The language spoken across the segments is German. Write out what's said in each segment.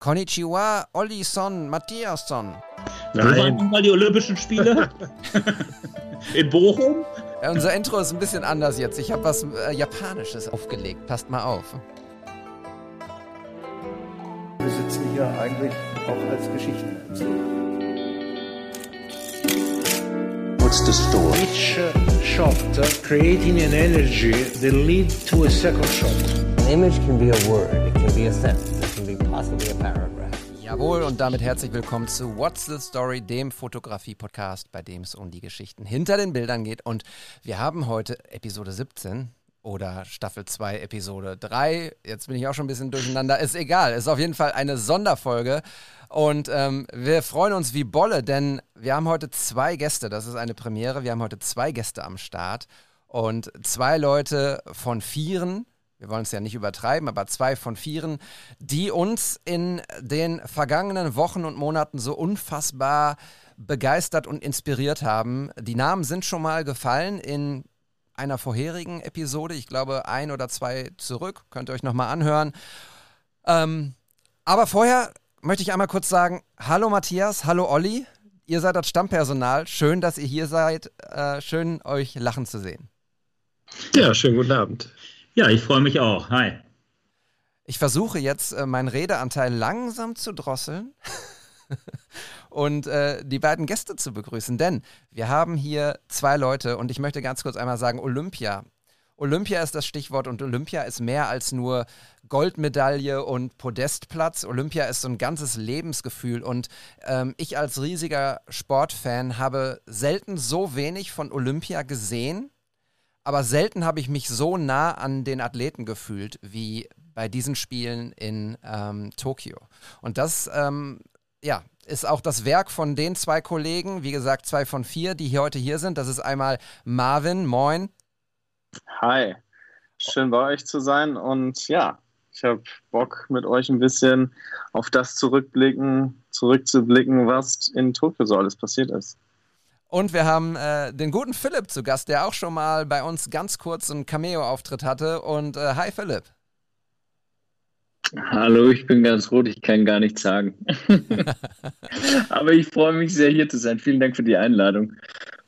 Konnichiwa, Olli-son, Matthias-son. Nein. Wo waren mal die Olympischen Spiele? In Bochum? Ja, unser Intro ist ein bisschen anders jetzt. Ich habe was äh, Japanisches aufgelegt. Passt mal auf. Wir sitzen hier eigentlich auch als Geschichtenerzähler. What's the story? Each uh, shot uh, creating an energy that lead to a second shot. An image can be a word, it can be a sentence, be possibly a paragraph. Jawohl, und damit herzlich willkommen zu What's the Story, dem Fotografie-Podcast, bei dem es um die Geschichten hinter den Bildern geht. Und wir haben heute Episode 17 oder Staffel 2, Episode 3. Jetzt bin ich auch schon ein bisschen durcheinander. Ist egal, ist auf jeden Fall eine Sonderfolge. Und ähm, wir freuen uns wie Bolle, denn wir haben heute zwei Gäste. Das ist eine Premiere. Wir haben heute zwei Gäste am Start und zwei Leute von Vieren wir wollen es ja nicht übertreiben, aber zwei von vieren, die uns in den vergangenen Wochen und Monaten so unfassbar begeistert und inspiriert haben. Die Namen sind schon mal gefallen in einer vorherigen Episode, ich glaube ein oder zwei zurück, könnt ihr euch nochmal anhören. Ähm, aber vorher möchte ich einmal kurz sagen, hallo Matthias, hallo Olli, ihr seid das Stammpersonal, schön, dass ihr hier seid, äh, schön euch lachen zu sehen. Ja, schönen guten Abend. Ja, ich freue mich auch. Hi. Ich versuche jetzt, äh, meinen Redeanteil langsam zu drosseln und äh, die beiden Gäste zu begrüßen, denn wir haben hier zwei Leute und ich möchte ganz kurz einmal sagen, Olympia. Olympia ist das Stichwort und Olympia ist mehr als nur Goldmedaille und Podestplatz. Olympia ist so ein ganzes Lebensgefühl und ähm, ich als riesiger Sportfan habe selten so wenig von Olympia gesehen aber selten habe ich mich so nah an den Athleten gefühlt wie bei diesen Spielen in ähm, Tokio. Und das, ähm, ja, ist auch das Werk von den zwei Kollegen, wie gesagt, zwei von vier, die hier heute hier sind. Das ist einmal Marvin, moin. Hi, schön bei euch zu sein und ja, ich habe Bock mit euch ein bisschen auf das zurückblicken, zurückzublicken, was in Tokio so alles passiert ist. Und wir haben äh, den guten Philipp zu Gast, der auch schon mal bei uns ganz kurz einen Cameo-Auftritt hatte. Und äh, hi Philipp. Hallo, ich bin ganz rot, ich kann gar nichts sagen. Aber ich freue mich sehr, hier zu sein. Vielen Dank für die Einladung.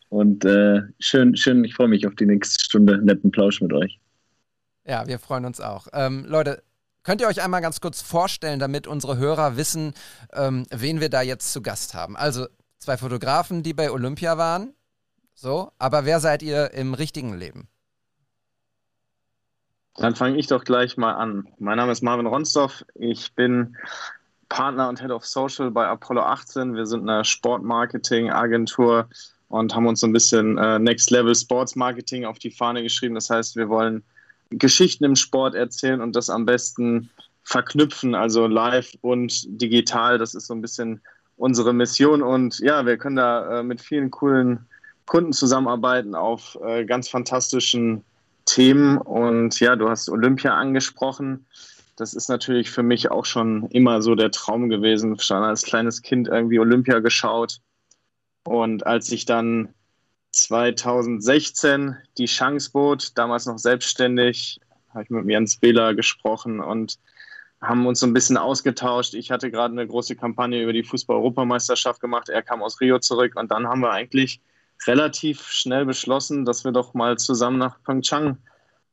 Und äh, schön, schön, ich freue mich auf die nächste Stunde netten Plausch mit euch. Ja, wir freuen uns auch. Ähm, Leute, könnt ihr euch einmal ganz kurz vorstellen, damit unsere Hörer wissen, ähm, wen wir da jetzt zu Gast haben? Also zwei Fotografen, die bei Olympia waren. So, aber wer seid ihr im richtigen Leben? Dann fange ich doch gleich mal an. Mein Name ist Marvin Ronsdorf. Ich bin Partner und Head of Social bei Apollo 18. Wir sind eine Sportmarketing-Agentur und haben uns so ein bisschen äh, Next Level Sports Marketing auf die Fahne geschrieben. Das heißt, wir wollen Geschichten im Sport erzählen und das am besten verknüpfen, also live und digital. Das ist so ein bisschen unsere Mission. Und ja, wir können da äh, mit vielen coolen Kunden zusammenarbeiten auf äh, ganz fantastischen Themen. Und ja, du hast Olympia angesprochen. Das ist natürlich für mich auch schon immer so der Traum gewesen. Schon als kleines Kind irgendwie Olympia geschaut. Und als ich dann 2016 die Chance bot, damals noch selbstständig, habe ich mit Jens Wähler gesprochen und haben uns so ein bisschen ausgetauscht. Ich hatte gerade eine große Kampagne über die Fußball-Europameisterschaft gemacht. Er kam aus Rio zurück und dann haben wir eigentlich relativ schnell beschlossen, dass wir doch mal zusammen nach Pyeongchang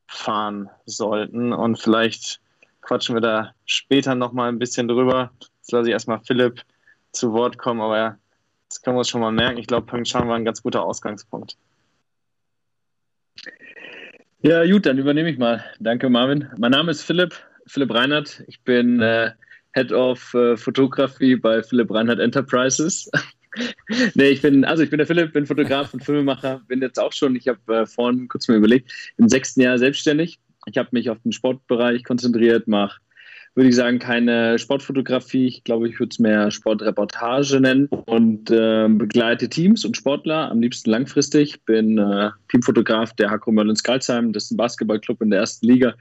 fahren sollten und vielleicht quatschen wir da später noch mal ein bisschen drüber. Jetzt lasse ich erstmal Philipp zu Wort kommen, aber das können wir uns schon mal merken. Ich glaube, Pyeongchang war ein ganz guter Ausgangspunkt. Ja, gut, dann übernehme ich mal. Danke, Marvin. Mein Name ist Philipp, Philipp Reinhardt. Ich bin äh, Head of äh, Fotografie bei Philipp Reinhardt Enterprises. nee, ich bin, also ich bin der Philipp, bin Fotograf und Filmemacher, bin jetzt auch schon, ich habe äh, vorhin kurz mal überlegt, im sechsten Jahr selbstständig. Ich habe mich auf den Sportbereich konzentriert, mache, würde ich sagen, keine Sportfotografie. Ich glaube, ich würde es mehr Sportreportage nennen und äh, begleite Teams und Sportler am liebsten langfristig. Bin äh, Teamfotograf der Hakro Merlins Karlsheim, das ist ein Basketballclub in der ersten Liga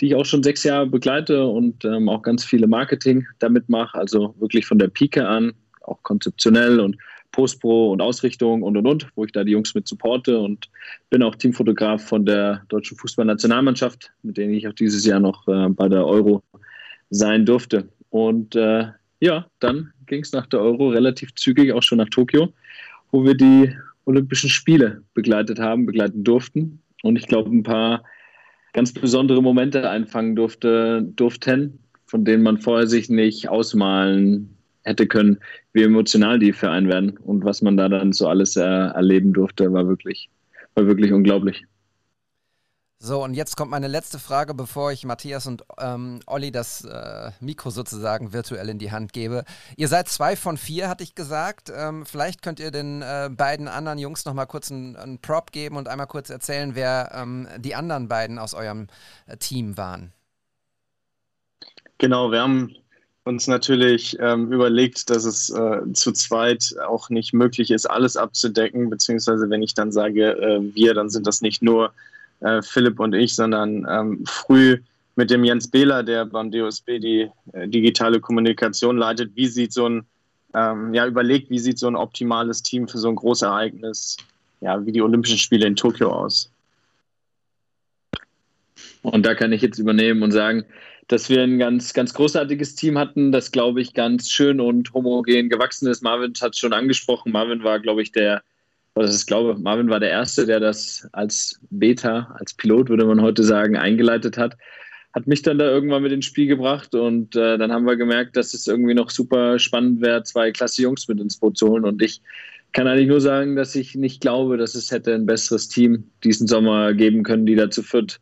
die ich auch schon sechs Jahre begleite und ähm, auch ganz viele Marketing damit mache. Also wirklich von der Pike an, auch konzeptionell und Postpro und Ausrichtung und und und, wo ich da die Jungs mit supporte und bin auch Teamfotograf von der deutschen Fußballnationalmannschaft, mit denen ich auch dieses Jahr noch äh, bei der Euro sein durfte. Und äh, ja, dann ging es nach der Euro relativ zügig auch schon nach Tokio, wo wir die Olympischen Spiele begleitet haben, begleiten durften. Und ich glaube, ein paar ganz besondere Momente einfangen durfte, durften, von denen man vorher sich nicht ausmalen hätte können, wie emotional die für einen werden. Und was man da dann so alles äh, erleben durfte, war wirklich, war wirklich unglaublich. So, und jetzt kommt meine letzte Frage, bevor ich Matthias und ähm, Olli das äh, Mikro sozusagen virtuell in die Hand gebe. Ihr seid zwei von vier, hatte ich gesagt. Ähm, vielleicht könnt ihr den äh, beiden anderen Jungs noch mal kurz einen, einen, Prop geben und einmal kurz erzählen, wer ähm, die anderen beiden aus eurem äh, Team waren. Genau, wir haben uns natürlich ähm, überlegt, dass es äh, zu zweit auch nicht möglich ist, alles abzudecken, beziehungsweise wenn ich dann sage äh, wir, dann sind das nicht nur äh, Philipp und ich, sondern ähm, früh mit dem Jens Behler, der beim DOSB die äh, digitale Kommunikation leitet, wie sieht so ein, ähm, ja, überlegt, wie sieht so ein optimales Team für so ein Großereignis, ja, wie die Olympischen Spiele in Tokio aus? Und da kann ich jetzt übernehmen und sagen, dass wir ein ganz, ganz großartiges Team hatten, das, glaube ich, ganz schön und homogen gewachsen ist. Marvin hat es schon angesprochen. Marvin war, glaube ich, der oder ich glaube, Marvin war der Erste, der das als Beta, als Pilot, würde man heute sagen, eingeleitet hat. Hat mich dann da irgendwann mit ins Spiel gebracht und äh, dann haben wir gemerkt, dass es irgendwie noch super spannend wäre, zwei klasse Jungs mit ins Boot zu holen. Und ich kann eigentlich nur sagen, dass ich nicht glaube, dass es hätte ein besseres Team diesen Sommer geben können, die dazu führt,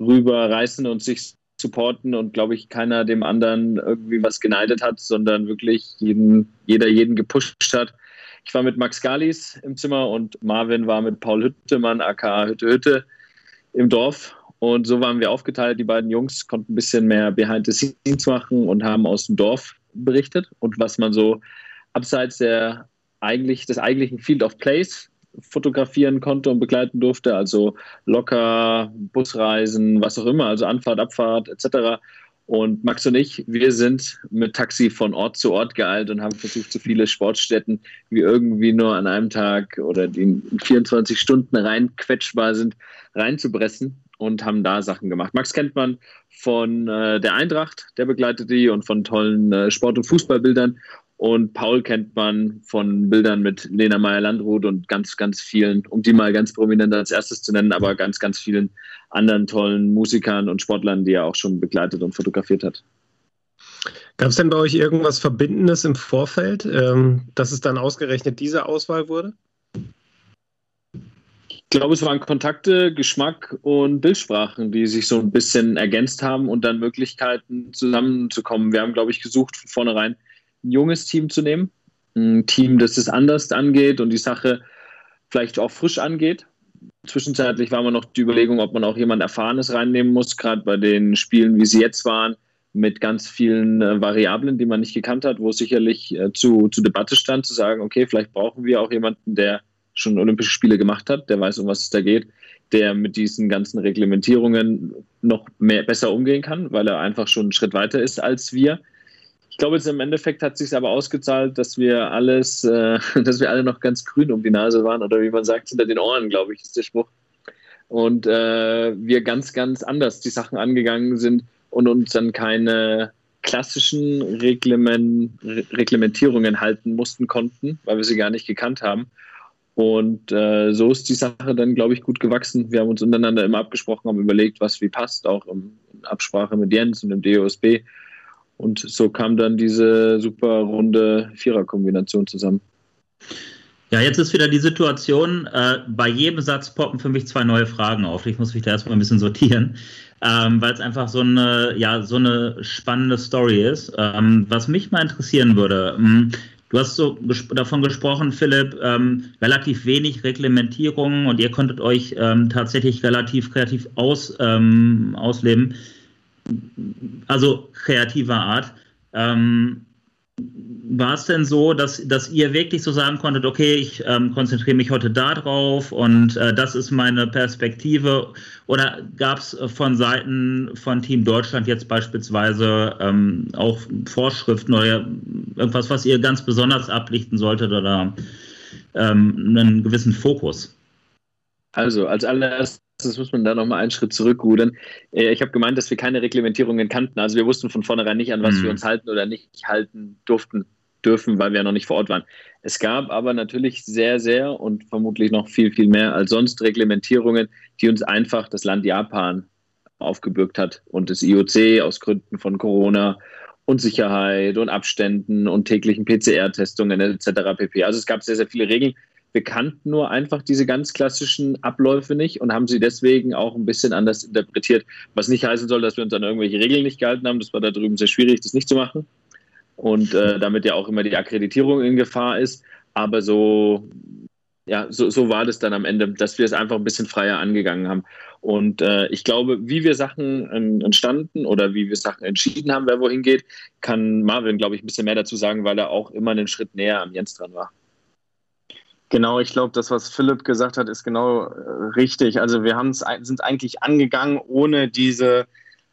rüberreißen und sich supporten und glaube ich keiner dem anderen irgendwie was geneidet hat, sondern wirklich jeden, jeder jeden gepusht hat ich war mit Max Galis im Zimmer und Marvin war mit Paul Hüttemann, aka Hütte Hütte, im Dorf. Und so waren wir aufgeteilt. Die beiden Jungs konnten ein bisschen mehr Behind the Scenes machen und haben aus dem Dorf berichtet und was man so abseits der eigentlich, des eigentlichen Field of Plays fotografieren konnte und begleiten durfte, also locker, Busreisen, was auch immer, also Anfahrt, Abfahrt etc. Und Max und ich, wir sind mit Taxi von Ort zu Ort geeilt und haben versucht, so viele Sportstätten wie irgendwie nur an einem Tag oder die in 24 Stunden reinquetschbar sind, reinzupressen und haben da Sachen gemacht. Max kennt man von äh, der Eintracht, der begleitet die und von tollen äh, Sport- und Fußballbildern. Und Paul kennt man von Bildern mit Lena Meyer-Landrut und ganz, ganz vielen, um die mal ganz prominent als erstes zu nennen, aber ganz, ganz vielen anderen tollen Musikern und Sportlern, die er auch schon begleitet und fotografiert hat. Gab es denn bei euch irgendwas Verbindendes im Vorfeld, ähm, dass es dann ausgerechnet diese Auswahl wurde? Ich glaube, es waren Kontakte, Geschmack und Bildsprachen, die sich so ein bisschen ergänzt haben und dann Möglichkeiten zusammenzukommen. Wir haben, glaube ich, gesucht von vornherein, ein junges Team zu nehmen. Ein Team, das es anders angeht und die Sache vielleicht auch frisch angeht. Zwischenzeitlich war man noch die Überlegung, ob man auch jemand Erfahrenes reinnehmen muss, gerade bei den Spielen, wie sie jetzt waren, mit ganz vielen äh, Variablen, die man nicht gekannt hat, wo sicherlich äh, zu, zu Debatte stand, zu sagen, okay, vielleicht brauchen wir auch jemanden, der schon Olympische Spiele gemacht hat, der weiß, um was es da geht, der mit diesen ganzen Reglementierungen noch mehr, besser umgehen kann, weil er einfach schon einen Schritt weiter ist als wir. Ich glaube, jetzt im Endeffekt hat sich aber ausgezahlt, dass wir alles, äh, dass wir alle noch ganz grün um die Nase waren oder wie man sagt, hinter den Ohren, glaube ich, ist der Spruch. Und äh, wir ganz, ganz anders die Sachen angegangen sind und uns dann keine klassischen Reglement, Reglementierungen halten mussten konnten, weil wir sie gar nicht gekannt haben. Und äh, so ist die Sache dann, glaube ich, gut gewachsen. Wir haben uns untereinander immer abgesprochen, haben überlegt, was wie passt, auch in Absprache mit Jens und dem DOSB und so kam dann diese super runde Viererkombination zusammen. Ja, jetzt ist wieder die Situation, äh, bei jedem Satz poppen für mich zwei neue Fragen auf. Ich muss mich da erstmal ein bisschen sortieren, ähm, weil es einfach so eine, ja, so eine spannende Story ist. Ähm, was mich mal interessieren würde, mh, hm, du hast so gesp davon gesprochen, Philipp, ähm, relativ wenig Reglementierung und ihr konntet euch ähm, tatsächlich relativ kreativ aus, ähm, ausleben also kreativer Art. Ähm, war es denn so, dass, dass ihr wirklich so sagen konntet, okay, ich ähm, konzentriere mich heute darauf und äh, das ist meine Perspektive? Oder gab es von Seiten von Team Deutschland jetzt beispielsweise ähm, auch Vorschriften oder irgendwas, was ihr ganz besonders ablichten solltet oder ähm, einen gewissen Fokus? Also als allererstes erstens muss man da nochmal einen Schritt zurückrudern. Äh, ich habe gemeint, dass wir keine Reglementierungen kannten. Also wir wussten von vornherein nicht, an was mhm. wir uns halten oder nicht halten durften, dürfen, weil wir ja noch nicht vor Ort waren. Es gab aber natürlich sehr, sehr und vermutlich noch viel, viel mehr als sonst Reglementierungen, die uns einfach das Land Japan aufgebürgt hat und das IOC aus Gründen von Corona und Sicherheit und Abständen und täglichen PCR-Testungen etc. pp. Also es gab sehr, sehr viele Regeln. Wir kannten nur einfach diese ganz klassischen Abläufe nicht und haben sie deswegen auch ein bisschen anders interpretiert. Was nicht heißen soll, dass wir uns an irgendwelche Regeln nicht gehalten haben. Das war da drüben sehr schwierig, das nicht zu machen. Und äh, damit ja auch immer die Akkreditierung in Gefahr ist. Aber so ja, so, so war das dann am Ende, dass wir es einfach ein bisschen freier angegangen haben. Und äh, ich glaube, wie wir Sachen ähm, entstanden oder wie wir Sachen entschieden haben, wer wohin geht, kann Marvin, glaube ich, ein bisschen mehr dazu sagen, weil er auch immer einen Schritt näher am Jens dran war. Genau, ich glaube, das, was Philipp gesagt hat, ist genau äh, richtig. Also wir sind eigentlich angegangen, ohne diese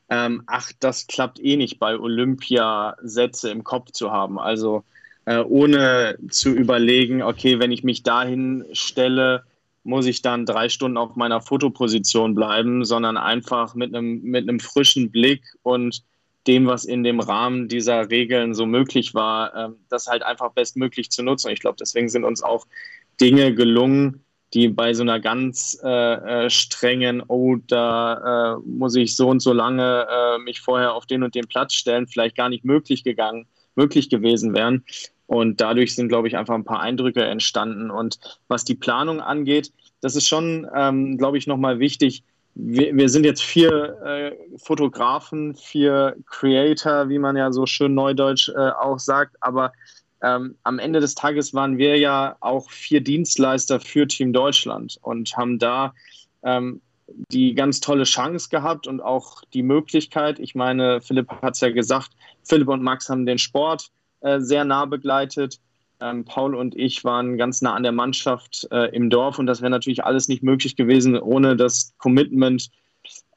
ähm, ach, das klappt eh nicht bei Olympia-Sätze im Kopf zu haben. Also äh, ohne zu überlegen, okay, wenn ich mich dahin stelle, muss ich dann drei Stunden auf meiner Fotoposition bleiben, sondern einfach mit einem, mit einem frischen Blick und dem, was in dem Rahmen dieser Regeln so möglich war, äh, das halt einfach bestmöglich zu nutzen. Ich glaube, deswegen sind uns auch Dinge gelungen, die bei so einer ganz äh, äh, strengen, oh, da äh, muss ich so und so lange äh, mich vorher auf den und den Platz stellen, vielleicht gar nicht möglich gegangen, möglich gewesen wären. Und dadurch sind, glaube ich, einfach ein paar Eindrücke entstanden. Und was die Planung angeht, das ist schon, ähm, glaube ich, nochmal wichtig. Wir, wir, sind jetzt vier äh, Fotografen, vier Creator, wie man ja so schön neudeutsch äh, auch sagt. Aber ähm, am Ende des Tages waren wir ja auch vier Dienstleister für Team Deutschland und haben da ähm, die ganz tolle Chance gehabt und auch die Möglichkeit. Ich meine, Philipp hat es ja gesagt, Philipp und Max haben den Sport äh, sehr nah begleitet. Ähm, Paul und ich waren ganz nah an der Mannschaft äh, im Dorf und das wäre natürlich alles nicht möglich gewesen ohne das Commitment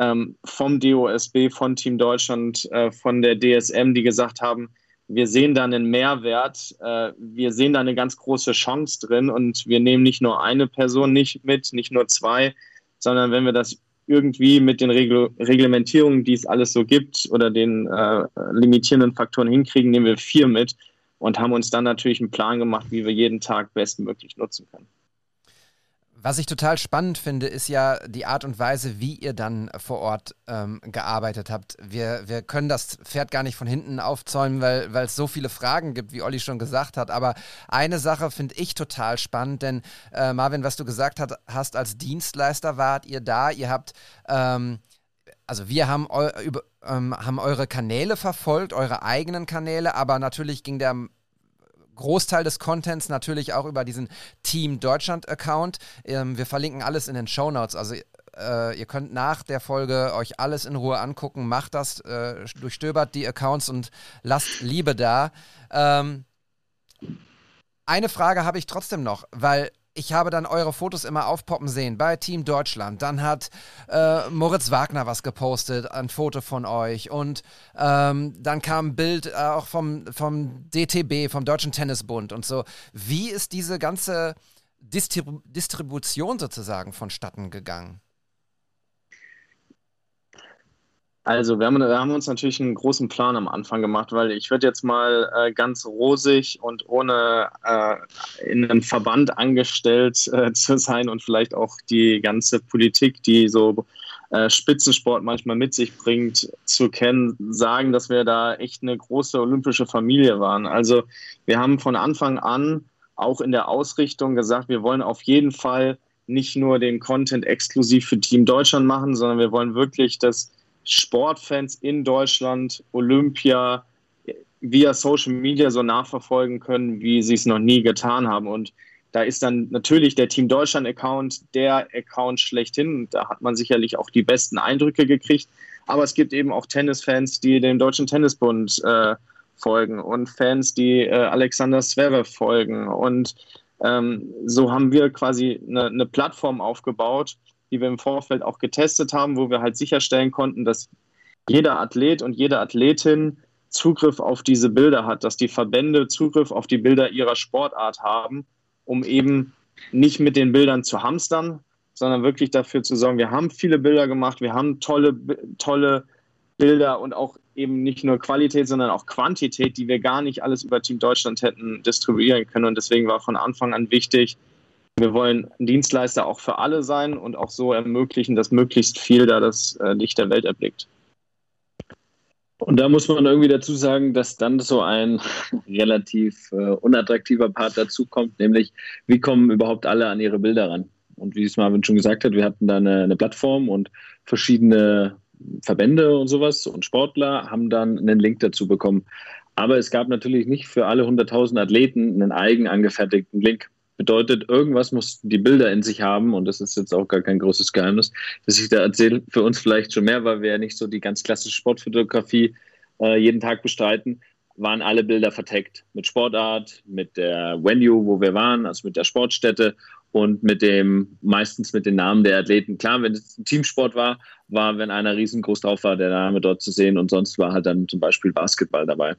ähm, vom DOSB, von Team Deutschland, äh, von der DSM, die gesagt haben, wir sehen da einen Mehrwert, äh, wir sehen da eine ganz große Chance drin und wir nehmen nicht nur eine Person nicht mit, nicht nur zwei, sondern wenn wir das irgendwie mit den Regl Reglementierungen, die es alles so gibt oder den äh, limitierenden Faktoren hinkriegen, nehmen wir vier mit und haben uns dann natürlich einen Plan gemacht, wie wir jeden Tag bestmöglich nutzen können. Was ich total spannend finde, ist ja die Art und Weise, wie ihr dann vor Ort ähm, gearbeitet habt. Wir, wir können das Pferd gar nicht von hinten aufzäumen, weil, es so viele Fragen gibt, wie Olli schon gesagt hat. Aber eine Sache finde ich total spannend, denn äh, Marvin, was du gesagt hat, hast, als Dienstleister wart ihr da, ihr habt, ähm, also wir haben, eu, über, ähm, haben eure Kanäle verfolgt, eure eigenen Kanäle, aber natürlich ging der Großteil des Contents natürlich auch über diesen Team Deutschland-Account. Ähm, wir verlinken alles in den Show Notes. Also äh, ihr könnt nach der Folge euch alles in Ruhe angucken. Macht das, äh, durchstöbert die Accounts und lasst Liebe da. Ähm, eine Frage habe ich trotzdem noch, weil ich habe dann eure Fotos immer aufpoppen sehen bei Team Deutschland. Dann hat äh, Moritz Wagner was gepostet, ein Foto von euch. Und ähm, dann kam ein Bild äh, auch vom, vom DTB, vom Deutschen Tennisbund und so. Wie ist diese ganze Distribu Distribution sozusagen vonstatten gegangen? Also, wir haben, wir haben, uns natürlich einen großen Plan am Anfang gemacht, weil ich würde jetzt mal äh, ganz rosig und ohne äh, in einem Verband angestellt äh, zu sein und vielleicht auch die ganze Politik, die so äh, Spitzensport manchmal mit sich bringt, zu kennen, sagen, dass wir da echt eine große olympische Familie waren. Also, wir haben von Anfang an auch in der Ausrichtung gesagt, wir wollen auf jeden Fall nicht nur den Content exklusiv für Team Deutschland machen, sondern wir wollen wirklich, dass Sportfans in Deutschland Olympia via Social Media so nachverfolgen können, wie sie es noch nie getan haben. Und da ist dann natürlich der Team Deutschland-Account der Account schlechthin. Da hat man sicherlich auch die besten Eindrücke gekriegt. Aber es gibt eben auch Tennisfans, die dem Deutschen Tennisbund äh, folgen und Fans, die äh, Alexander Zverev folgen. Und ähm, so haben wir quasi eine, eine Plattform aufgebaut, die wir im Vorfeld auch getestet haben, wo wir halt sicherstellen konnten, dass jeder Athlet und jede Athletin Zugriff auf diese Bilder hat, dass die Verbände Zugriff auf die Bilder ihrer Sportart haben, um eben nicht mit den Bildern zu hamstern, sondern wirklich dafür zu sorgen, wir haben viele Bilder gemacht, wir haben tolle, tolle Bilder und auch eben nicht nur Qualität, sondern auch Quantität, die wir gar nicht alles über Team Deutschland hätten distribuieren können. Und deswegen war von Anfang an wichtig, wir wollen Dienstleister auch für alle sein und auch so ermöglichen, dass möglichst viel da das äh, Licht der Welt erblickt. Und da muss man irgendwie dazu sagen, dass dann so ein relativ äh, unattraktiver Part dazu kommt, nämlich wie kommen überhaupt alle an ihre Bilder ran? Und wie es Marvin schon gesagt hat, wir hatten da eine, eine Plattform und verschiedene Verbände und sowas und Sportler haben dann einen Link dazu bekommen. Aber es gab natürlich nicht für alle 100.000 Athleten einen eigen angefertigten Link. Bedeutet, irgendwas mussten die Bilder in sich haben und das ist jetzt auch gar kein großes Geheimnis, dass ich da erzähle, für uns vielleicht schon mehr, weil wir ja nicht so die ganz klassische Sportfotografie äh, jeden Tag bestreiten, waren alle Bilder verteckt mit Sportart, mit der Venue, wo wir waren, also mit der Sportstätte und mit dem, meistens mit den Namen der Athleten. Klar, wenn es ein Teamsport war, war, wenn einer riesengroß drauf war, der Name dort zu sehen und sonst war halt dann zum Beispiel Basketball dabei.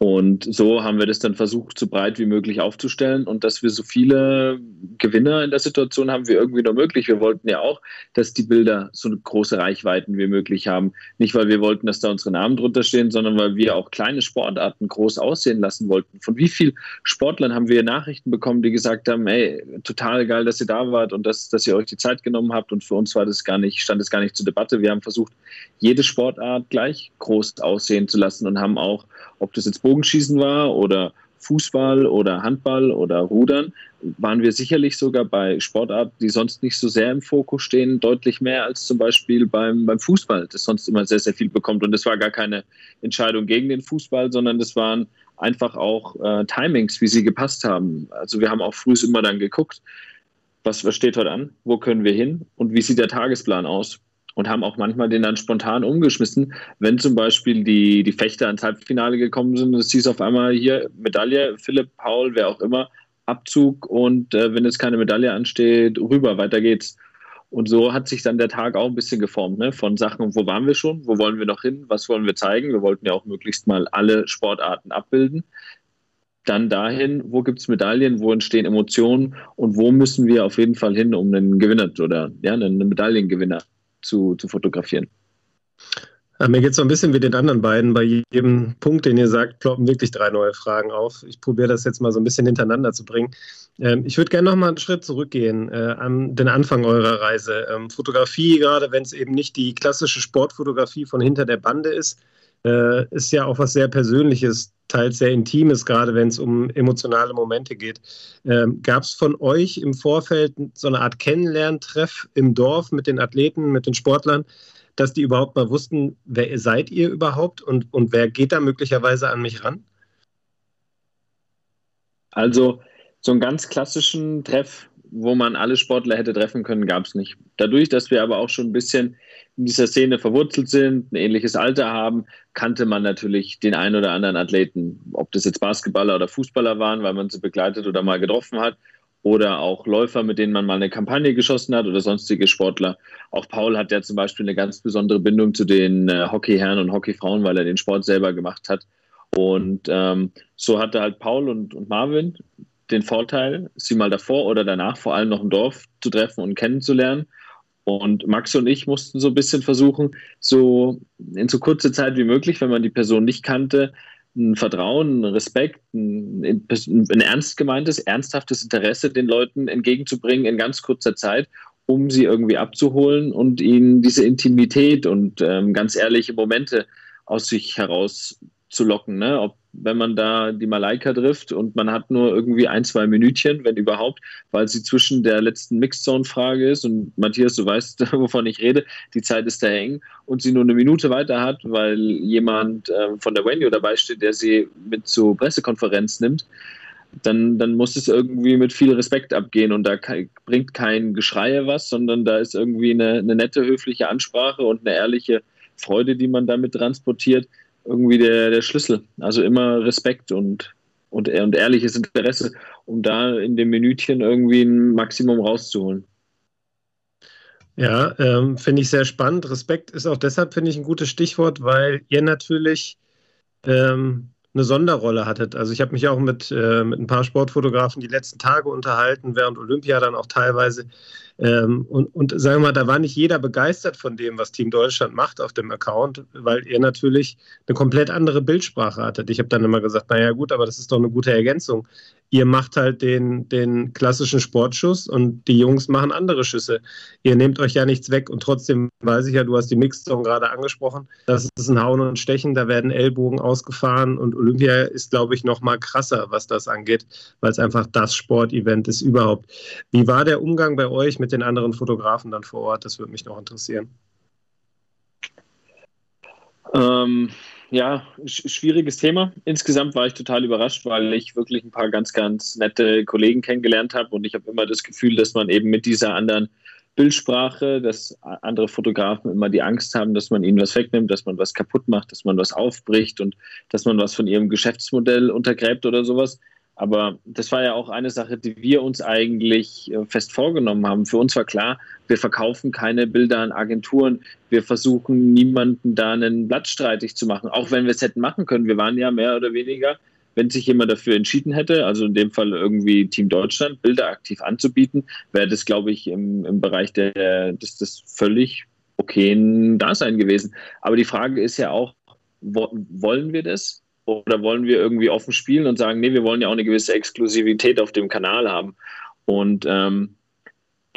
Und so haben wir das dann versucht, so breit wie möglich aufzustellen und dass wir so viele Gewinner in der Situation haben wie irgendwie nur möglich. Wir wollten ja auch, dass die Bilder so große Reichweiten wie möglich haben. Nicht, weil wir wollten, dass da unsere Namen drunter stehen, sondern weil wir auch kleine Sportarten groß aussehen lassen wollten. Von wie vielen Sportlern haben wir Nachrichten bekommen, die gesagt haben, ey, total geil, dass ihr da wart und dass, dass ihr euch die Zeit genommen habt. Und für uns war das gar nicht, stand es gar nicht zur Debatte. Wir haben versucht, jede Sportart gleich groß aussehen zu lassen und haben auch, ob das jetzt Bogenschießen war oder Fußball oder Handball oder Rudern, waren wir sicherlich sogar bei Sportarten, die sonst nicht so sehr im Fokus stehen, deutlich mehr als zum Beispiel beim, beim Fußball, das sonst immer sehr, sehr viel bekommt. Und das war gar keine Entscheidung gegen den Fußball, sondern das waren einfach auch äh, Timings, wie sie gepasst haben. Also wir haben auch früh immer dann geguckt, was, was steht heute an, wo können wir hin und wie sieht der Tagesplan aus und haben auch manchmal den dann spontan umgeschmissen, wenn zum Beispiel die, die Fechter ans Halbfinale gekommen sind. Es hieß auf einmal hier Medaille, Philipp, Paul, wer auch immer, Abzug und äh, wenn jetzt keine Medaille ansteht, rüber, weiter geht's. Und so hat sich dann der Tag auch ein bisschen geformt, ne? von Sachen, wo waren wir schon, wo wollen wir noch hin, was wollen wir zeigen. Wir wollten ja auch möglichst mal alle Sportarten abbilden. Dann dahin, wo gibt es Medaillen, wo entstehen Emotionen und wo müssen wir auf jeden Fall hin, um einen Gewinner oder ja, einen Medaillengewinner zu, zu fotografieren. Ja, mir geht es so ein bisschen wie den anderen beiden. Bei jedem Punkt, den ihr sagt, ploppen wirklich drei neue Fragen auf. Ich probiere das jetzt mal so ein bisschen hintereinander zu bringen. Ähm, ich würde gerne noch mal einen Schritt zurückgehen äh, an den Anfang eurer Reise. Ähm, Fotografie, gerade wenn es eben nicht die klassische Sportfotografie von hinter der Bande ist, äh, ist ja auch was sehr Persönliches, teils sehr Intimes, gerade wenn es um emotionale Momente geht. Ähm, Gab es von euch im Vorfeld so eine Art Kennenlerntreff im Dorf mit den Athleten, mit den Sportlern, dass die überhaupt mal wussten, wer seid ihr überhaupt und, und wer geht da möglicherweise an mich ran? Also so einen ganz klassischen Treff, wo man alle Sportler hätte treffen können, gab es nicht. Dadurch, dass wir aber auch schon ein bisschen in dieser Szene verwurzelt sind, ein ähnliches Alter haben, kannte man natürlich den einen oder anderen Athleten, ob das jetzt Basketballer oder Fußballer waren, weil man sie begleitet oder mal getroffen hat, oder auch Läufer, mit denen man mal eine Kampagne geschossen hat oder sonstige Sportler. Auch Paul hat ja zum Beispiel eine ganz besondere Bindung zu den äh, Hockeyherren und Hockeyfrauen, weil er den Sport selber gemacht hat. Und ähm, so hatte halt Paul und, und Marvin den Vorteil, sie mal davor oder danach vor allem noch im Dorf zu treffen und kennenzulernen. Und Max und ich mussten so ein bisschen versuchen, so in so kurzer Zeit wie möglich, wenn man die Person nicht kannte, ein Vertrauen, ein Respekt, ein, ein ernst gemeintes, ernsthaftes Interesse den Leuten entgegenzubringen in ganz kurzer Zeit, um sie irgendwie abzuholen und ihnen diese Intimität und ähm, ganz ehrliche Momente aus sich heraus zu locken. Ne? Ob, wenn man da die Malaika trifft und man hat nur irgendwie ein, zwei Minütchen, wenn überhaupt, weil sie zwischen der letzten Mixzone-Frage ist und Matthias, du weißt, wovon ich rede, die Zeit ist da eng und sie nur eine Minute weiter hat, weil jemand äh, von der Venue dabei steht, der sie mit zur Pressekonferenz nimmt, dann, dann muss es irgendwie mit viel Respekt abgehen und da bringt kein Geschreie was, sondern da ist irgendwie eine, eine nette, höfliche Ansprache und eine ehrliche Freude, die man damit transportiert irgendwie der, der Schlüssel. Also immer Respekt und, und, und ehrliches Interesse, um da in dem Minütchen irgendwie ein Maximum rauszuholen. Ja, ähm, finde ich sehr spannend. Respekt ist auch deshalb, finde ich, ein gutes Stichwort, weil ihr natürlich ähm, eine Sonderrolle hattet. Also ich habe mich auch mit, äh, mit ein paar Sportfotografen die letzten Tage unterhalten, während Olympia dann auch teilweise. Ähm, und, und sagen wir mal, da war nicht jeder begeistert von dem, was Team Deutschland macht auf dem Account, weil ihr natürlich eine komplett andere Bildsprache hattet. Ich habe dann immer gesagt, naja gut, aber das ist doch eine gute Ergänzung ihr macht halt den, den klassischen Sportschuss und die Jungs machen andere Schüsse. Ihr nehmt euch ja nichts weg und trotzdem weiß ich ja, du hast die Mixzone gerade angesprochen, das ist ein Hauen und Stechen, da werden Ellbogen ausgefahren und Olympia ist, glaube ich, noch mal krasser, was das angeht, weil es einfach das Sportevent ist überhaupt. Wie war der Umgang bei euch mit den anderen Fotografen dann vor Ort? Das würde mich noch interessieren. Ähm, ja, schwieriges Thema. Insgesamt war ich total überrascht, weil ich wirklich ein paar ganz, ganz nette Kollegen kennengelernt habe und ich habe immer das Gefühl, dass man eben mit dieser anderen Bildsprache, dass andere Fotografen immer die Angst haben, dass man ihnen was wegnimmt, dass man was kaputt macht, dass man was aufbricht und dass man was von ihrem Geschäftsmodell untergräbt oder sowas. Aber das war ja auch eine Sache, die wir uns eigentlich äh, fest vorgenommen haben. Für uns war klar, wir verkaufen keine Bilder an Agenturen. Wir versuchen niemanden da einen Blatt streitig zu machen, auch wenn wir es hätten machen können. Wir waren ja mehr oder weniger, wenn sich jemand dafür entschieden hätte, also in dem Fall irgendwie Team Deutschland, Bilder aktiv anzubieten, wäre das, glaube ich, im, im Bereich der, des, des völlig okayen Dasein gewesen. Aber die Frage ist ja auch, wollen wir das? Oder wollen wir irgendwie offen spielen und sagen, nee, wir wollen ja auch eine gewisse Exklusivität auf dem Kanal haben? Und ähm,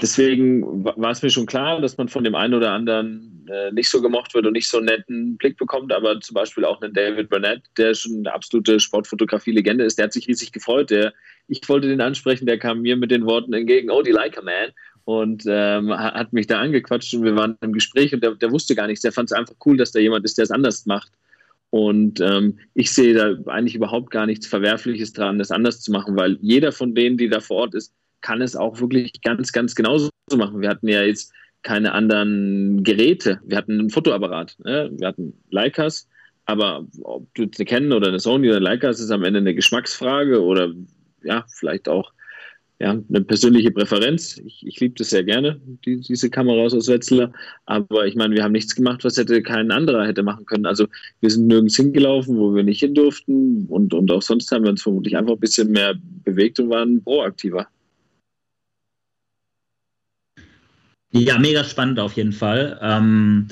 deswegen war es mir schon klar, dass man von dem einen oder anderen äh, nicht so gemocht wird und nicht so einen netten Blick bekommt, aber zum Beispiel auch einen David Burnett, der schon eine absolute Sportfotografie-Legende ist, der hat sich riesig gefreut. Der, ich wollte den ansprechen, der kam mir mit den Worten entgegen, oh, die like a man und ähm, hat mich da angequatscht und wir waren im Gespräch und der, der wusste gar nichts. Der fand es einfach cool, dass da jemand ist, der es anders macht. Und ähm, ich sehe da eigentlich überhaupt gar nichts Verwerfliches dran, das anders zu machen, weil jeder von denen, die da vor Ort ist, kann es auch wirklich ganz, ganz genauso machen. Wir hatten ja jetzt keine anderen Geräte. Wir hatten einen Fotoapparat. Ne? Wir hatten Leicas, aber ob du eine Canon oder eine Sony oder Leicas ist am Ende eine Geschmacksfrage oder ja, vielleicht auch ja, eine persönliche Präferenz. Ich, ich liebe das sehr gerne, die, diese Kameras aus Wetzlar. Aber ich meine, wir haben nichts gemacht, was hätte kein anderer hätte machen können. Also wir sind nirgends hingelaufen, wo wir nicht hin durften. Und, und auch sonst haben wir uns vermutlich einfach ein bisschen mehr bewegt und waren proaktiver. Ja, mega spannend auf jeden Fall. Ähm,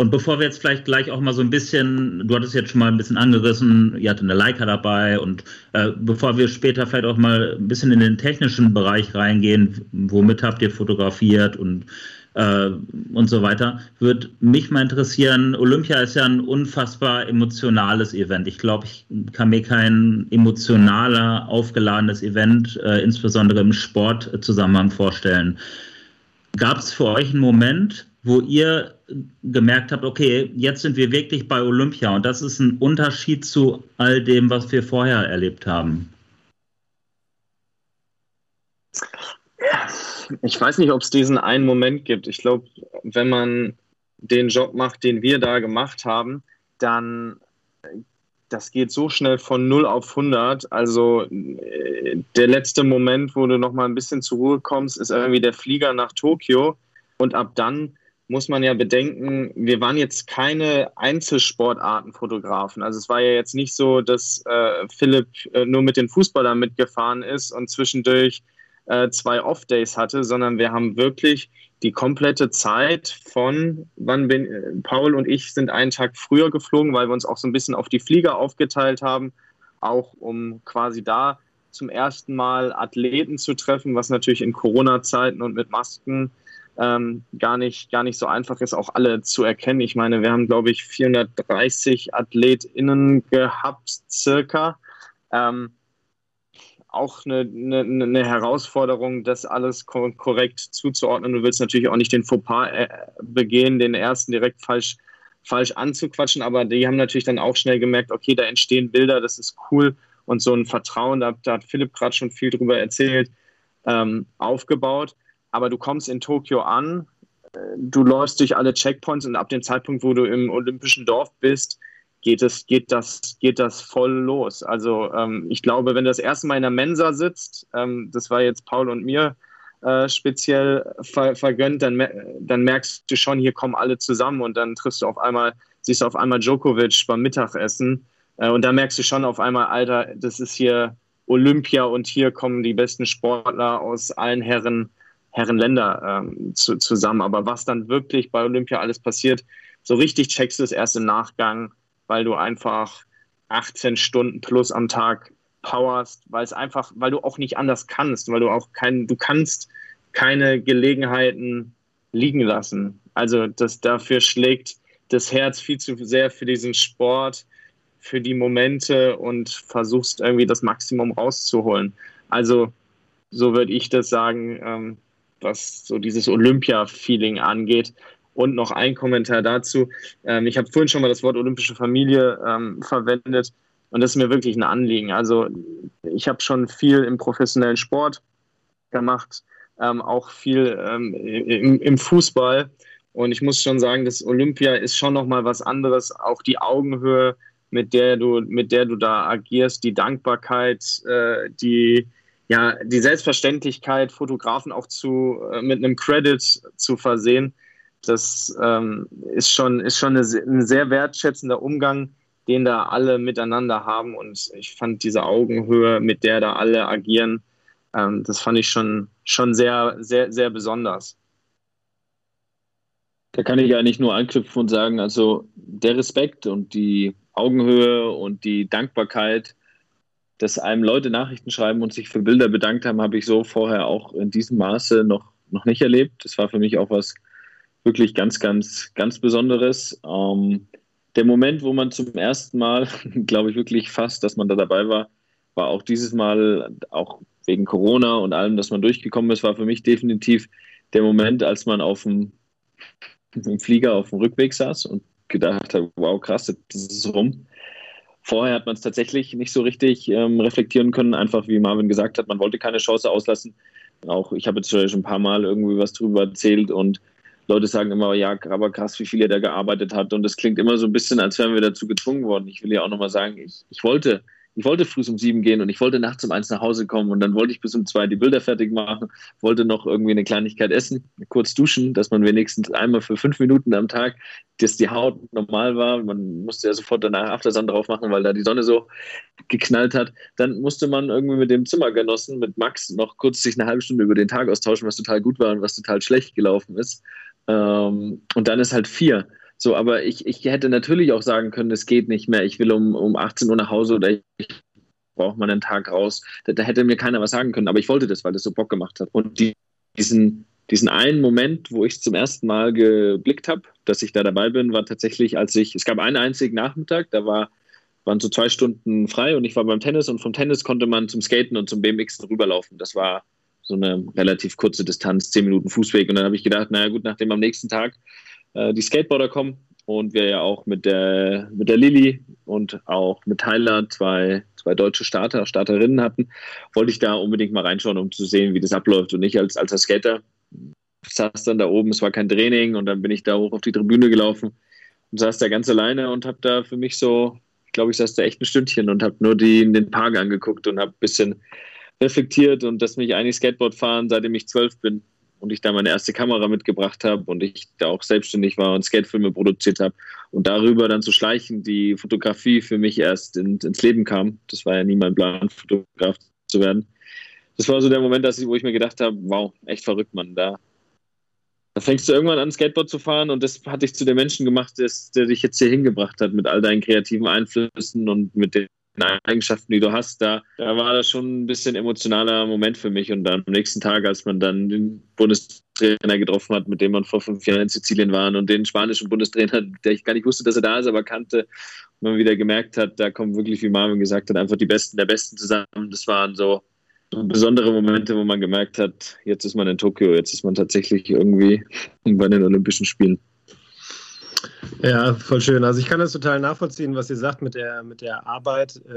und bevor wir jetzt vielleicht gleich auch mal so ein bisschen, du hattest jetzt schon mal ein bisschen angerissen, ihr hattet eine Leica dabei und äh, bevor wir später vielleicht auch mal ein bisschen in den technischen Bereich reingehen, womit habt ihr fotografiert und äh, und so weiter, würde mich mal interessieren, Olympia ist ja ein unfassbar emotionales Event. Ich glaube, ich kann mir kein emotionaler, aufgeladenes Event, äh, insbesondere im Sportzusammenhang vorstellen. Gab es für euch einen Moment, wo ihr gemerkt habt, okay, jetzt sind wir wirklich bei Olympia und das ist ein Unterschied zu all dem, was wir vorher erlebt haben? Ich weiß nicht, ob es diesen einen Moment gibt. Ich glaube, wenn man den Job macht, den wir da gemacht haben, dann das geht so schnell von 0 auf 100. Also äh, der letzte Moment, wo du noch mal ein bisschen zur Ruhe kommst, ist irgendwie der Flieger nach Tokio und ab dann muss man ja bedenken, wir waren jetzt keine Einzelsportartenfotografen. Also es war ja jetzt nicht so, dass äh, Philipp äh, nur mit den Fußballern mitgefahren ist und zwischendurch äh, zwei Off-Days hatte, sondern wir haben wirklich die komplette Zeit von, wann bin äh, Paul und ich sind einen Tag früher geflogen, weil wir uns auch so ein bisschen auf die Flieger aufgeteilt haben, auch um quasi da zum ersten Mal Athleten zu treffen, was natürlich in Corona-Zeiten und mit Masken ähm, gar, nicht, gar nicht so einfach ist, auch alle zu erkennen. Ich meine, wir haben, glaube ich, 430 AthletInnen gehabt, circa. Ähm, auch eine, eine, eine, Herausforderung, das alles korrekt zuzuordnen. Du willst natürlich auch nicht den Fauxpas äh, begehen, den ersten direkt falsch, falsch anzuquatschen, aber die haben natürlich dann auch schnell gemerkt, okay, da entstehen Bilder, das ist cool und so ein Vertrauen, da, da hat Philipp gerade schon viel drüber erzählt, ähm, aufgebaut aber du kommst in Tokio an, äh, du läufst durch alle Checkpoints und ab dem Zeitpunkt, wo du im olympischen Dorf bist, geht, es, geht, das, geht das voll los. Also ähm, ich glaube, wenn du das erste Mal in der Mensa sitzt, ähm, das war jetzt Paul und mir äh, speziell ver vergönnt, dann, dann merkst du schon, hier kommen alle zusammen und dann triffst du auf einmal, siehst du auf einmal Djokovic beim Mittagessen Äh, und da merkst du schon auf einmal, Alter, das ist hier Olympia und hier kommen die besten Sportler aus allen Herren, Herrenländer ähm, zu, zusammen. Aber was dann wirklich bei Olympia alles passiert, so richtig checkst du es erst im Nachgang, weil du einfach 18 Stunden plus am Tag powerst, weil es einfach, weil du auch nicht anders kannst, weil du auch kein, du kannst keine Gelegenheiten liegen lassen. Also das dafür schlägt das Herz viel zu sehr für diesen Sport, für die Momente und versuchst irgendwie das Maximum rauszuholen. Also so würde ich das sagen, ähm, was so dieses Olympia-Feeling angeht. Und noch ein Kommentar dazu. Ähm, ich habe vorhin schon mal das Wort olympische Familie ähm, verwendet und das ist mir wirklich ein Anliegen. Also ich habe schon viel im professionellen Sport gemacht, ähm, auch viel ähm, im, im, Fußball. Und ich muss schon sagen, das Olympia ist schon nochmal was anderes. Auch die Augenhöhe, mit der du, mit der du da agierst, die Dankbarkeit, äh, die, ja, die Selbstverständlichkeit, Fotografen auch zu, äh, mit einem Credit zu versehen, das ähm, ist schon, ist schon eine, ein sehr wertschätzender Umgang, den da alle miteinander haben. Und ich fand diese Augenhöhe, mit der da alle agieren, ähm, das fand ich schon, schon sehr, sehr, sehr besonders. Da kann ich eigentlich nur anknüpfen und sagen, also der Respekt und die Augenhöhe und die Dankbarkeit, dass einem Leute Nachrichten schreiben und sich für Bilder bedankt haben, habe ich so vorher auch in diesem Maße noch, noch nicht erlebt. Das war für mich auch was wirklich ganz, ganz, ganz Besonderes. Ähm, der Moment, wo man zum ersten Mal, glaube ich wirklich fast, dass man da dabei war, war auch dieses Mal, auch wegen Corona und allem, dass man durchgekommen ist, war für mich definitiv der Moment, als man auf dem, im Flieger auf dem Rückweg saß und gedacht hat, wow, krass, das ist rum. Vorher hat man es tatsächlich nicht so richtig ähm, reflektieren können, einfach wie Marvin gesagt hat, man wollte keine Chance auslassen. Auch ich habe jetzt schon ein paar Mal irgendwie was drüber erzählt und Leute sagen immer, ja, aber krass, wie viel er da gearbeitet hat. Und das klingt immer so ein bisschen, als wären wir dazu gezwungen worden. Ich will ja auch nochmal sagen, ich, ich wollte ich wollte früh um sieben gehen und ich wollte nachts um eins nach Hause kommen und dann wollte ich bis um zwei die Bilder fertig machen, wollte noch irgendwie eine Kleinigkeit essen, kurz duschen, dass man wenigstens einmal für fünf Minuten am Tag, dass die Haut normal war. Man musste ja sofort danach Aftersun drauf machen, weil da die Sonne so geknallt hat. Dann musste man irgendwie mit dem Zimmergenossen, mit Max, noch kurz sich eine halbe Stunde über den Tag austauschen, was total gut war und was total schlecht gelaufen ist. Ähm, und dann ist halt vier. So, aber ich, ich hätte natürlich auch sagen können, es geht nicht mehr, ich will um, um 18 Uhr nach Hause oder ich brauche mal einen Tag raus. Da, da, hätte mir keiner was sagen können, aber ich wollte das, weil das so Bock gemacht hat. Und die, diesen, diesen einen Moment, wo ich es zum ersten Mal geblickt habe, dass ich da dabei bin, war tatsächlich, als ich, es gab einen einzigen Nachmittag, da war, waren so zwei Stunden frei und ich war beim Tennis und vom Tennis konnte man zum Skaten und zum BMX rüberlaufen. Das war so eine relativ kurze Distanz, zehn Minuten Fußweg. Und dann habe ich gedacht, naja gut, nachdem am nächsten Tag äh, die Skateboarder kommen und wir ja auch mit der, mit der Lilly und auch mit Tyler zwei, zwei deutsche Starter, Starterinnen hatten, wollte ich da unbedingt mal reinschauen, um zu sehen, wie das abläuft. Und ich als, als Skater saß dann da oben, es war kein Training und dann bin ich da hoch auf die Tribüne gelaufen und saß da ganz alleine und habe da für mich so, ich glaube, ich saß da echt ein Stündchen und habe nur die, den Park angeguckt und habe ein bisschen reflektiert und dass mich eigentlich Skateboard fahren, seitdem ich zwölf bin, und ich da meine erste Kamera mitgebracht habe und ich da auch selbstständig war und Skatefilme produziert habe und darüber dann zu schleichen, die Fotografie für mich erst in, ins Leben kam. Das war ja nie mein Plan, Fotograf zu werden. Das war so der Moment, ich, wo ich mir gedacht habe, wow, echt verrückt, Mann. Da, da fängst du irgendwann an, Skateboard zu fahren und das hat dich zu dem Menschen gemacht, der dich jetzt hier hingebracht hat mit all deinen kreativen Einflüssen und mit den Eigenschaften, die du hast, da, da war das schon ein bisschen emotionaler Moment für mich. Und dann am nächsten Tag, als man dann den Bundestrainer getroffen hat, mit dem man vor fünf Jahren in Sizilien war und den spanischen Bundestrainer, der ich gar nicht wusste, dass er da ist, aber kannte, und man wieder gemerkt hat, da kommen wirklich, wie Marvin gesagt hat, einfach die Besten der Besten zusammen. Das waren so besondere Momente, wo man gemerkt hat, jetzt ist man in Tokio, jetzt ist man tatsächlich irgendwie bei den Olympischen Spielen. Ja, voll schön. Also ich kann das total nachvollziehen, was ihr sagt mit der, mit der Arbeit. Äh,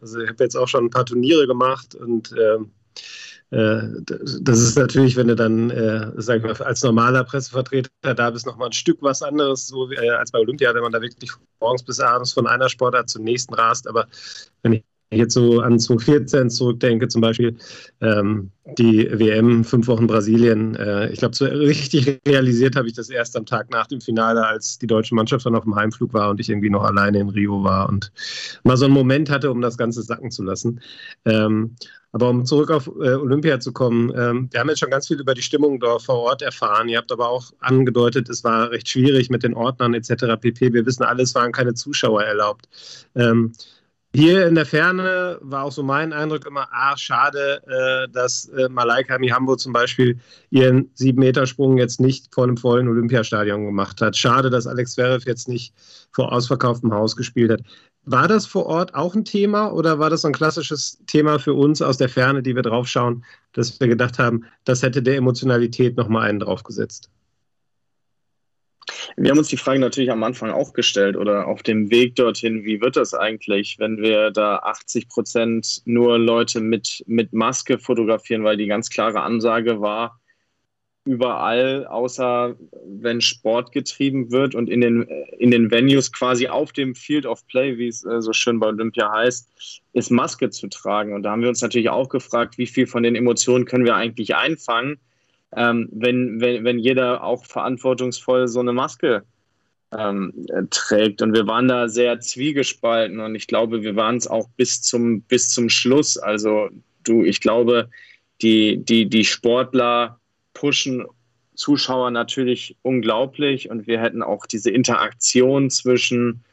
also ich habe jetzt auch schon ein paar Turniere gemacht und ähm, äh, das ist natürlich, wenn du dann, äh, sag ich mal, als normaler Pressevertreter da bist, nochmal ein Stück was anderes, so äh, als bei Olympia, wenn man da wirklich morgens bis abends von einer Sportart zur nächsten rast. Aber wenn ich ich jetzt so an 2014 zurückdenke, zum Beispiel ähm, die WM, fünf Wochen Brasilien. Äh, ich glaube, so richtig realisiert habe ich das erst am Tag nach dem Finale, als die deutsche Mannschaft dann auf dem Heimflug war und ich irgendwie noch alleine in Rio war und mal so einen Moment hatte, um das Ganze sacken zu lassen. Ähm, aber um zurück auf äh, Olympia zu kommen, ähm, wir haben jetzt schon ganz viel über die Stimmung dort vor Ort erfahren. Ihr habt aber auch angedeutet, es war recht schwierig mit den Ordnern etc. pp. Wir wissen alle, es waren keine Zuschauer erlaubt. Ähm, hier in der Ferne war auch so mein Eindruck immer, ah, schade, äh, dass äh, Malaika Mihambo zum Beispiel ihren Sieben-Meter-Sprung jetzt nicht vor einem vollen Olympiastadion gemacht hat. Schade, dass Alex Zverev jetzt nicht vor ausverkauftem Haus gespielt hat. War das vor Ort auch ein Thema oder war das so ein klassisches Thema für uns aus der Ferne, die wir draufschauen, dass wir gedacht haben, das hätte der Emotionalität nochmal einen draufgesetzt? Wir haben uns die Frage natürlich am Anfang auch gestellt oder auf dem Weg dorthin, wie wird das eigentlich, wenn wir da 80 Prozent nur Leute mit, mit Maske fotografieren, weil die ganz klare Ansage war, überall, außer wenn Sport getrieben wird und in den, in den Venues quasi auf dem Field of Play, wie es äh, so schön bei Olympia heißt, ist Maske zu tragen. Und da haben wir uns natürlich auch gefragt, wie viel von den Emotionen können wir eigentlich einfangen ähm, wenn, wenn, wenn jeder auch verantwortungsvoll so eine Maske ähm, trägt. Und wir waren da sehr zwiegespalten und ich glaube, wir waren es auch bis zum, bis zum Schluss. Also du, ich glaube, die, die, die Sportler pushen Zuschauer natürlich unglaublich und wir hätten auch diese Interaktion zwischen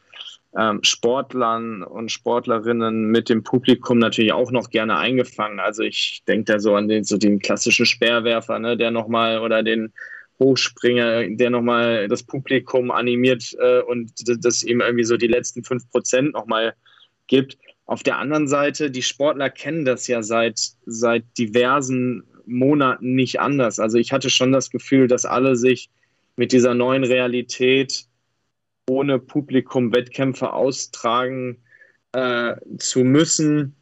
Sportlern und Sportlerinnen mit dem Publikum natürlich auch noch gerne eingefangen. Also ich denke da so an den, so den klassischen Speerwerfer, ne, der nochmal oder den Hochspringer, der nochmal das Publikum animiert äh, und das ihm irgendwie so die letzten fünf Prozent nochmal gibt. Auf der anderen Seite, die Sportler kennen das ja seit, seit diversen Monaten nicht anders. Also ich hatte schon das Gefühl, dass alle sich mit dieser neuen Realität ohne Publikum Wettkämpfe austragen äh, zu müssen,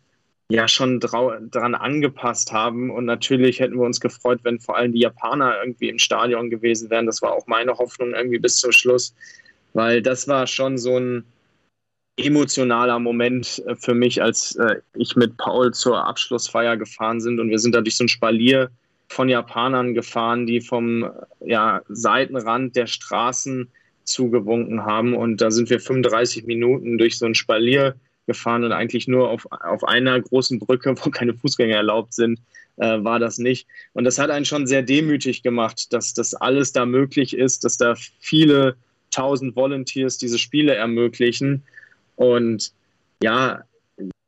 ja schon daran angepasst haben. Und natürlich hätten wir uns gefreut, wenn vor allem die Japaner irgendwie im Stadion gewesen wären. Das war auch meine Hoffnung irgendwie bis zum Schluss, weil das war schon so ein emotionaler Moment äh, für mich, als äh, ich mit Paul zur Abschlussfeier gefahren sind und wir sind da durch so ein Spalier von Japanern gefahren, die vom ja, Seitenrand der Straßen zugewunken haben. Und da sind wir 35 Minuten durch so ein Spalier gefahren und eigentlich nur auf, auf einer großen Brücke, wo keine Fußgänger erlaubt sind, äh, war das nicht. Und das hat einen schon sehr demütig gemacht, dass das alles da möglich ist, dass da viele tausend Volunteers diese Spiele ermöglichen. Und ja,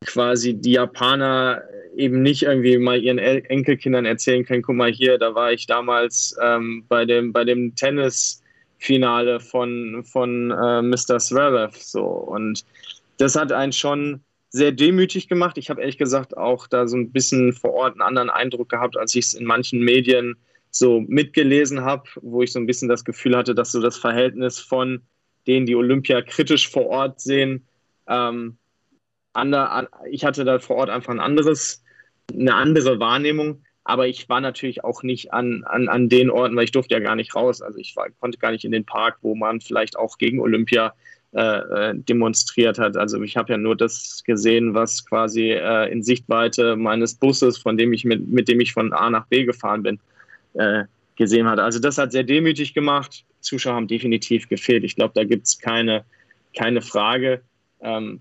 quasi die Japaner eben nicht irgendwie mal ihren Enkelkindern erzählen können, guck mal hier, da war ich damals ähm, bei dem, bei dem Tennis- Finale von, von äh, Mr. Zverev. So. Und das hat einen schon sehr demütig gemacht. Ich habe ehrlich gesagt auch da so ein bisschen vor Ort einen anderen Eindruck gehabt, als ich es in manchen Medien so mitgelesen habe, wo ich so ein bisschen das Gefühl hatte, dass so das Verhältnis von denen, die Olympia kritisch vor Ort sehen, ähm, ander, ich hatte da vor Ort einfach ein anderes, eine andere Wahrnehmung. Aber ich war natürlich auch nicht an, an, an den Orten, weil ich durfte ja gar nicht raus. Also ich war, konnte gar nicht in den Park, wo man vielleicht auch gegen Olympia äh, äh demonstriert hat. Also ich habe ja nur das gesehen, was quasi äh, in Sichtweite meines Busses, von dem ich mit, mit dem ich von A nach B gefahren bin, äh, gesehen hatte. Also das hat sehr demütig gemacht. Zuschauer haben definitiv gefehlt. Ich glaube, da gibt es keine, keine Frage. Ähm,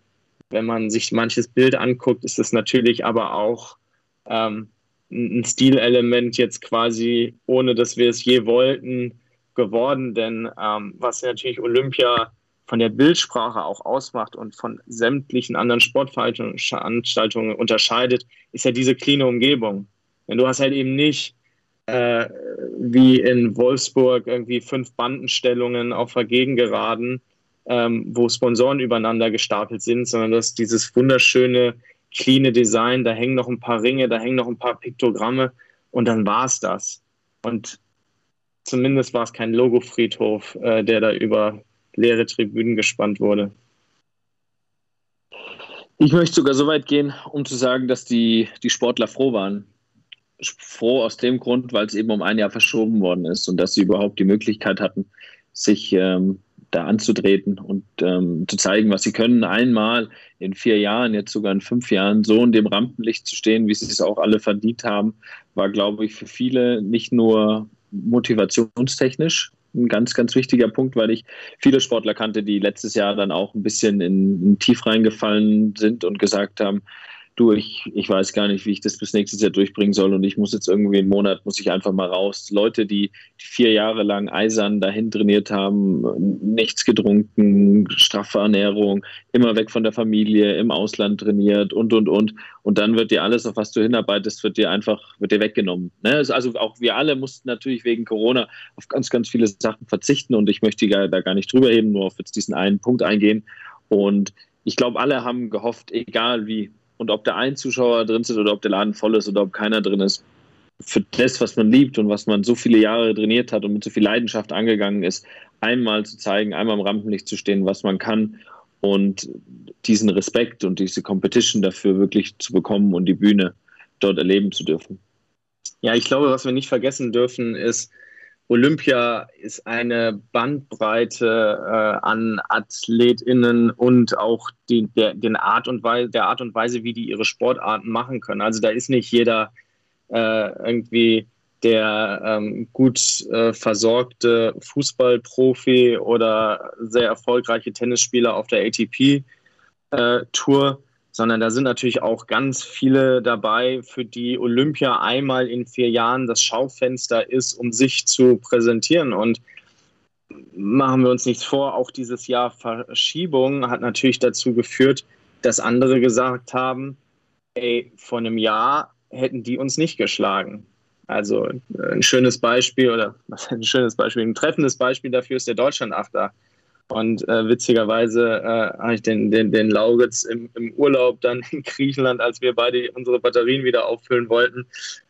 wenn man sich manches Bild anguckt, ist es natürlich aber auch ähm, ein Stilelement jetzt quasi, ohne dass wir es je wollten, geworden. Denn ähm, was natürlich Olympia von der Bildsprache auch ausmacht und von sämtlichen anderen Sportveranstaltungen unterscheidet, ist ja diese clean Umgebung. Denn du hast halt eben nicht äh, wie in Wolfsburg irgendwie fünf Bandenstellungen auf der Gegengeraden, ähm, wo Sponsoren übereinander gestapelt sind, sondern dass dieses wunderschöne cleane Design, da hängen noch ein paar Ringe, da hängen noch ein paar Piktogramme und dann war es das. Und zumindest war es kein Logofriedhof, äh, der da über leere Tribünen gespannt wurde. Ich möchte sogar so weit gehen, um zu sagen, dass die, die Sportler froh waren. Froh aus dem Grund, weil es eben um ein Jahr verschoben worden ist und dass sie überhaupt die Möglichkeit hatten, sich ähm, da anzutreten und ähm, zu zeigen, was sie können. Einmal in vier Jahren, jetzt sogar in fünf Jahren, so in dem Rampenlicht zu stehen, wie sie es auch alle verdient haben, war, glaube ich, für viele nicht nur motivationstechnisch ein ganz, ganz wichtiger Punkt, weil ich viele Sportler kannte, die letztes Jahr dann auch ein bisschen in, in Tief reingefallen sind und gesagt haben, du, ich, ich weiß gar nicht, wie ich das bis nächstes Jahr durchbringen soll und ich muss jetzt irgendwie einen Monat, muss ich einfach mal raus. Leute, die, die vier Jahre lang eisern dahin trainiert haben, nichts getrunken, straffe Ernährung, immer weg von der Familie, im Ausland trainiert und, und, und. Und dann wird dir alles, auf was du hinarbeitest, wird dir einfach, wird dir weggenommen. Ne? Also auch wir alle mussten natürlich wegen Corona auf ganz, ganz viele Sachen verzichten und ich möchte da gar nicht drüber heben, nur auf jetzt diesen einen Punkt eingehen. Und ich glaube, alle haben gehofft, egal wie, und ob da ein Zuschauer drin sitzt oder ob der Laden voll ist oder ob keiner drin ist, für das, was man liebt und was man so viele Jahre trainiert hat und mit so viel Leidenschaft angegangen ist, einmal zu zeigen, einmal im Rampenlicht zu stehen, was man kann und diesen Respekt und diese Competition dafür wirklich zu bekommen und die Bühne dort erleben zu dürfen. Ja, ich glaube, was wir nicht vergessen dürfen, ist, Olympia ist eine Bandbreite äh, an AthletInnen und auch die, der, den Art und Weise, der Art und Weise, wie die ihre Sportarten machen können. Also da ist nicht jeder äh, irgendwie der ähm, gut äh, versorgte Fußballprofi oder sehr erfolgreiche Tennisspieler auf der ATP-Tour, äh, sondern da sind natürlich auch ganz viele dabei, für die Olympia einmal in vier Jahren das Schaufenster ist, um sich zu präsentieren. Und machen wir uns nichts vor, auch dieses Jahr Verschiebung hat natürlich dazu geführt, dass andere gesagt haben, ey, vor einem Jahr hätten die uns nicht geschlagen. Also ein schönes Beispiel oder was ein schönes Beispiel, ein treffendes Beispiel dafür ist der Deutschlandachter. Und äh, witzigerweise äh, habe ich den, den, den Lauritz im, im Urlaub dann in Griechenland, als wir beide unsere Batterien wieder auffüllen wollten,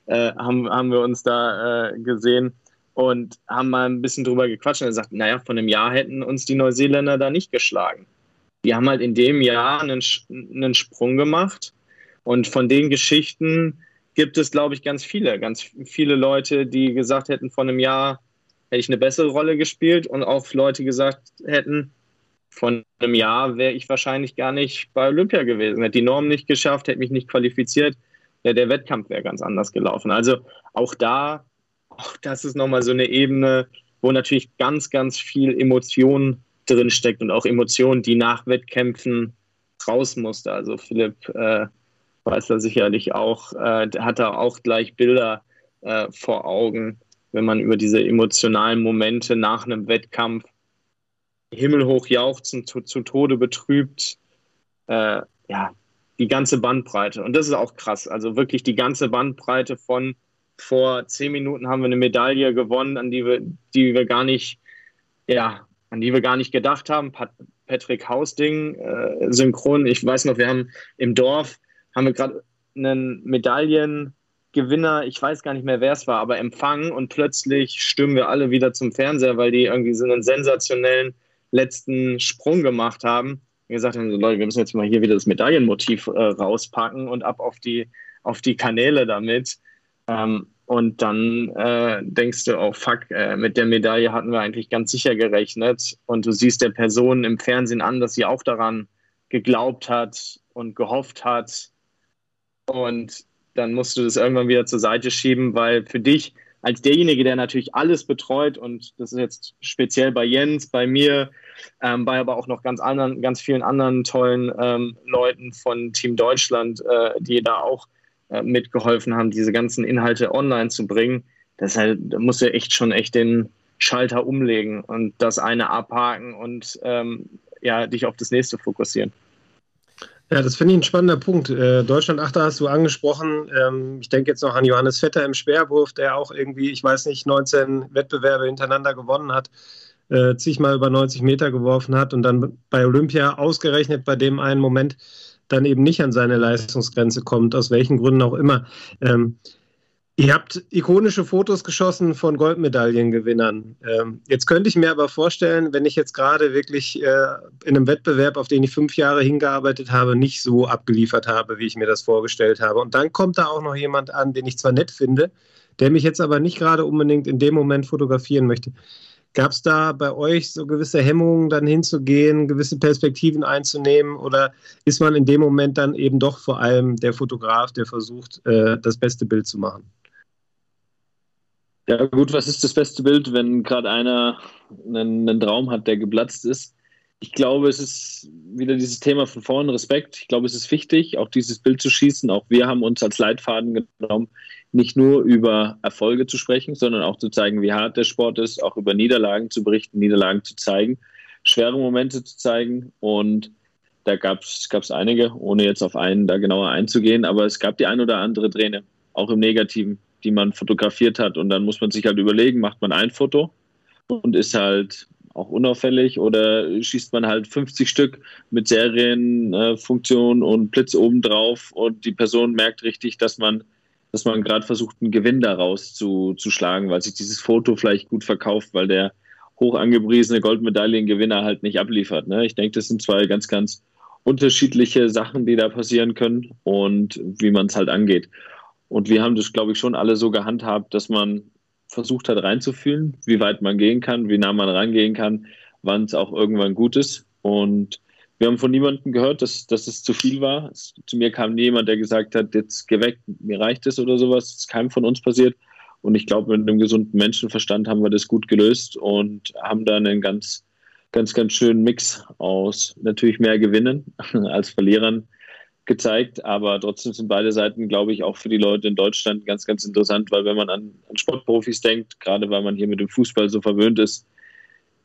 äh, haben, haben wir uns da äh, gesehen und haben mal ein bisschen drüber gequatscht. Und er sagt, naja, von einem Jahr hätten uns die Neuseeländer da nicht geschlagen. Die haben halt in dem Jahr einen, einen Sprung gemacht. Und von den Geschichten gibt es, glaube ich, ganz viele. Ganz viele Leute, die gesagt hätten, von einem Jahr hätte ich eine bessere Rolle gespielt und auch Leute gesagt hätten, von einem Jahr wäre ich wahrscheinlich gar nicht bei Olympia gewesen, hätte die Norm nicht geschafft, hätte mich nicht qualifiziert, ja, der Wettkampf wäre ganz anders gelaufen. Also auch da, auch das ist nochmal so eine Ebene, wo natürlich ganz, ganz viel Emotion drin steckt und auch Emotionen, die nach Wettkämpfen raus musste. Also Philipp äh, weiß da sicherlich auch, äh, hat da auch gleich Bilder äh, vor Augen, wenn man über diese emotionalen Momente nach einem Wettkampf himmelhoch jauchzend, zu, zu Tode betrübt, äh, ja, die ganze Bandbreite. Und das ist auch krass. Also wirklich die ganze Bandbreite von vor zehn Minuten haben wir eine Medaille gewonnen, an die wir, die wir gar nicht, ja, an die wir gar nicht gedacht haben. Pat Patrick Hausding, äh, synchron. Ich weiß noch, wir haben im Dorf, haben wir gerade einen Medaillen, Gewinner, ich weiß gar nicht mehr, wer es war, aber empfangen und plötzlich stürmen wir alle wieder zum Fernseher, weil die irgendwie so einen sensationellen letzten Sprung gemacht haben. Wir gesagt haben, so, Leute, wir müssen jetzt mal hier wieder das Medaillenmotiv äh, rauspacken und ab auf die, auf die Kanäle damit. Ähm, und dann äh, denkst du, oh fuck, äh, mit der Medaille hatten wir eigentlich ganz sicher gerechnet. Und du siehst der Person im Fernsehen an, dass sie auch daran geglaubt hat und gehofft hat. Und dann musst du das irgendwann wieder zur Seite schieben, weil für dich als derjenige, der natürlich alles betreut und das ist jetzt speziell bei Jens, bei mir, ähm, bei aber auch noch ganz anderen, ganz vielen anderen tollen ähm, Leuten von Team Deutschland, äh, die da auch äh, mitgeholfen haben, diese ganzen Inhalte online zu bringen. Das halt, da musst du echt schon echt den Schalter umlegen und das eine abhaken und ähm, ja, dich auf das nächste fokussieren. Ja, das finde ich ein spannender Punkt. Äh, Deutschland Achter hast du angesprochen. Ähm, ich denke jetzt noch an Johannes Vetter im Sperrwurf, der auch irgendwie, ich weiß nicht, 19 Wettbewerbe hintereinander gewonnen hat, äh, zigmal über 90 Meter geworfen hat und dann bei Olympia ausgerechnet bei dem einen Moment dann eben nicht an seine Leistungsgrenze kommt, aus welchen Gründen auch immer. Ähm, Ihr habt ikonische Fotos geschossen von Goldmedaillengewinnern. Ähm, jetzt könnte ich mir aber vorstellen, wenn ich jetzt gerade wirklich äh, in einem Wettbewerb, auf den ich fünf Jahre hingearbeitet habe, nicht so abgeliefert habe, wie ich mir das vorgestellt habe. Und dann kommt da auch noch jemand an, den ich zwar nett finde, der mich jetzt aber nicht gerade unbedingt in dem Moment fotografieren möchte. Gab es da bei euch so gewisse Hemmungen, dann hinzugehen, gewisse Perspektiven einzunehmen? Oder ist man in dem Moment dann eben doch vor allem der Fotograf, der versucht, äh, das beste Bild zu machen? Ja, gut, was ist das beste Bild, wenn gerade einer einen, einen, Traum hat, der geplatzt ist? Ich glaube, es ist wieder dieses Thema von vorn, Respekt. Ich glaube, es ist wichtig, auch dieses Bild zu schießen. Auch wir haben uns als Leitfaden genommen, nicht nur über Erfolge zu sprechen, sondern auch zu zeigen, wie hart der Sport ist, auch über Niederlagen zu berichten, Niederlagen zu zeigen, schwere Momente zu zeigen. Und da gab es einige, ohne jetzt auf einen da genauer einzugehen, aber es gab die ein oder andere Träne, auch im Negativen die man fotografiert hat. Und dann muss man sich halt überlegen, macht man ein Foto und ist halt auch unauffällig oder schießt man halt 50 Stück mit Serienfunktion äh, und Blitz obendrauf und die Person merkt richtig, dass man, dass man gerade versucht, einen Gewinn daraus zu, zu schlagen, weil sich dieses Foto vielleicht gut verkauft, weil der hoch angepriesene Goldmedaillengewinner halt nicht abliefert. Ne? Ich denke, das sind zwei ganz, ganz unterschiedliche Sachen, die da passieren können und wie man es halt angeht. Und wir haben das, glaube ich, schon alle so gehandhabt, dass man versucht hat reinzufühlen, wie weit man gehen kann, wie nah man rangehen kann, wann es auch irgendwann gut ist. Und wir haben von niemandem gehört, dass, dass es zu viel war. Es, zu mir kam niemand, der gesagt hat, jetzt geh weg, mir reicht es oder sowas. Es ist keinem von uns passiert. Und ich glaube, mit einem gesunden Menschenverstand haben wir das gut gelöst und haben dann einen ganz, ganz, ganz schönen Mix aus natürlich mehr Gewinnen als Verlierern gezeigt, aber trotzdem sind beide Seiten, glaube ich, auch für die Leute in Deutschland ganz, ganz interessant, weil wenn man an, an, Sportprofis denkt, gerade weil man hier mit dem Fußball so verwöhnt ist,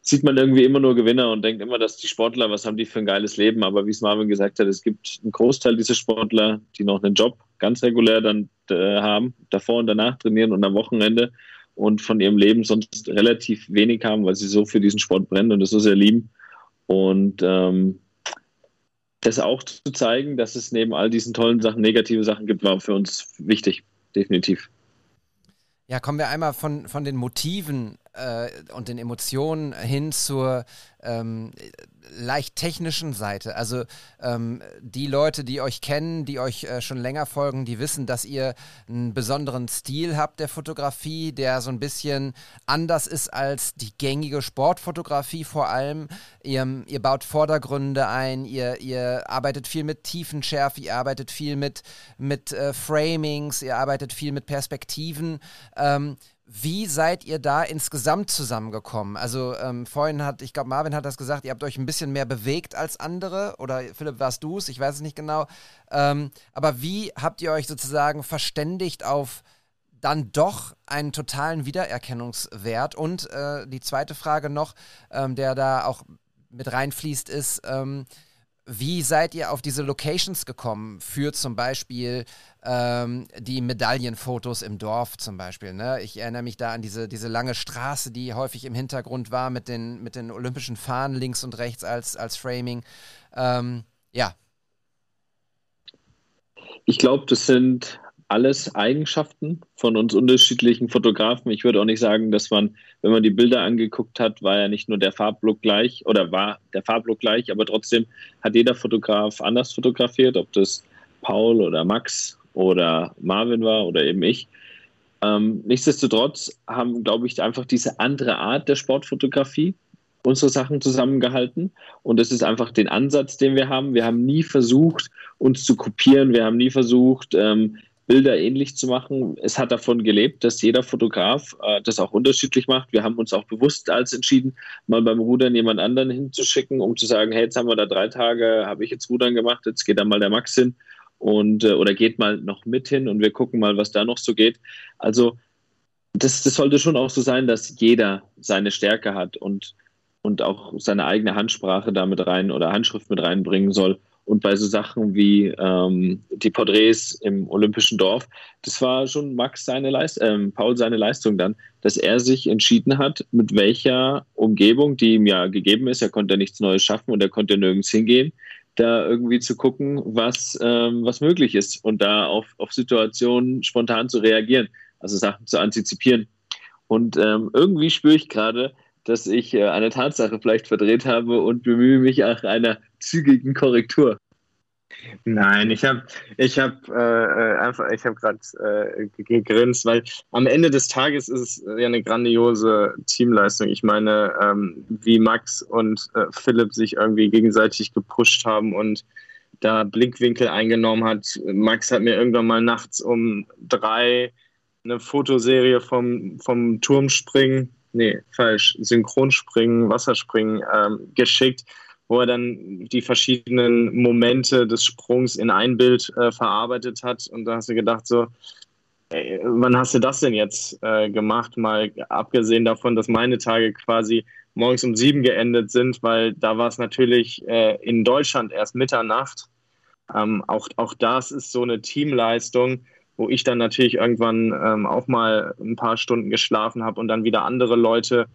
sieht man irgendwie immer nur Gewinner und denkt immer, dass die Sportler, was haben die für ein geiles Leben, aber wie es Marvin gesagt hat, es gibt einen Großteil dieser Sportler, die noch einen Job ganz regulär dann äh, haben, davor und danach trainieren und am Wochenende und von ihrem Leben sonst relativ wenig haben, weil sie so für diesen Sport brennen und es so sehr lieben. Und ähm, das auch zu zeigen, dass es neben all diesen tollen Sachen negative Sachen gibt, war für uns wichtig, definitiv. Ja, kommen wir einmal von, von den Motiven äh, und den Emotionen hin zur ähm, leicht technischen Seite. Also ähm, die Leute, die euch kennen, die euch äh, schon länger folgen, die wissen, dass ihr einen besonderen Stil habt der Fotografie, der so ein bisschen anders ist als die gängige Sportfotografie vor allem. Ihr, ihr baut Vordergründe ein, ihr, ihr arbeitet viel mit Tiefenschärfe, ihr arbeitet viel mit, mit äh, Framings, ihr arbeitet viel mit Perspektiven. Ähm, wie seid ihr da insgesamt zusammengekommen? Also ähm, vorhin hat, ich glaube, Marvin hat das gesagt, ihr habt euch ein bisschen mehr bewegt als andere. Oder Philipp, warst du es? Ich weiß es nicht genau. Ähm, aber wie habt ihr euch sozusagen verständigt auf dann doch einen totalen Wiedererkennungswert? Und äh, die zweite Frage noch, ähm, der da auch mit reinfließt, ist, ähm, wie seid ihr auf diese Locations gekommen für zum Beispiel ähm, die Medaillenfotos im Dorf zum Beispiel? Ne? Ich erinnere mich da an diese, diese lange Straße, die häufig im Hintergrund war mit den, mit den olympischen Fahnen links und rechts als, als Framing. Ähm, ja. Ich glaube, das sind alles Eigenschaften von uns unterschiedlichen Fotografen. Ich würde auch nicht sagen, dass man, wenn man die Bilder angeguckt hat, war ja nicht nur der Farbblock gleich oder war der Farbblock gleich, aber trotzdem hat jeder Fotograf anders fotografiert, ob das Paul oder Max oder Marvin war oder eben ich. Ähm, nichtsdestotrotz haben, glaube ich, einfach diese andere Art der Sportfotografie unsere Sachen zusammengehalten. Und das ist einfach den Ansatz, den wir haben. Wir haben nie versucht, uns zu kopieren. Wir haben nie versucht, ähm, Bilder ähnlich zu machen. Es hat davon gelebt, dass jeder Fotograf äh, das auch unterschiedlich macht. Wir haben uns auch bewusst als entschieden, mal beim Rudern jemand anderen hinzuschicken, um zu sagen, hey, jetzt haben wir da drei Tage, habe ich jetzt Rudern gemacht, jetzt geht da mal der Max hin und äh, oder geht mal noch mit hin und wir gucken mal, was da noch so geht. Also das, das sollte schon auch so sein, dass jeder seine Stärke hat und, und auch seine eigene Handsprache damit rein oder Handschrift mit reinbringen soll. Und bei so Sachen wie ähm, die Porträts im Olympischen Dorf, das war schon Max seine Leistung, äh, Paul seine Leistung dann, dass er sich entschieden hat, mit welcher Umgebung, die ihm ja gegeben ist, er konnte nichts Neues schaffen und er konnte nirgends hingehen, da irgendwie zu gucken, was, ähm, was möglich ist und da auf, auf Situationen spontan zu reagieren, also Sachen zu antizipieren. Und ähm, irgendwie spüre ich gerade, dass ich äh, eine Tatsache vielleicht verdreht habe und bemühe mich nach einer zügigen Korrektur. Nein, ich habe ich hab, äh, äh einfach, ich habe gerade äh, gegrinst, weil am Ende des Tages ist es ja eine grandiose Teamleistung. Ich meine, ähm, wie Max und äh, Philipp sich irgendwie gegenseitig gepusht haben und da Blickwinkel eingenommen hat. Max hat mir irgendwann mal nachts um drei eine Fotoserie vom, vom Turmspringen, nee, falsch, Synchronspringen, Wasserspringen ähm, geschickt wo er dann die verschiedenen Momente des Sprungs in ein Bild äh, verarbeitet hat. Und da hast du gedacht, so, ey, wann hast du das denn jetzt äh, gemacht? Mal abgesehen davon, dass meine Tage quasi morgens um sieben geendet sind, weil da war es natürlich äh, in Deutschland erst Mitternacht. Ähm, auch, auch das ist so eine Teamleistung, wo ich dann natürlich irgendwann ähm, auch mal ein paar Stunden geschlafen habe und dann wieder andere Leute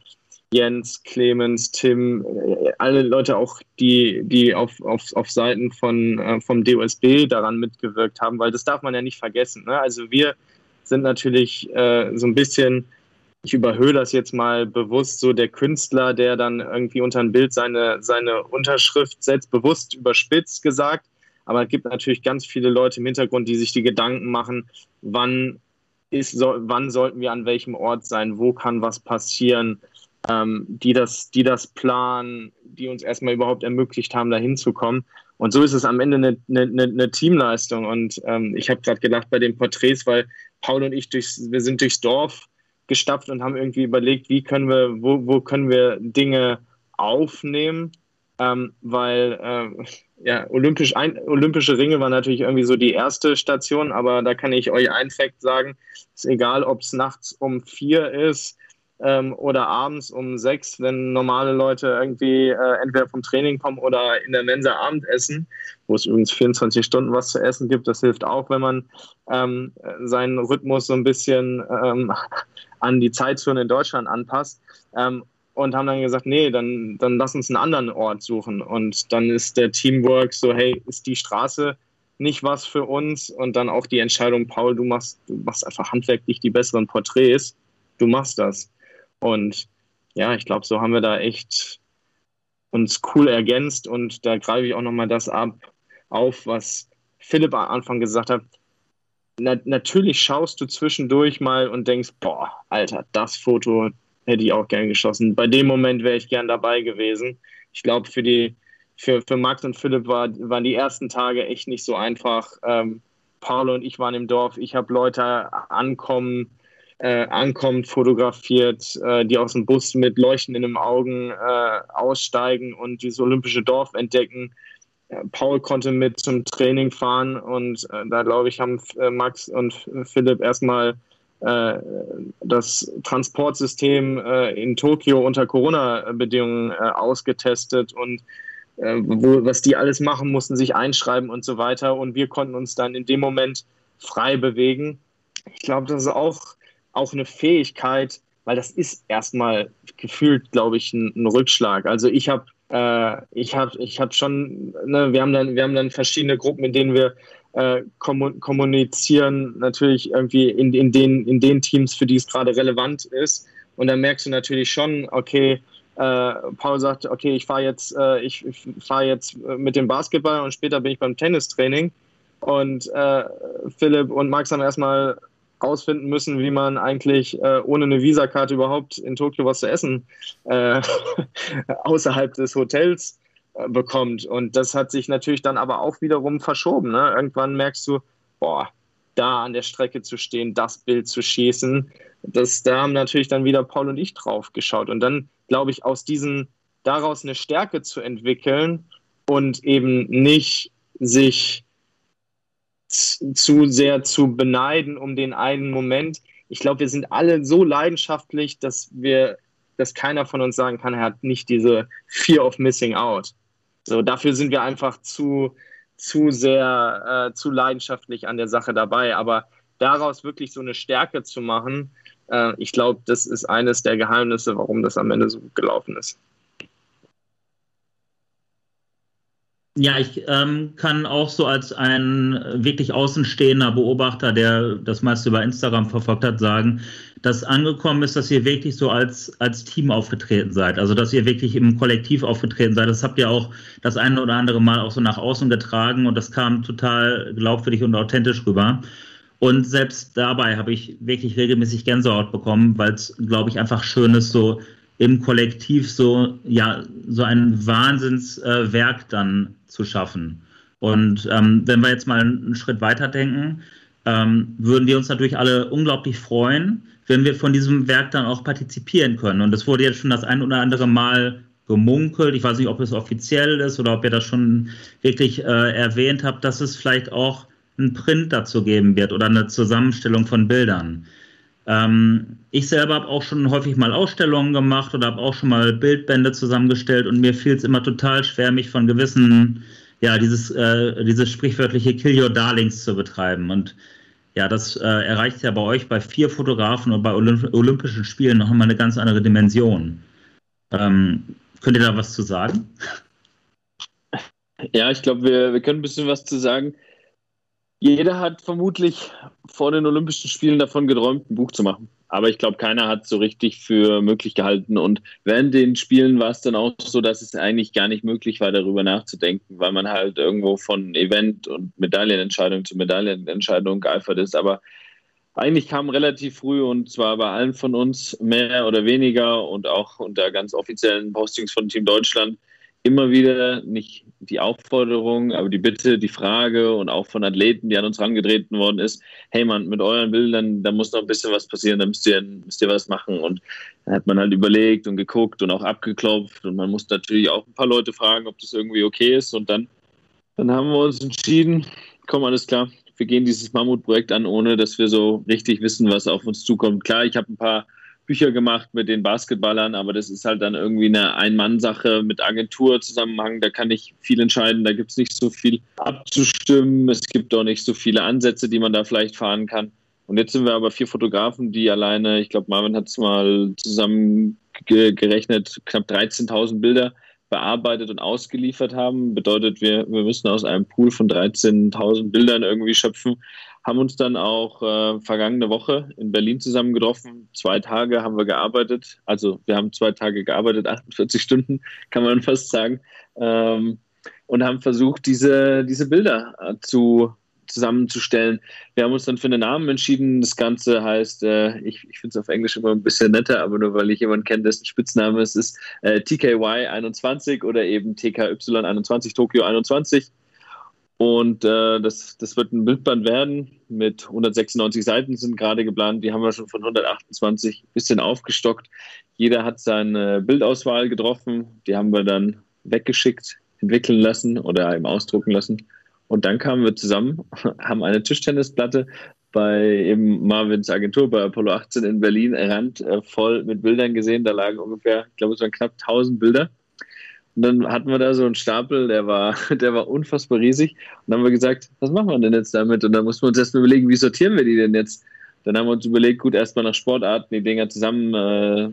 Jens, Clemens, Tim, äh, alle Leute auch, die, die auf, auf, auf Seiten von, äh, vom DOSB daran mitgewirkt haben, weil das darf man ja nicht vergessen. Ne? Also wir sind natürlich äh, so ein bisschen, ich überhöhe das jetzt mal bewusst, so der Künstler, der dann irgendwie unter ein Bild seine, seine Unterschrift setzt, bewusst überspitzt gesagt. Aber es gibt natürlich ganz viele Leute im Hintergrund, die sich die Gedanken machen, wann ist, so, wann sollten wir an welchem Ort sein, wo kann was passieren, ähm, die, das, die das planen, die uns erstmal überhaupt ermöglicht haben, da hinzukommen. Und so ist es am Ende eine, eine, eine Teamleistung. Und ähm, ich habe gerade gedacht bei den Porträts, weil Paul und ich durchs, wir sind durchs Dorf gestapft und haben irgendwie überlegt, wie können wir, wo, wo können wir Dinge aufnehmen, ähm, weil äh, ja, Olympisch, ein, Olympische Ringe war natürlich irgendwie so die erste Station, aber da kann ich euch ein Fact sagen, ist egal, ob es nachts um vier ist, ähm, oder abends um sechs, wenn normale Leute irgendwie äh, entweder vom Training kommen oder in der Mensa Abendessen, wo es übrigens 24 Stunden was zu essen gibt. Das hilft auch, wenn man ähm, seinen Rhythmus so ein bisschen ähm, an die Zeitzone in Deutschland anpasst. Ähm, und haben dann gesagt, nee, dann, dann lass uns einen anderen Ort suchen. Und dann ist der Teamwork so, hey, ist die Straße nicht was für uns? Und dann auch die Entscheidung, Paul, du machst, du machst einfach handwerklich die besseren Porträts. Du machst das. Und ja, ich glaube, so haben wir da echt uns cool ergänzt und da greife ich auch nochmal das ab, auf, was Philipp am Anfang gesagt hat. Na, natürlich schaust du zwischendurch mal und denkst, boah, Alter, das Foto hätte ich auch gern geschossen. Bei dem Moment wäre ich gern dabei gewesen. Ich glaube, für für, für Max und Philipp war, waren die ersten Tage echt nicht so einfach. Ähm, Paul und ich waren im Dorf. Ich habe Leute ankommen äh, ankommt, fotografiert, äh, die aus dem Bus mit leuchtenden Augen äh, aussteigen und dieses olympische Dorf entdecken. Paul konnte mit zum Training fahren und äh, da glaube ich, haben äh, Max und Philipp erstmal äh, das Transportsystem in Tokio unter Corona-Bedingungen ausgetestet und wo, was die alles machen mussten, sich einschreiben und so weiter. Und wir konnten uns dann in dem Moment frei bewegen. Ich glaube, das ist auch auch eine Fähigkeit, weil das ist erstmal gefühlt, glaube ich, ein, ein Rückschlag. Also ich habe äh, ich habe ich hab schon, ne, wir haben dann, wir haben dann verschiedene Gruppen, in denen wir äh, kommunizieren, natürlich irgendwie in, in, den, in den Teams, für die es gerade relevant ist. Und dann merkst du natürlich schon, okay, äh, Paul sagt, okay, ich fahre jetzt, äh, ich, ich fahre jetzt mit dem Basketball und später bin ich beim Tennistraining. Und äh, Philipp und Max haben erstmal rausfinden müssen, wie man eigentlich äh, ohne eine Visakarte überhaupt in Tokio was zu essen äh, außerhalb des Hotels äh, bekommt. Und das hat sich natürlich dann aber auch wiederum verschoben. Ne? Irgendwann merkst du, boah, da an der Strecke zu stehen, das Bild zu schießen, das, da haben natürlich dann wieder Paul und ich drauf geschaut. Und dann, glaube ich, aus diesen, daraus eine Stärke zu entwickeln und eben nicht sich zu sehr zu beneiden um den einen Moment. Ich glaube, wir sind alle so leidenschaftlich, dass wir, dass keiner von uns sagen kann, er hat nicht diese Fear of Missing Out. So, dafür sind wir einfach zu, zu sehr, äh, zu leidenschaftlich an der Sache dabei. Aber daraus wirklich so eine Stärke zu machen, äh, ich glaube, das ist eines der Geheimnisse, warum das am Ende so gut gelaufen ist. Ja, ich ähm, kann auch so als ein wirklich außenstehender Beobachter, der das meiste über Instagram verfolgt hat, sagen, dass angekommen ist, dass ihr wirklich so als, als Team aufgetreten seid. Also, dass ihr wirklich im Kollektiv aufgetreten seid. Das habt ihr auch das eine oder andere Mal auch so nach außen getragen und das kam total glaubwürdig und authentisch rüber. Und selbst dabei habe ich wirklich regelmäßig Gänsehaut bekommen, weil es, glaube ich, einfach schön ist, so im Kollektiv so, ja, so ein Wahnsinnswerk äh, dann zu schaffen. Und ähm, wenn wir jetzt mal einen Schritt weiter denken, ähm, würden wir uns natürlich alle unglaublich freuen, wenn wir von diesem Werk dann auch partizipieren können. Und das wurde jetzt schon das ein oder andere Mal gemunkelt. Ich weiß nicht, ob es offiziell ist oder ob ihr das schon wirklich äh, erwähnt habt, dass es vielleicht auch einen Print dazu geben wird oder eine Zusammenstellung von Bildern. Ähm, ich selber habe auch schon häufig mal Ausstellungen gemacht oder habe auch schon mal Bildbände zusammengestellt und mir fiel es immer total schwer, mich von gewissen, ja, dieses, äh, dieses sprichwörtliche Kill Your Darlings zu betreiben. Und ja, das äh, erreicht ja bei euch bei vier Fotografen und bei Olymp Olympischen Spielen noch einmal eine ganz andere Dimension. Ähm, könnt ihr da was zu sagen? Ja, ich glaube, wir, wir können ein bisschen was zu sagen. Jeder hat vermutlich vor den Olympischen Spielen davon geträumt, ein Buch zu machen. Aber ich glaube, keiner hat so richtig für möglich gehalten. Und während den Spielen war es dann auch so, dass es eigentlich gar nicht möglich war, darüber nachzudenken, weil man halt irgendwo von Event und Medaillenentscheidung zu Medaillenentscheidung geeifert ist. Aber eigentlich kam relativ früh und zwar bei allen von uns mehr oder weniger und auch unter ganz offiziellen Postings von Team Deutschland immer wieder nicht die Aufforderung, aber die Bitte, die Frage und auch von Athleten, die an uns herangetreten worden ist, hey Mann, mit euren Bildern, da muss noch ein bisschen was passieren, da müsst ihr, müsst ihr was machen. Und da hat man halt überlegt und geguckt und auch abgeklopft und man muss natürlich auch ein paar Leute fragen, ob das irgendwie okay ist. Und dann, dann haben wir uns entschieden, komm, alles klar, wir gehen dieses Mammutprojekt an, ohne dass wir so richtig wissen, was auf uns zukommt. Klar, ich habe ein paar Bücher gemacht mit den Basketballern, aber das ist halt dann irgendwie eine Ein-Mann-Sache mit Agenturzusammenhang. Da kann ich viel entscheiden, da gibt es nicht so viel abzustimmen. Es gibt auch nicht so viele Ansätze, die man da vielleicht fahren kann. Und jetzt sind wir aber vier Fotografen, die alleine, ich glaube, Marvin hat es mal zusammen gerechnet, knapp 13.000 Bilder bearbeitet und ausgeliefert haben. Bedeutet, wir, wir müssen aus einem Pool von 13.000 Bildern irgendwie schöpfen haben uns dann auch äh, vergangene Woche in Berlin zusammen getroffen. Zwei Tage haben wir gearbeitet. Also wir haben zwei Tage gearbeitet, 48 Stunden, kann man fast sagen. Ähm, und haben versucht, diese, diese Bilder äh, zu, zusammenzustellen. Wir haben uns dann für einen Namen entschieden. Das Ganze heißt, äh, ich, ich finde es auf Englisch immer ein bisschen netter, aber nur weil ich jemanden kenne, dessen Spitzname ist, ist äh, TKY 21 oder eben TKY 21, Tokio 21. Und äh, das, das wird ein Bildband werden mit 196 Seiten sind gerade geplant. Die haben wir schon von 128 ein bisschen aufgestockt. Jeder hat seine Bildauswahl getroffen. Die haben wir dann weggeschickt, entwickeln lassen oder eben ausdrucken lassen. Und dann kamen wir zusammen, haben eine Tischtennisplatte bei eben Marvins Agentur bei Apollo 18 in Berlin errannt, äh, voll mit Bildern gesehen. Da lagen ungefähr, ich glaube, es waren knapp 1000 Bilder. Und dann hatten wir da so einen Stapel, der war, der war unfassbar riesig. Und dann haben wir gesagt, was machen wir denn jetzt damit? Und dann mussten wir uns erstmal überlegen, wie sortieren wir die denn jetzt? Dann haben wir uns überlegt, gut, erstmal nach Sportarten die Dinger zusammen äh,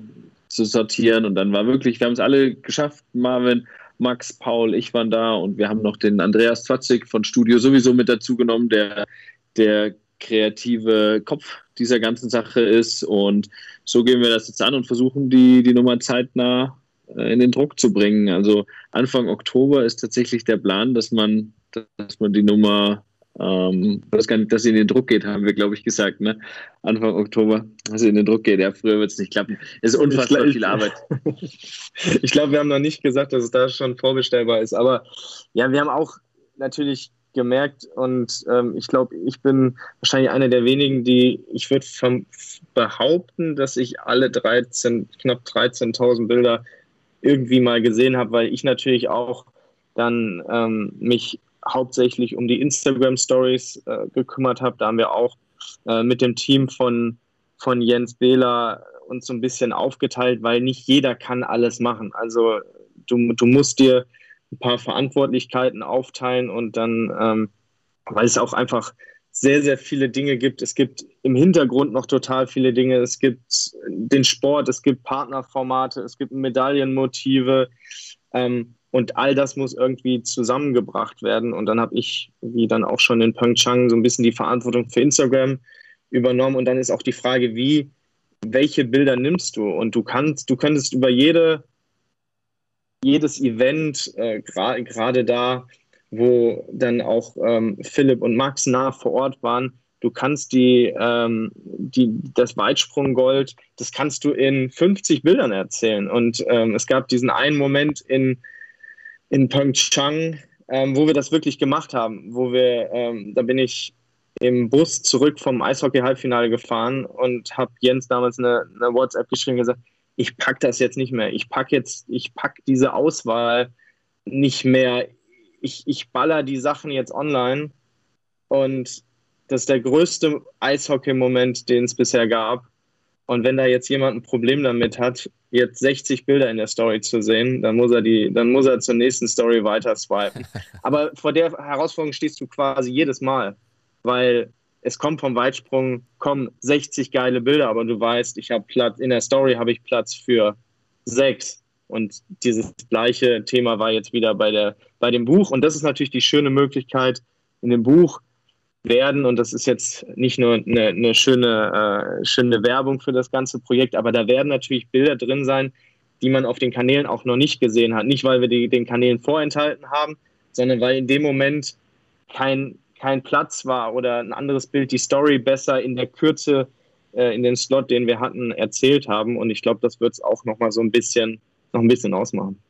zu sortieren. Und dann war wirklich, wir haben es alle geschafft, Marvin, Max, Paul, ich waren da und wir haben noch den Andreas Zwatzig von Studio sowieso mit dazu genommen, der, der kreative Kopf dieser ganzen Sache ist. Und so gehen wir das jetzt an und versuchen die, die Nummer zeitnah in den Druck zu bringen. Also Anfang Oktober ist tatsächlich der Plan, dass man, dass man die Nummer, ähm, das kann, dass sie in den Druck geht, haben wir, glaube ich, gesagt, ne? Anfang Oktober, dass sie in den Druck geht. Ja, früher wird es nicht klappen. Es ist unfassbar ich, viel Arbeit. ich glaube, wir haben noch nicht gesagt, dass es da schon vorbestellbar ist. Aber ja, wir haben auch natürlich gemerkt und ähm, ich glaube, ich bin wahrscheinlich einer der wenigen, die, ich würde behaupten, dass ich alle 13, knapp 13.000 Bilder irgendwie mal gesehen habe, weil ich natürlich auch dann ähm, mich hauptsächlich um die Instagram Stories äh, gekümmert habe. Da haben wir auch äh, mit dem Team von, von Jens Behler uns so ein bisschen aufgeteilt, weil nicht jeder kann alles machen. Also du, du musst dir ein paar Verantwortlichkeiten aufteilen und dann, ähm, weil es auch einfach sehr, sehr viele Dinge gibt. Es gibt im Hintergrund noch total viele Dinge. Es gibt den Sport, es gibt Partnerformate, es gibt Medaillenmotive. Ähm, Und all das muss irgendwie zusammengebracht werden. Und dann habe ich, wie dann auch schon in Pyeongchang, so ein bisschen die Verantwortung für Instagram übernommen. Und dann ist auch die Frage, wie, welche Bilder nimmst du? Und du kannst, du könntest über jede, jedes Event, äh, gerade gra da, wo dann auch ähm, Philipp und Max nah vor Ort waren, du kannst die, ähm, die, das Weitsprunggold, das kannst du in 50 Bildern erzählen. Und ähm, es gab diesen einen Moment in, in Pyeongchang, ähm, wo wir das wirklich gemacht haben, wo wir, ähm, da bin ich im Bus zurück vom Eishockey-Halbfinale gefahren und habe Jens damals eine, eine WhatsApp geschrieben und gesagt, ich pack das jetzt nicht mehr. Ich pack jetzt, ich pack diese Auswahl nicht mehr. Ich, ich baller die Sachen jetzt online und das ist der größte Eishockey-Moment, den es bisher gab. Und wenn da jetzt jemand ein Problem damit hat, jetzt 60 Bilder in der Story zu sehen, dann muss er die, dann muss er zur nächsten Story weiter swipen. Aber vor der Herausforderung stehst du quasi jedes Mal, weil es kommt vom Weitsprung, kommen 60 geile Bilder, aber du weißt, ich habe Platz, in der Story habe ich Platz für sechs. Und dieses gleiche Thema war jetzt wieder bei, der, bei dem Buch. Und das ist natürlich die schöne Möglichkeit, in dem Buch werden, und das ist jetzt nicht nur eine, eine schöne, äh, schöne Werbung für das ganze Projekt, aber da werden natürlich Bilder drin sein, die man auf den Kanälen auch noch nicht gesehen hat. Nicht, weil wir die, den Kanälen vorenthalten haben, sondern weil in dem Moment kein, kein Platz war oder ein anderes Bild die Story besser in der Kürze, äh, in den Slot, den wir hatten, erzählt haben. Und ich glaube, das wird es auch nochmal so ein bisschen, noch ein bisschen ausmachen.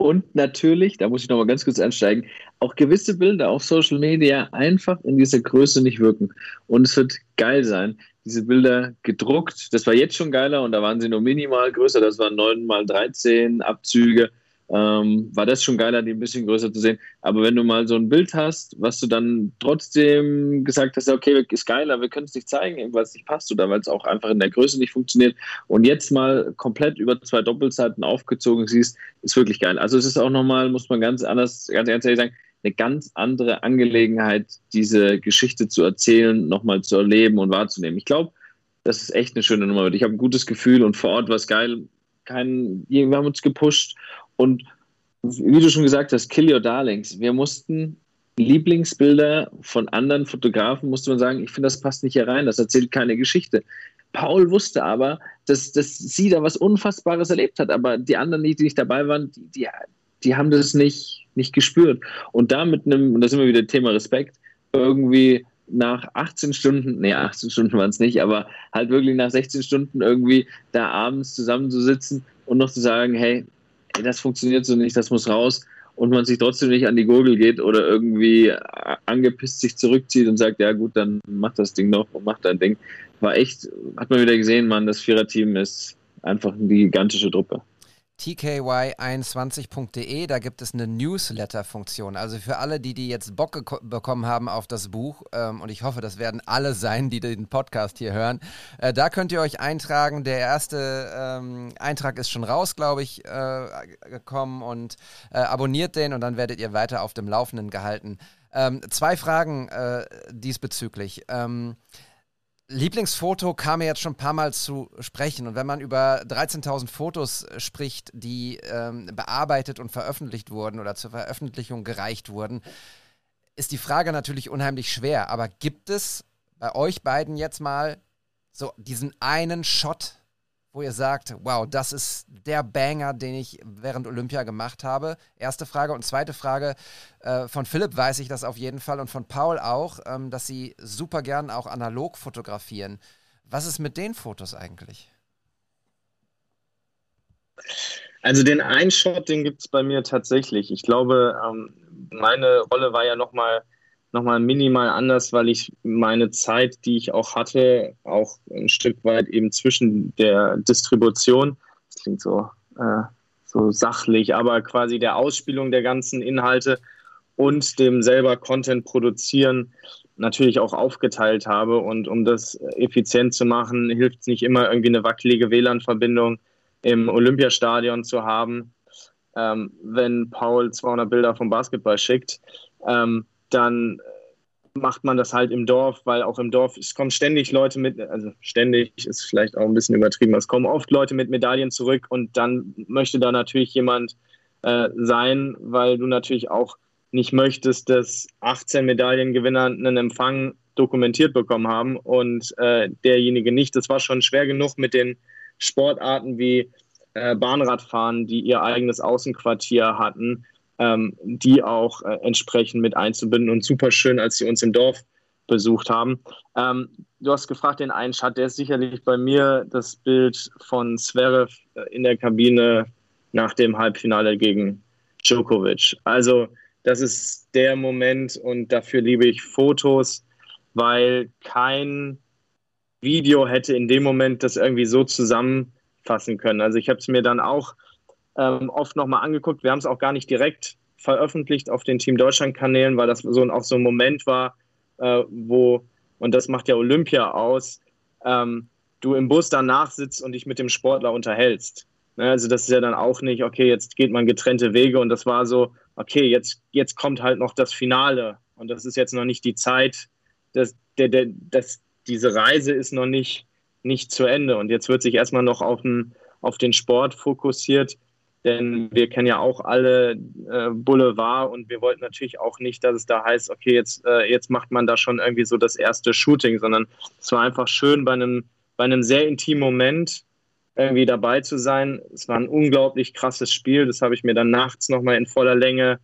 Und natürlich, da muss ich nochmal ganz kurz einsteigen, auch gewisse Bilder auf Social Media einfach in dieser Größe nicht wirken. Und es wird geil sein, diese Bilder gedruckt. Das war jetzt schon geiler und da waren sie nur minimal größer. Das waren 9 mal 13 Abzüge ähm, war das schon geiler, die ein bisschen größer zu sehen. Aber wenn du mal so ein Bild hast, was du dann trotzdem gesagt hast, okay, ist geiler, wir können es nicht zeigen, weil es nicht passt oder weil es auch einfach in der Größe nicht funktioniert und jetzt mal komplett über zwei Doppelseiten aufgezogen siehst, ist wirklich geil. Also es ist auch nochmal, muss man ganz anders, ganz ehrlich sagen, eine ganz andere Angelegenheit, diese Geschichte zu erzählen, nochmal zu erleben und wahrzunehmen. Ich glaube, das ist echt eine schöne Nummer. Ich habe ein gutes Gefühl und vor Ort war es geil. Kein, wir haben uns gepusht und wie du schon gesagt hast, Kill Your Darlings. Wir mussten Lieblingsbilder von anderen Fotografen, musste man sagen, ich finde, das passt nicht hier rein, das erzählt keine Geschichte. Paul wusste aber, dass, dass sie da was Unfassbares erlebt hat, aber die anderen, die nicht dabei waren, die, die, die haben das nicht, nicht gespürt. Und da mit einem, und das ist immer wieder Thema Respekt, irgendwie nach 18 Stunden, nee, 18 Stunden waren es nicht, aber halt wirklich nach 16 Stunden irgendwie da abends zusammenzusitzen und noch zu sagen, hey, das funktioniert so nicht, das muss raus und man sich trotzdem nicht an die Gurgel geht oder irgendwie angepisst sich zurückzieht und sagt, ja gut, dann mach das Ding noch und mach dein Ding. War echt, hat man wieder gesehen, man, das Viererteam ist einfach eine gigantische Truppe tky21.de, da gibt es eine Newsletter-Funktion. Also für alle, die, die jetzt Bock bekommen haben auf das Buch, ähm, und ich hoffe, das werden alle sein, die den Podcast hier hören, äh, da könnt ihr euch eintragen. Der erste ähm, Eintrag ist schon raus, glaube ich, äh, gekommen und äh, abonniert den und dann werdet ihr weiter auf dem Laufenden gehalten. Ähm, zwei Fragen äh, diesbezüglich. Lieblingsfoto kam mir jetzt schon ein paar Mal zu sprechen. Und wenn man über 13.000 Fotos spricht, die ähm, bearbeitet und veröffentlicht wurden oder zur Veröffentlichung gereicht wurden, ist die Frage natürlich unheimlich schwer. Aber gibt es bei euch beiden jetzt mal so diesen einen Shot, wo ihr sagt, wow, das ist der Banger, den ich während Olympia gemacht habe? Erste Frage. Und zweite Frage, äh, von Philipp weiß ich das auf jeden Fall und von Paul auch, ähm, dass sie super gern auch analog fotografieren. Was ist mit den Fotos eigentlich? Also den einen Shot, den gibt es bei mir tatsächlich. Ich glaube, ähm, meine Rolle war ja nochmal nochmal minimal anders, weil ich meine Zeit, die ich auch hatte, auch ein Stück weit eben zwischen der Distribution, das klingt so, äh, so sachlich, aber quasi der Ausspielung der ganzen Inhalte und dem selber Content produzieren natürlich auch aufgeteilt habe. Und um das effizient zu machen, hilft es nicht immer irgendwie eine wackelige WLAN-Verbindung im Olympiastadion zu haben, ähm, wenn Paul 200 Bilder vom Basketball schickt. Ähm, dann macht man das halt im Dorf, weil auch im Dorf, es kommen ständig Leute mit, also ständig ist vielleicht auch ein bisschen übertrieben, es kommen oft Leute mit Medaillen zurück und dann möchte da natürlich jemand äh, sein, weil du natürlich auch nicht möchtest, dass 18 Medaillengewinner einen Empfang dokumentiert bekommen haben und äh, derjenige nicht. Das war schon schwer genug mit den Sportarten wie äh, Bahnradfahren, die ihr eigenes Außenquartier hatten, ähm, die auch äh, entsprechend mit einzubinden und super schön, als sie uns im Dorf besucht haben. Ähm, du hast gefragt, den einen Schat, der ist sicherlich bei mir das Bild von Zverev äh, in der Kabine nach dem Halbfinale gegen Djokovic. Also das ist der Moment und dafür liebe ich Fotos, weil kein Video hätte in dem Moment das irgendwie so zusammenfassen können. Also ich habe es mir dann auch ähm, oft nochmal angeguckt. Wir haben es auch gar nicht direkt veröffentlicht auf den Team Deutschland Kanälen, weil das so auch so ein Moment war, äh, wo und das macht ja Olympia aus. Ähm, du im Bus danach sitzt und dich mit dem Sportler unterhältst. Ne, also das ist ja dann auch nicht, okay, jetzt geht man getrennte Wege und das war so, okay, jetzt, jetzt kommt halt noch das Finale und das ist jetzt noch nicht die Zeit, dass, der, der, dass diese Reise ist noch nicht, nicht zu Ende und jetzt wird sich erstmal noch auf den, auf den Sport fokussiert, denn wir kennen ja auch alle äh, Boulevard und wir wollten natürlich auch nicht, dass es da heißt, okay, jetzt, äh, jetzt macht man da schon irgendwie so das erste Shooting, sondern es war einfach schön bei einem, bei einem sehr intimen Moment, irgendwie dabei zu sein. Es war ein unglaublich krasses Spiel. Das habe ich mir dann nachts nochmal in voller Länge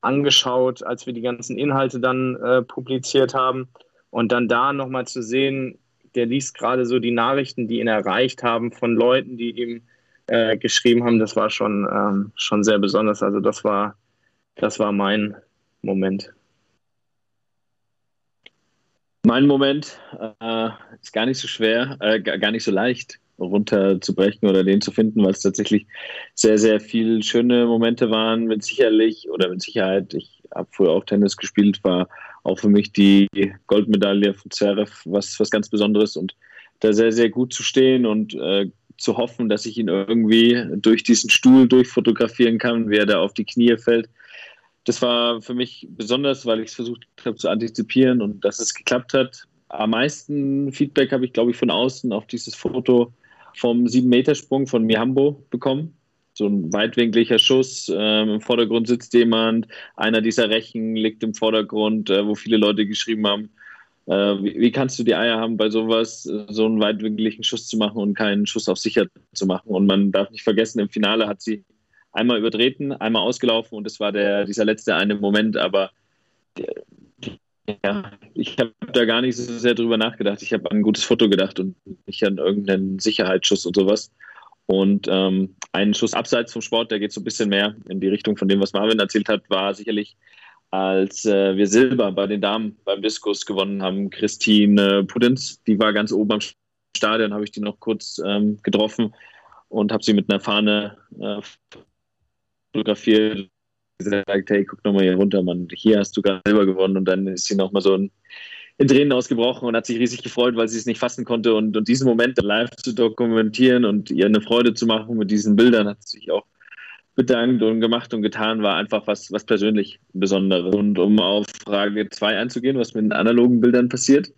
angeschaut, als wir die ganzen Inhalte dann äh, publiziert haben. Und dann da nochmal zu sehen, der liest gerade so die Nachrichten, die ihn erreicht haben von Leuten, die ihm äh, geschrieben haben, das war schon, ähm, schon sehr besonders. Also das war, das war mein Moment. Mein Moment äh, ist gar nicht so schwer, äh, gar nicht so leicht runterzubrechen oder den zu finden, weil es tatsächlich sehr, sehr viele schöne Momente waren, mit sicherlich oder mit Sicherheit. Ich habe früher auch Tennis gespielt, war auch für mich die Goldmedaille von Zverev was, was ganz Besonderes und da sehr, sehr gut zu stehen und äh, zu hoffen, dass ich ihn irgendwie durch diesen Stuhl durchfotografieren kann, wie er da auf die Knie fällt. Das war für mich besonders, weil ich es versucht habe zu antizipieren und dass es geklappt hat. Am meisten Feedback habe ich, glaube ich, von außen auf dieses Foto vom 7-Meter-Sprung von Mihambo bekommen. So ein weitwinkliger Schuss. Ähm, Im Vordergrund sitzt jemand. Einer dieser Rechen liegt im Vordergrund, äh, wo viele Leute geschrieben haben, wie, wie, kannst du die Eier haben, bei sowas äh, so einen weitwinkligen Schuss zu machen und keinen Schuss auf sicher zu machen? Und man darf nicht vergessen, im Finale hat sie einmal übertreten, einmal ausgelaufen und es war der, dieser letzte eine Moment, aber ja, ich habe da gar nicht so sehr drüber nachgedacht. Ich habe an ein gutes Foto gedacht und nicht an irgendeinen Sicherheitsschuss und sowas. Und ähm, ein Schuss abseits vom Sport, der geht so ein bisschen mehr in die Richtung von dem, was Marvin erzählt hat, war sicherlich, als äh, wir Silber bei den Damen beim Diskus gewonnen haben. Christine Pudenz, die war ganz oben am Stadion, habe ich die noch kurz ähm, getroffen und habe sie mit einer Fahne äh, fotografiert. Gesagt, hey, guck nochmal hier runter, Mann, hier hast du gerade selber gewonnen. Und dann ist sie nochmal so in, in Tränen ausgebrochen und hat sich riesig gefreut, weil sie es nicht fassen konnte. Und, und diesen Moment live zu dokumentieren und ihr eine Freude zu machen mit diesen Bildern hat sie sich auch bedankt und gemacht und getan, war einfach was, was persönlich Besonderes. Und um auf Frage 2 einzugehen, was mit den analogen Bildern passiert,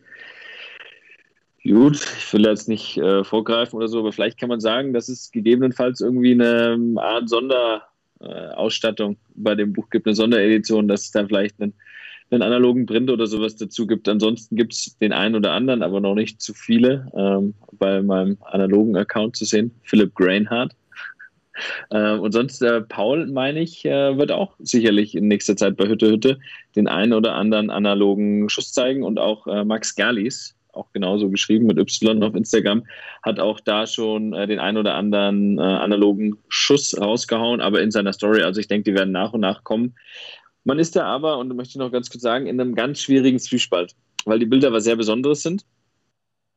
Gut, ich will jetzt nicht äh, vorgreifen oder so, aber vielleicht kann man sagen, dass es gegebenenfalls irgendwie eine Art Sonder, äh, bei dem Buch gibt, eine Sonderedition, dass es da vielleicht einen, einen analogen Print oder sowas dazu gibt. Ansonsten gibt es den einen oder anderen, aber noch nicht zu viele ähm, bei meinem analogen Account zu sehen. Philipp Grainhardt. Äh, und sonst, äh, Paul, meine ich, äh, wird auch sicherlich in nächster Zeit bei Hütte Hütte den einen oder anderen analogen Schuss zeigen und auch äh, Max Gerlis, auch genauso geschrieben mit Y auf Instagram, hat auch da schon äh, den ein oder anderen äh, analogen Schuss rausgehauen, aber in seiner Story. Also ich denke, die werden nach und nach kommen. Man ist da aber, und möchte ich noch ganz kurz sagen, in einem ganz schwierigen Zwiespalt, weil die Bilder was sehr Besonderes sind,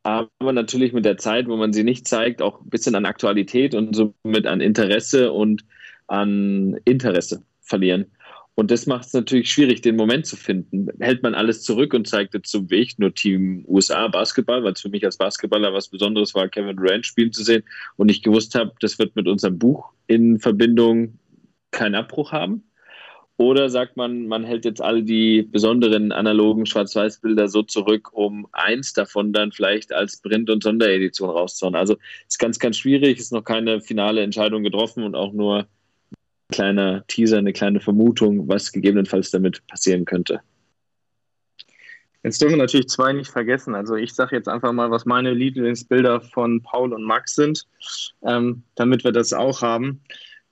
aber natürlich mit der Zeit, wo man sie nicht zeigt, auch ein bisschen an Aktualität und somit an Interesse und an Interesse verlieren. Und das macht es natürlich schwierig, den Moment zu finden. Hält man alles zurück und zeigt jetzt zum Weg nur Team USA Basketball, weil es für mich als Basketballer was Besonderes war, Kevin Durant spielen zu sehen und ich gewusst habe, das wird mit unserem Buch in Verbindung keinen Abbruch haben. Oder sagt man, man hält jetzt all die besonderen analogen Schwarz-Weiß-Bilder so zurück, um eins davon dann vielleicht als Print- und Sonderedition rauszuhauen. Also ist ganz, ganz schwierig, ist noch keine finale Entscheidung getroffen und auch nur kleiner Teaser, eine kleine Vermutung, was gegebenenfalls damit passieren könnte. Jetzt dürfen wir natürlich zwei nicht vergessen. Also ich sage jetzt einfach mal, was meine Lieblingsbilder von Paul und Max sind, ähm, damit wir das auch haben.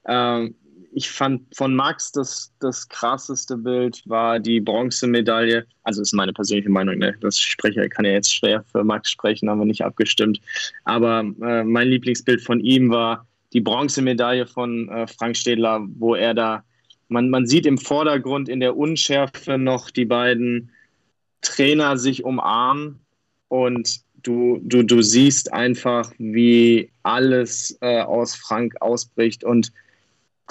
Ähm, ich fand von Max das, das krasseste Bild war die Bronzemedaille. Also ist meine persönliche Meinung, ne? das spreche, kann ja jetzt schwer für Max sprechen, haben wir nicht abgestimmt. Aber äh, mein Lieblingsbild von ihm war die Bronzemedaille von äh, Frank Städler, wo er da, man, man sieht im Vordergrund in der Unschärfe noch die beiden Trainer sich umarmen und du, du, du siehst einfach, wie alles äh, aus Frank ausbricht. Und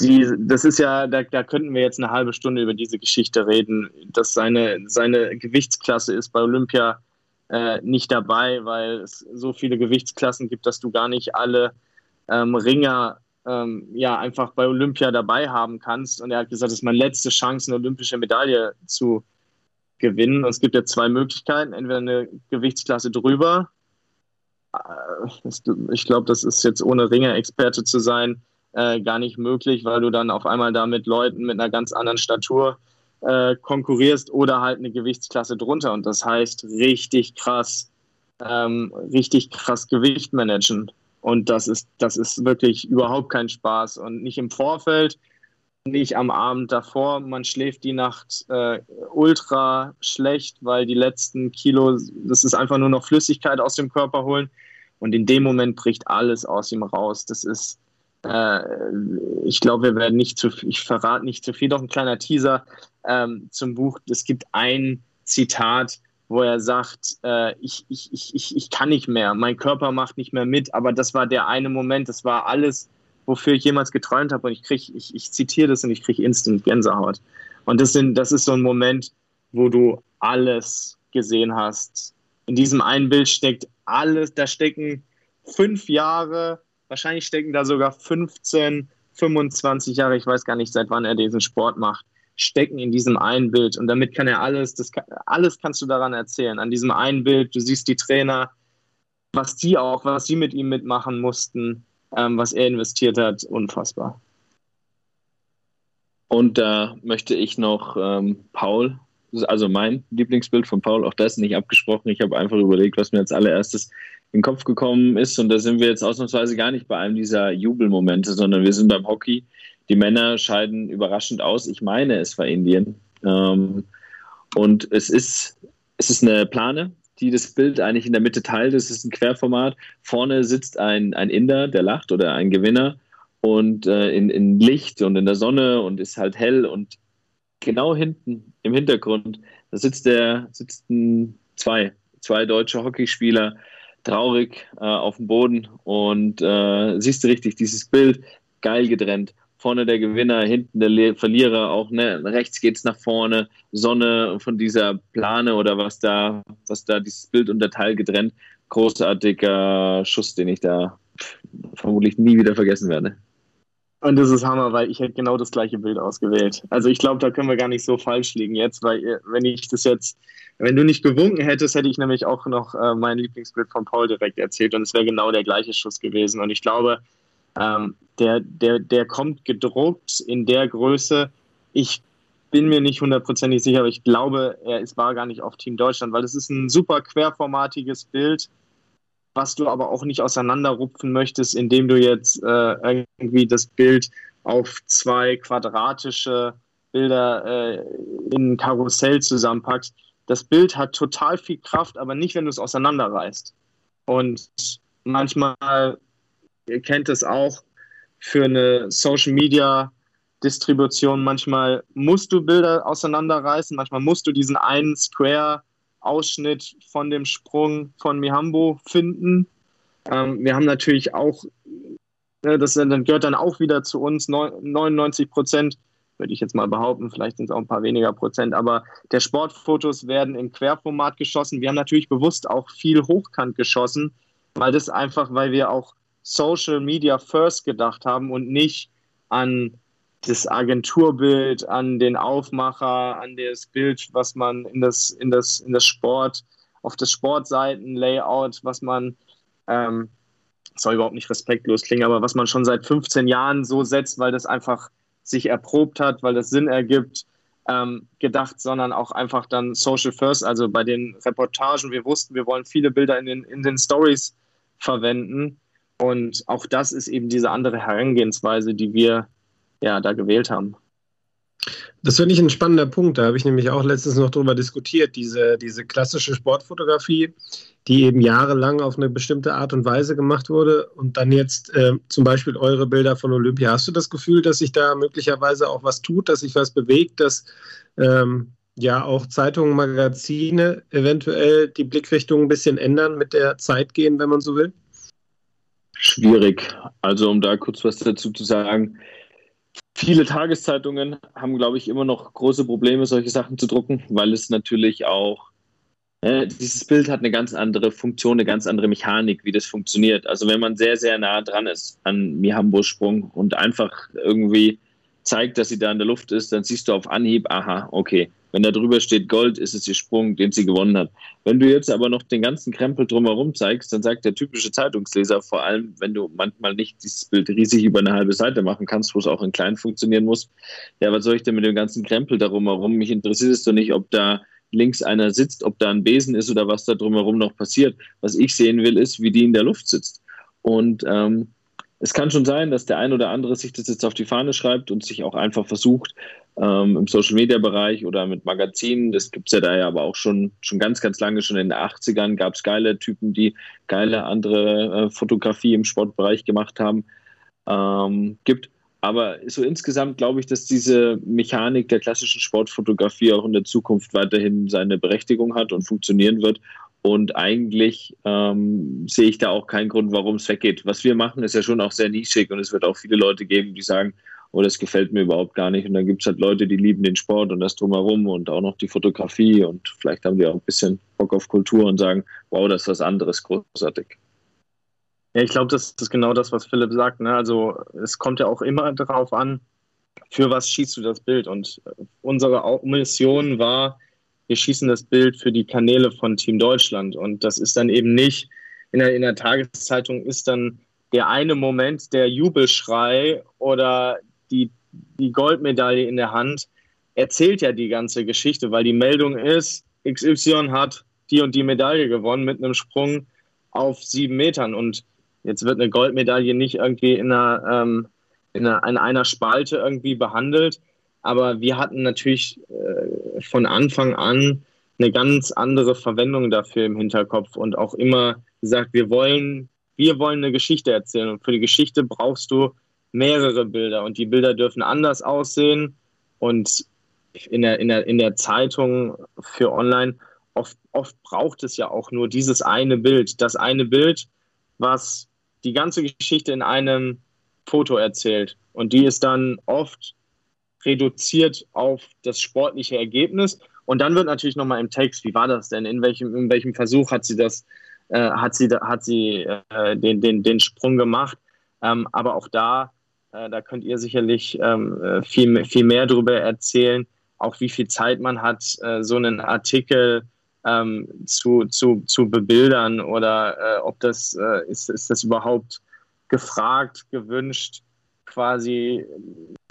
die, das ist ja, da, da könnten wir jetzt eine halbe Stunde über diese Geschichte reden, dass seine, seine Gewichtsklasse ist bei Olympia äh, nicht dabei, weil es so viele Gewichtsklassen gibt, dass du gar nicht alle ähm, Ringer ähm, ja einfach bei Olympia dabei haben kannst. Und er hat gesagt, das ist meine letzte Chance, eine olympische Medaille zu gewinnen. Und es gibt ja zwei Möglichkeiten. Entweder eine Gewichtsklasse drüber. Äh, ich glaube, das ist jetzt ohne Ringer-Experte zu sein äh, gar nicht möglich, weil du dann auf einmal da mit Leuten mit einer ganz anderen Statur äh, konkurrierst oder halt eine Gewichtsklasse drunter. Und das heißt richtig krass, ähm, richtig krass Gewicht managen. Und das ist, das ist wirklich überhaupt kein Spaß. Und nicht im Vorfeld, nicht am Abend davor. Man schläft die Nacht äh, ultra schlecht, weil die letzten Kilo, das ist einfach nur noch Flüssigkeit aus dem Körper holen. Und in dem Moment bricht alles aus ihm raus. Das ist, ich glaube, wir werden nicht zu, ich verrate nicht zu viel, doch ein kleiner Teaser ähm, zum Buch. Es gibt ein Zitat, wo er sagt, äh, ich, ich, ich, ich kann nicht mehr, mein Körper macht nicht mehr mit, aber das war der eine Moment, das war alles, wofür ich jemals geträumt habe. Und ich kriege, ich, ich zitiere das und ich kriege instant Gänsehaut. Und das, sind, das ist so ein Moment, wo du alles gesehen hast. In diesem einen Bild steckt alles, da stecken fünf Jahre, wahrscheinlich stecken da sogar 15, 25 Jahre, ich weiß gar nicht, seit wann er diesen Sport macht, stecken in diesem einen Bild. Und damit kann er alles, das kann, alles kannst du daran erzählen. An diesem einen Bild, du siehst die Trainer, was die auch, was sie mit ihm mitmachen mussten ähm, was er investiert hat, unfassbar. Und da möchte ich noch ähm, Paul, also mein Lieblingsbild von Paul, auch das nicht abgesprochen. Ich habe einfach überlegt, was mir als allererstes in den Kopf gekommen ist. Und da sind wir jetzt ausnahmsweise gar nicht bei einem dieser Jubelmomente, sondern wir sind beim Hockey. Die Männer scheiden überraschend aus. Ich meine, es war Indien. Ähm, und es ist, es ist eine Plane, die das Bild eigentlich in der Mitte teilt. Das ist ein Querformat. Vorne sitzt ein, ein Inder, der lacht oder ein Gewinner und äh, in, in Licht und in der Sonne und ist halt hell und genau hinten im Hintergrund, da sitzt der, sitzen zwei, zwei deutsche Hockeyspieler traurig äh, auf dem Boden und äh, siehst du richtig dieses Bild, geil getrennt vorne der Gewinner, hinten der Le Verlierer, auch ne, rechts es nach vorne, Sonne von dieser Plane oder was da, was da dieses Bild unter Teil getrennt. Großartiger Schuss, den ich da vermutlich nie wieder vergessen werde. Und das ist Hammer, weil ich hätte genau das gleiche Bild ausgewählt. Also ich glaube, da können wir gar nicht so falsch liegen jetzt, weil äh, wenn ich das jetzt, wenn du nicht gewunken hättest, hätte ich nämlich auch noch äh, mein Lieblingsbild von Paul direkt erzählt und es wäre genau der gleiche Schuss gewesen. Und ich glaube, ähm, der, der, der kommt gedruckt in der Größe. Ich bin mir nicht hundertprozentig sicher, aber ich glaube, er ist, war gar nicht auf Team Deutschland, weil es ist ein super querformatiges Bild, was du aber auch nicht auseinanderrupfen möchtest, indem du jetzt äh, irgendwie das Bild auf zwei quadratische Bilder äh, in ein Karussell zusammenpackst. Das Bild hat total viel Kraft, aber nicht, wenn du es auseinanderreißt. Und manchmal ihr kennt es auch, für eine Social Media Distribution. Manchmal musst du Bilder auseinanderreißen, manchmal musst du diesen einen Square-Ausschnitt von dem Sprung von Mihambo finden. Ähm, wir haben natürlich auch, äh, das dann gehört dann auch wieder zu uns, 99 Prozent, würde ich jetzt mal behaupten, vielleicht sind es auch ein paar weniger Prozent, aber der Sportfotos werden im Querformat geschossen. Wir haben natürlich bewusst auch viel hochkant geschossen, weil das einfach, weil wir auch Social Media First gedacht haben und nicht an das Agenturbild, an den Aufmacher, an das Bild, was man in das, in das, in das Sport, auf das Sportseiten-Layout, was man, ähm, soll überhaupt nicht respektlos klingen, aber was man schon seit 15 Jahren so setzt, weil das einfach sich erprobt hat, weil das Sinn ergibt, ähm, gedacht, sondern auch einfach dann Social First, also bei den Reportagen. Wir wussten, wir wollen viele Bilder in den, in den Stories verwenden. Und auch das ist eben diese andere Herangehensweise, die wir ja da gewählt haben. Das finde ich ein spannender Punkt. Da habe ich nämlich auch letztens noch drüber diskutiert. Diese, diese klassische Sportfotografie, die eben jahrelang auf eine bestimmte Art und Weise gemacht wurde und dann jetzt äh, zum Beispiel eure Bilder von Olympia. Hast du das Gefühl, dass sich da möglicherweise auch was tut, dass sich was bewegt, dass ähm, ja auch Zeitungen, Magazine eventuell die Blickrichtung ein bisschen ändern, mit der Zeit gehen, wenn man so will? Schwierig. Also um da kurz was dazu zu sagen, Viele Tageszeitungen haben, glaube ich, immer noch große Probleme, solche Sachen zu drucken, weil es natürlich auch, äh, dieses Bild hat eine ganz andere Funktion, eine ganz andere Mechanik, wie das funktioniert. Also wenn man sehr, sehr nah dran ist an Mihambos Sprung und einfach irgendwie zeigt, dass sie da in der Luft ist, dann siehst du auf Anhieb, aha, okay, wenn da drüber steht Gold, ist es ihr Sprung, den sie gewonnen hat. Wenn du jetzt aber noch den ganzen Krempel drumherum zeigst, dann sagt der typische Zeitungsleser, vor allem wenn du manchmal nicht dieses Bild riesig über eine halbe Seite machen kannst, wo es auch in klein funktionieren muss, ja, was soll ich denn mit dem ganzen Krempel darum herum? Mich interessiert es doch nicht, ob da links einer sitzt, ob da ein Besen ist oder was da drumherum noch passiert. Was ich sehen will, ist, wie die in der Luft sitzt. Und ähm, es kann schon sein, dass der ein oder andere sich das jetzt auf die Fahne schreibt und sich auch einfach versucht, ähm, im Social Media Bereich oder mit Magazinen. Das gibt es ja da ja aber auch schon, schon ganz, ganz lange. Schon in den 80ern gab es geile Typen, die geile andere äh, Fotografie im Sportbereich gemacht haben. Ähm, gibt. Aber so insgesamt glaube ich, dass diese Mechanik der klassischen Sportfotografie auch in der Zukunft weiterhin seine Berechtigung hat und funktionieren wird. Und eigentlich ähm, sehe ich da auch keinen Grund, warum es weggeht. Was wir machen, ist ja schon auch sehr nischig und es wird auch viele Leute geben, die sagen, oh, das gefällt mir überhaupt gar nicht. Und dann gibt es halt Leute, die lieben den Sport und das drumherum und auch noch die Fotografie und vielleicht haben die auch ein bisschen Bock auf Kultur und sagen, wow, das ist was anderes, großartig. Ja, ich glaube, das ist genau das, was Philipp sagt. Ne? Also es kommt ja auch immer darauf an, für was schießt du das Bild. Und unsere Mission war, wir schießen das Bild für die Kanäle von Team Deutschland. Und das ist dann eben nicht, in der, in der Tageszeitung ist dann der eine Moment der Jubelschrei oder die, die Goldmedaille in der Hand, erzählt ja die ganze Geschichte, weil die Meldung ist, XY hat die und die Medaille gewonnen mit einem Sprung auf sieben Metern. Und jetzt wird eine Goldmedaille nicht irgendwie in einer, ähm, in einer, in einer Spalte irgendwie behandelt, aber wir hatten natürlich äh, von Anfang an eine ganz andere Verwendung dafür im Hinterkopf und auch immer gesagt, wir wollen, wir wollen eine Geschichte erzählen. Und für die Geschichte brauchst du mehrere Bilder und die Bilder dürfen anders aussehen. Und in der, in der, in der Zeitung für online, oft, oft braucht es ja auch nur dieses eine Bild. Das eine Bild, was die ganze Geschichte in einem Foto erzählt. Und die ist dann oft reduziert auf das sportliche Ergebnis. Und dann wird natürlich nochmal im Text, wie war das denn? In welchem, in welchem Versuch hat sie das, äh, hat sie, hat sie äh, den, den, den Sprung gemacht? Ähm, aber auch da, äh, da könnt ihr sicherlich ähm, äh, viel, viel mehr darüber erzählen, auch wie viel Zeit man hat, äh, so einen Artikel ähm, zu, zu, zu bebildern oder äh, ob das, ist, ist das überhaupt gefragt, gewünscht quasi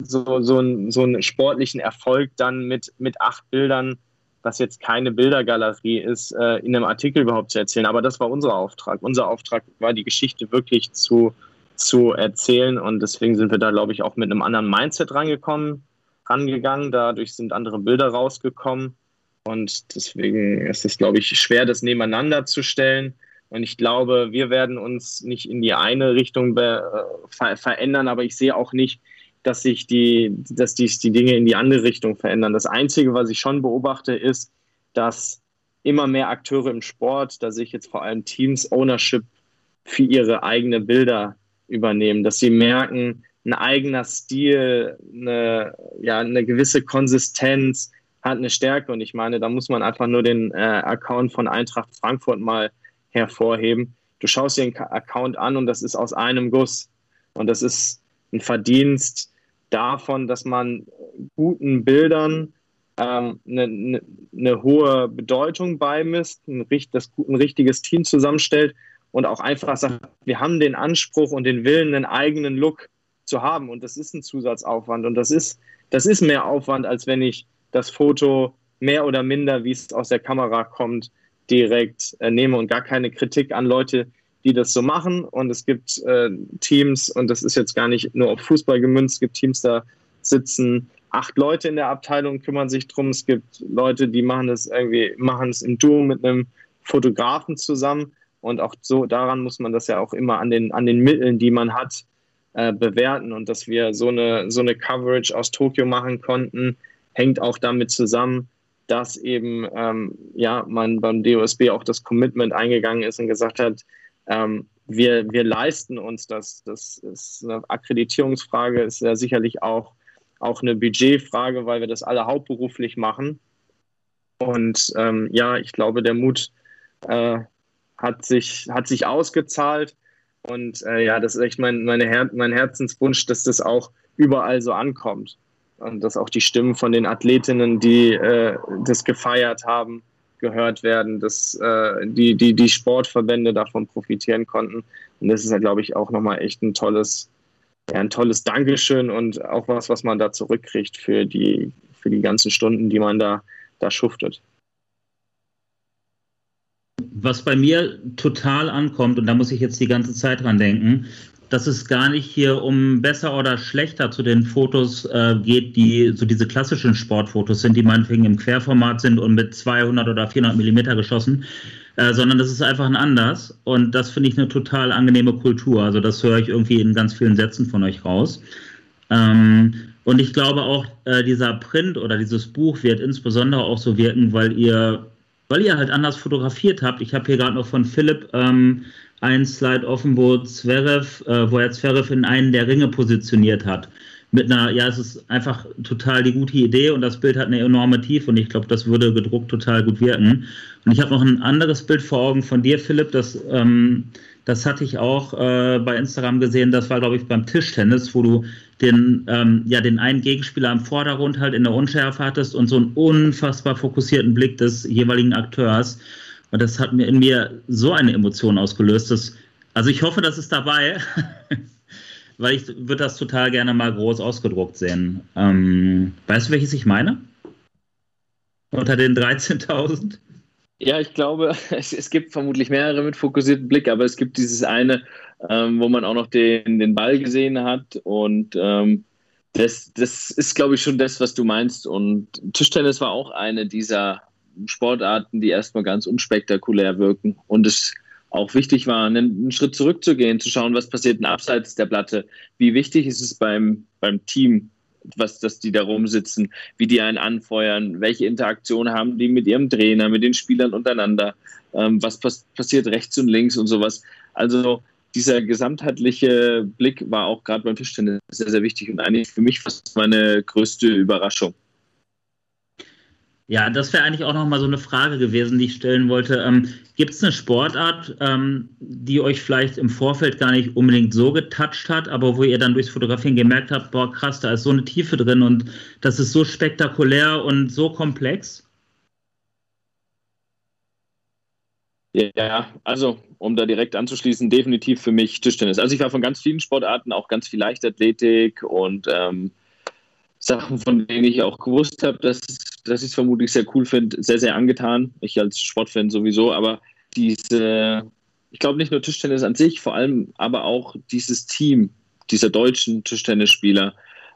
so, so, so einen sportlichen Erfolg dann mit, mit acht Bildern, was jetzt keine Bildergalerie ist, äh, in einem Artikel überhaupt zu erzählen. Aber das war unser Auftrag. Unser Auftrag war, die Geschichte wirklich zu, zu erzählen. Und deswegen sind wir da, glaube ich, auch mit einem anderen Mindset rangekommen, rangegangen. Dadurch sind andere Bilder rausgekommen. Und deswegen ist es, glaube ich, schwer, das nebeneinander zu stellen. Und ich glaube, wir werden uns nicht in die eine Richtung ver verändern, aber ich sehe auch nicht, dass sich die, dass dies die Dinge in die andere Richtung verändern. Das Einzige, was ich schon beobachte, ist, dass immer mehr Akteure im Sport, da sehe ich jetzt vor allem Teams Ownership für ihre eigenen Bilder übernehmen, dass sie merken, ein eigener Stil, eine, ja, eine gewisse Konsistenz hat eine Stärke. Und ich meine, da muss man einfach nur den äh, Account von Eintracht Frankfurt mal hervorheben. Du schaust dir den Account an und das ist aus einem Guss. Und das ist ein Verdienst davon, dass man guten Bildern ähm, eine, eine, eine, hohe Bedeutung beimisst, ein, das, ein richtiges Team zusammenstellt und auch einfach sagt, wir haben den Anspruch und den Willen, einen eigenen Look zu haben. Und das ist ein Zusatzaufwand. Und das ist, das ist mehr Aufwand, als wenn ich das Foto mehr oder minder, wie es aus der Kamera kommt, direkt äh, nehme und gar keine Kritik an Leute, die das so machen. Und es gibt äh, Teams, und das ist jetzt gar nicht nur auf Fußball gemünzt, es gibt Teams, da sitzen acht Leute in der Abteilung, kümmern sich drum. Es gibt Leute, die machen es irgendwie, machen es im Duo mit einem Fotografen zusammen. Und auch so daran muss man das ja auch immer an den, an den Mitteln, die man hat, äh, bewerten. Und dass wir so eine, so eine Coverage aus Tokio machen konnten, hängt auch damit zusammen, dass eben ähm, ja, man beim DOSB auch das Commitment eingegangen ist und gesagt hat, ähm, wir, wir leisten uns das. Das ist eine Akkreditierungsfrage, ist ja sicherlich auch, auch eine Budgetfrage, weil wir das alle hauptberuflich machen. Und ähm, ja, ich glaube, der Mut äh, hat, sich, hat sich ausgezahlt. Und äh, ja, das ist echt mein, meine Her mein Herzenswunsch, dass das auch überall so ankommt. Und dass auch die Stimmen von den Athletinnen, die äh, das gefeiert haben, gehört werden, dass äh, die, die, die Sportverbände davon profitieren konnten. Und das ist ja, glaube ich, auch nochmal echt ein tolles, ja, ein tolles Dankeschön und auch was, was man da zurückkriegt für die, für die ganzen Stunden, die man da, da schuftet. Was bei mir total ankommt, und da muss ich jetzt die ganze Zeit dran denken, dass es gar nicht hier um besser oder schlechter zu den Fotos äh, geht, die so diese klassischen Sportfotos sind, die meinetwegen im Querformat sind und mit 200 oder 400 Millimeter geschossen, äh, sondern das ist einfach ein anders. Und das finde ich eine total angenehme Kultur. Also das höre ich irgendwie in ganz vielen Sätzen von euch raus. Ähm, und ich glaube auch, äh, dieser Print oder dieses Buch wird insbesondere auch so wirken, weil ihr, weil ihr halt anders fotografiert habt. Ich habe hier gerade noch von Philipp ähm, ein Slide offen, wo Zverev, äh, wo er Zverev in einen der Ringe positioniert hat. Mit einer, ja, es ist einfach total die gute Idee und das Bild hat eine enorme Tiefe und ich glaube, das würde gedruckt total gut wirken. Und ich habe noch ein anderes Bild vor Augen von dir, Philipp, das, ähm, das hatte ich auch äh, bei Instagram gesehen, das war, glaube ich, beim Tischtennis, wo du den, ähm, ja, den einen Gegenspieler im Vordergrund halt in der Unschärfe hattest und so einen unfassbar fokussierten Blick des jeweiligen Akteurs. Und das hat mir in mir so eine Emotion ausgelöst. Dass, also ich hoffe, das ist dabei, weil ich würde das total gerne mal groß ausgedruckt sehen. Ähm, weißt du, welches ich meine? Unter den 13.000? Ja, ich glaube, es, es, gibt vermutlich mehrere mit fokussiertem Blick, aber es gibt dieses eine, ähm, wo man auch noch den, den Ball gesehen hat und ähm, das, das ist, glaube ich, schon das, was du meinst. Und Tischtennis war auch eine dieser Sportarten, die erstmal ganz unspektakulär wirken und es auch wichtig war, einen, Schritt zurückzugehen, zu schauen, was passiert denn abseits der Platte. Wie wichtig ist es beim, beim Team, was, dass die da rumsitzen, wie die einen anfeuern, welche Interaktion haben die mit ihrem Trainer, mit den Spielern untereinander, ähm, was pass passiert rechts und links und sowas. Also dieser gesamtheitliche Blick war auch gerade beim Tischtennis sehr, sehr wichtig und eigentlich für mich fast meine größte Überraschung. Ja, das wäre eigentlich auch noch mal so eine Frage gewesen, die ich stellen wollte. Ähm, Gibt es eine Sportart, ähm, die euch vielleicht im Vorfeld gar nicht unbedingt so getoucht hat, aber wo ihr dann durchs Fotografieren gemerkt habt, boah, krass, da ist so eine Tiefe drin und das ist so spektakulär und so komplex? Ja, also um da direkt anzuschließen, definitiv für mich Tischtennis. Also ich war von ganz vielen Sportarten, auch ganz viel Leichtathletik und ähm, Sachen, von denen ich auch gewusst habe, dass, dass ich es vermutlich sehr cool finde, sehr, sehr angetan. Ich als Sportfan sowieso, aber diese, ich glaube nicht nur Tischtennis an sich, vor allem aber auch dieses Team dieser deutschen Tischtennisspieler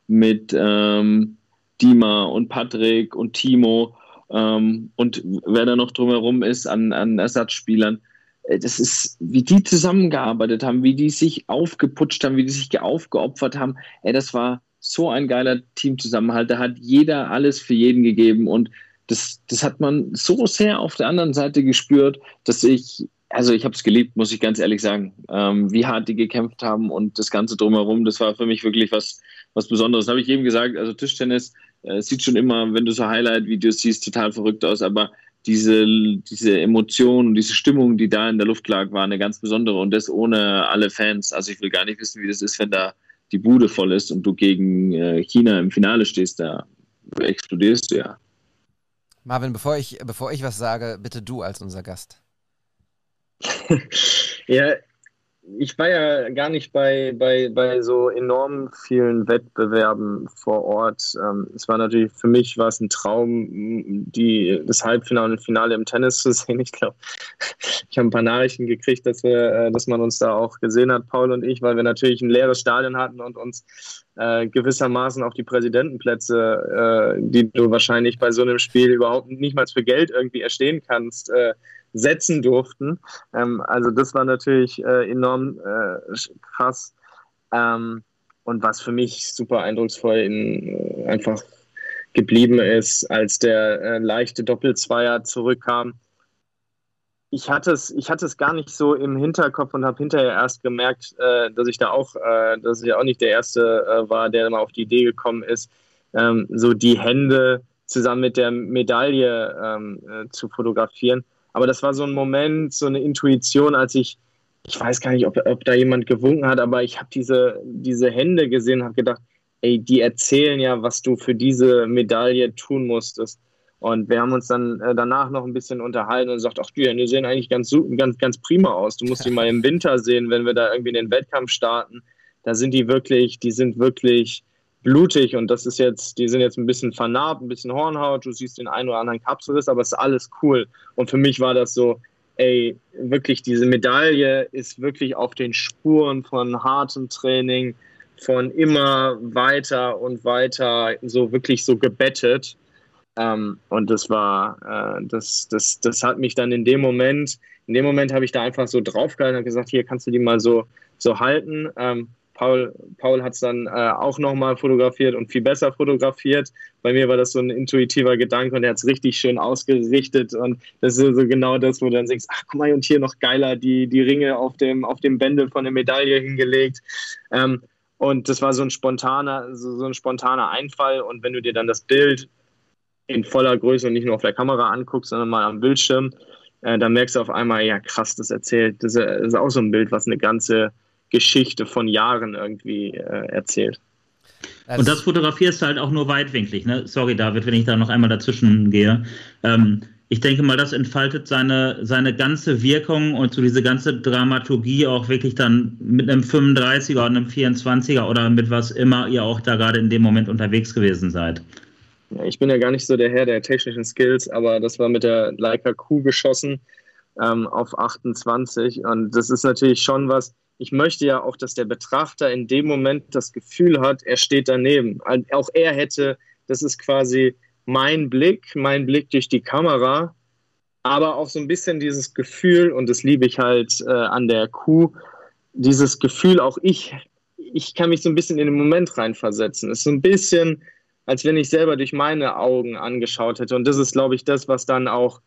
mit ähm, Dima und Patrick und Timo ähm, und wer da noch drumherum ist an, an Ersatzspielern. Äh, das ist, wie die zusammengearbeitet haben, wie die sich aufgeputscht haben, wie die sich aufgeopfert haben. Ey, das war so ein geiler Teamzusammenhalt. Da hat jeder alles für jeden gegeben und das, das hat man so sehr auf der anderen Seite gespürt, dass ich, also ich habe es geliebt, muss ich ganz ehrlich sagen, ähm, wie hart die gekämpft haben und das Ganze drumherum, das war für mich wirklich was, was Besonderes. Habe ich eben gesagt, also Tischtennis äh, sieht schon immer, wenn du so Highlight-Videos siehst, total verrückt aus, aber diese, diese Emotion und diese Stimmung, die da in der Luft lag, war eine ganz besondere und das ohne alle Fans. Also ich will gar nicht wissen, wie das ist, wenn da die Bude voll ist und du gegen äh, China im Finale stehst, da explodierst du ja. Marvin, bevor ich, bevor ich was sage, bitte du als unser Gast. ja, ich war ja gar nicht bei, bei, bei so enorm vielen Wettbewerben vor Ort. Ähm, es war natürlich für mich war es ein Traum, die, das Halbfinale und Finale im Tennis zu sehen. Ich glaube, ich habe ein paar Nachrichten gekriegt, dass wir, äh, dass man uns da auch gesehen hat, Paul und ich, weil wir natürlich ein leeres Stadion hatten und uns äh, gewissermaßen auf die Präsidentenplätze, äh, die du wahrscheinlich bei so einem Spiel überhaupt nicht mal für Geld irgendwie erstehen kannst, äh, setzen durften. Ähm, also das war natürlich äh, enorm äh, krass. Ähm, und was für mich super eindrucksvoll in, äh, einfach geblieben ist, als der äh, leichte Doppelzweier zurückkam. Ich hatte, es, ich hatte es gar nicht so im Hinterkopf und habe hinterher erst gemerkt, äh, dass ich da auch, äh, dass ich auch nicht der Erste war, der mal auf die Idee gekommen ist, ähm, so die Hände zusammen mit der Medaille ähm, zu fotografieren aber das war so ein Moment, so eine Intuition, als ich, ich weiß gar nicht, ob, ob da jemand gewunken hat, aber ich habe diese, diese Hände gesehen und habe gedacht, ey, die erzählen ja, was du für diese Medaille tun musstest. Und wir haben uns dann äh, danach noch ein bisschen unterhalten und gesagt, ach, die Hände sehen eigentlich ganz, ganz, ganz prima aus. Du musst die mal im Winter sehen, wenn wir da irgendwie in den Wettkampf starten. Da sind die wirklich, die sind wirklich blutig und das ist jetzt, die sind jetzt ein bisschen vernarbt, ein bisschen Hornhaut, du siehst den einen oder anderen Kapselriss, aber es ist alles cool. Und für mich war das so, ey, wirklich, diese Medaille ist wirklich auf den Spuren von hartem Training, von immer weiter und weiter, so wirklich so gebettet. Ähm, und das war, äh, das, das, das hat mich dann in dem Moment, in dem Moment habe ich da einfach so draufgehalten und gesagt, hier kannst du die mal so, so halten. Ähm, Paul, Paul hat es dann äh, auch nochmal fotografiert und viel besser fotografiert. Bei mir war das so ein intuitiver Gedanke und er hat es richtig schön ausgerichtet. Und das ist so genau das, wo du dann denkst, ach guck mal, und hier noch geiler die, die Ringe auf dem, auf dem Bändel von der Medaille hingelegt. Ähm, und das war so ein spontaner, so, so ein spontaner Einfall. Und wenn du dir dann das Bild in voller Größe und nicht nur auf der Kamera anguckst, sondern mal am Bildschirm, äh, dann merkst du auf einmal, ja krass, das erzählt, das ist auch so ein Bild, was eine ganze Geschichte von Jahren irgendwie äh, erzählt. und das fotografierst du halt auch nur weitwinklig, ne? Sorry, David, wenn ich da noch einmal dazwischen gehe. Ähm, ich denke mal, das entfaltet seine, seine ganze Wirkung und so diese ganze Dramaturgie auch wirklich dann mit einem 35er oder einem 24er oder mit was immer ihr auch da gerade in dem Moment unterwegs gewesen seid. Ja, ich bin ja gar nicht so der Herr der technischen Skills, aber das war mit der Leica Q geschossen ähm, auf 28 und das ist natürlich schon was, ich möchte ja auch, dass der Betrachter in dem Moment das Gefühl hat, er steht daneben. Auch er hätte, das ist quasi mein Blick, mein Blick durch die Kamera, aber auch so ein bisschen dieses Gefühl, und das liebe ich halt äh, an der Kuh, dieses Gefühl, auch ich, ich kann mich so ein bisschen in den Moment reinversetzen. Es ist so ein bisschen, als wenn ich selber durch meine Augen angeschaut hätte. Und das ist, glaube ich, das, was dann auch,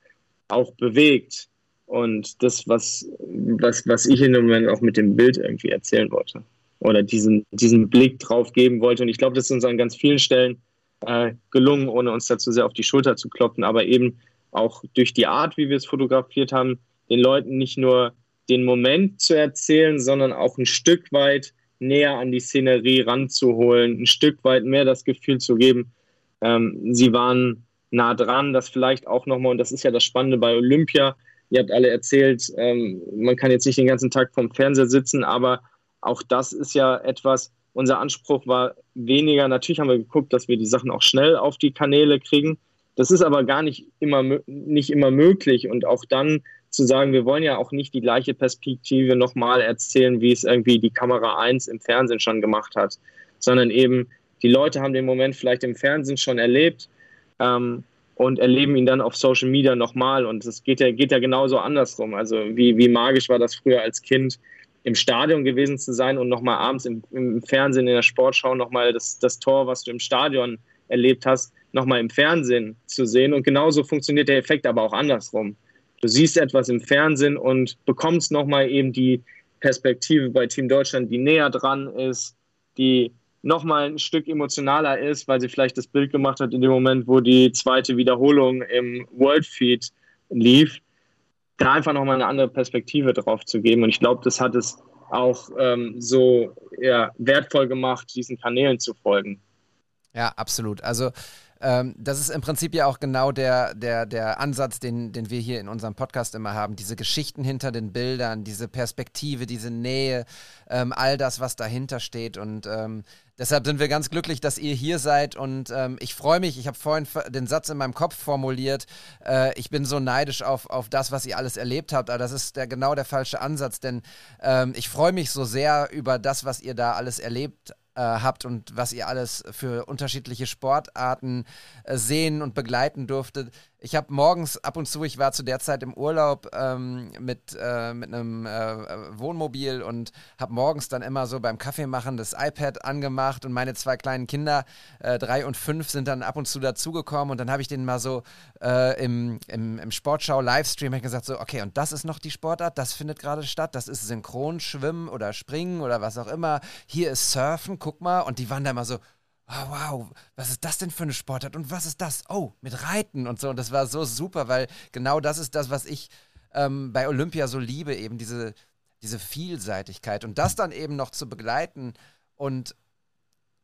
auch bewegt. Und das, was, was, was ich in dem Moment auch mit dem Bild irgendwie erzählen wollte. Oder diesen, diesen Blick drauf geben wollte. Und ich glaube, das ist uns an ganz vielen Stellen äh, gelungen, ohne uns dazu sehr auf die Schulter zu klopfen, aber eben auch durch die Art, wie wir es fotografiert haben, den Leuten nicht nur den Moment zu erzählen, sondern auch ein Stück weit näher an die Szenerie ranzuholen, ein Stück weit mehr das Gefühl zu geben, ähm, sie waren nah dran, das vielleicht auch nochmal, und das ist ja das Spannende bei Olympia, Ihr habt alle erzählt, ähm, man kann jetzt nicht den ganzen Tag vorm Fernseher sitzen, aber auch das ist ja etwas, unser Anspruch war weniger, natürlich haben wir geguckt, dass wir die Sachen auch schnell auf die Kanäle kriegen. Das ist aber gar nicht immer, nicht immer möglich. Und auch dann zu sagen, wir wollen ja auch nicht die gleiche Perspektive nochmal erzählen, wie es irgendwie die Kamera 1 im Fernsehen schon gemacht hat, sondern eben die Leute haben den Moment vielleicht im Fernsehen schon erlebt ähm, und erleben ihn dann auf Social Media nochmal. Und es geht ja, geht ja genauso andersrum. Also wie, wie magisch war das früher als Kind, im Stadion gewesen zu sein und nochmal abends im, im, Fernsehen, in der Sportschau nochmal das, das Tor, was du im Stadion erlebt hast, nochmal im Fernsehen zu sehen. Und genauso funktioniert der Effekt aber auch andersrum. Du siehst etwas im Fernsehen und bekommst nochmal eben die Perspektive bei Team Deutschland, die näher dran ist, die nochmal ein Stück emotionaler ist, weil sie vielleicht das Bild gemacht hat in dem Moment, wo die zweite Wiederholung im World Feed lief, da einfach nochmal eine andere Perspektive drauf zu geben. Und ich glaube, das hat es auch ähm, so ja, wertvoll gemacht, diesen Kanälen zu folgen. Ja, absolut. Also Ähm, das ist im Prinzip ja auch genau der, der, der Ansatz, den, den wir hier in unserem Podcast immer haben. Diese Geschichten hinter den Bildern, diese Perspektive, diese Nähe, ähm, all das, was dahinter steht. Und ähm, deshalb sind wir ganz glücklich, dass ihr hier seid. Und ähm, ich freue mich, ich habe vorhin den Satz in meinem Kopf formuliert, äh, ich bin so neidisch auf, auf das, was ihr alles erlebt habt. Aber das ist der, genau der falsche Ansatz, denn ähm, ich freue mich so sehr über das, was ihr da alles erlebt äh, habt und was ihr alles für unterschiedliche Sportarten äh, sehen und begleiten durftet. Ich habe morgens ab und zu, ich war zu der Zeit im Urlaub ähm, mit, äh, mit einem äh, Wohnmobil und habe morgens dann immer so beim Kaffeemachen das iPad angemacht und meine zwei kleinen Kinder, äh, drei und fünf, sind dann ab und zu dazugekommen und dann habe ich denen mal so äh, im, im, im Sportschau-Livestream gesagt, so, okay, und das ist noch die Sportart, das findet gerade statt, das ist Synchronschwimmen oder Springen oder was auch immer, hier ist Surfen, guck mal, und die waren da immer so, oh, wow, was ist das denn für eine Sportart und was ist das? Oh, mit Reiten und so. Und das war so super, weil genau das ist das, was ich ähm, bei Olympia so liebe, eben diese, diese Vielseitigkeit. Und das dann eben noch zu begleiten und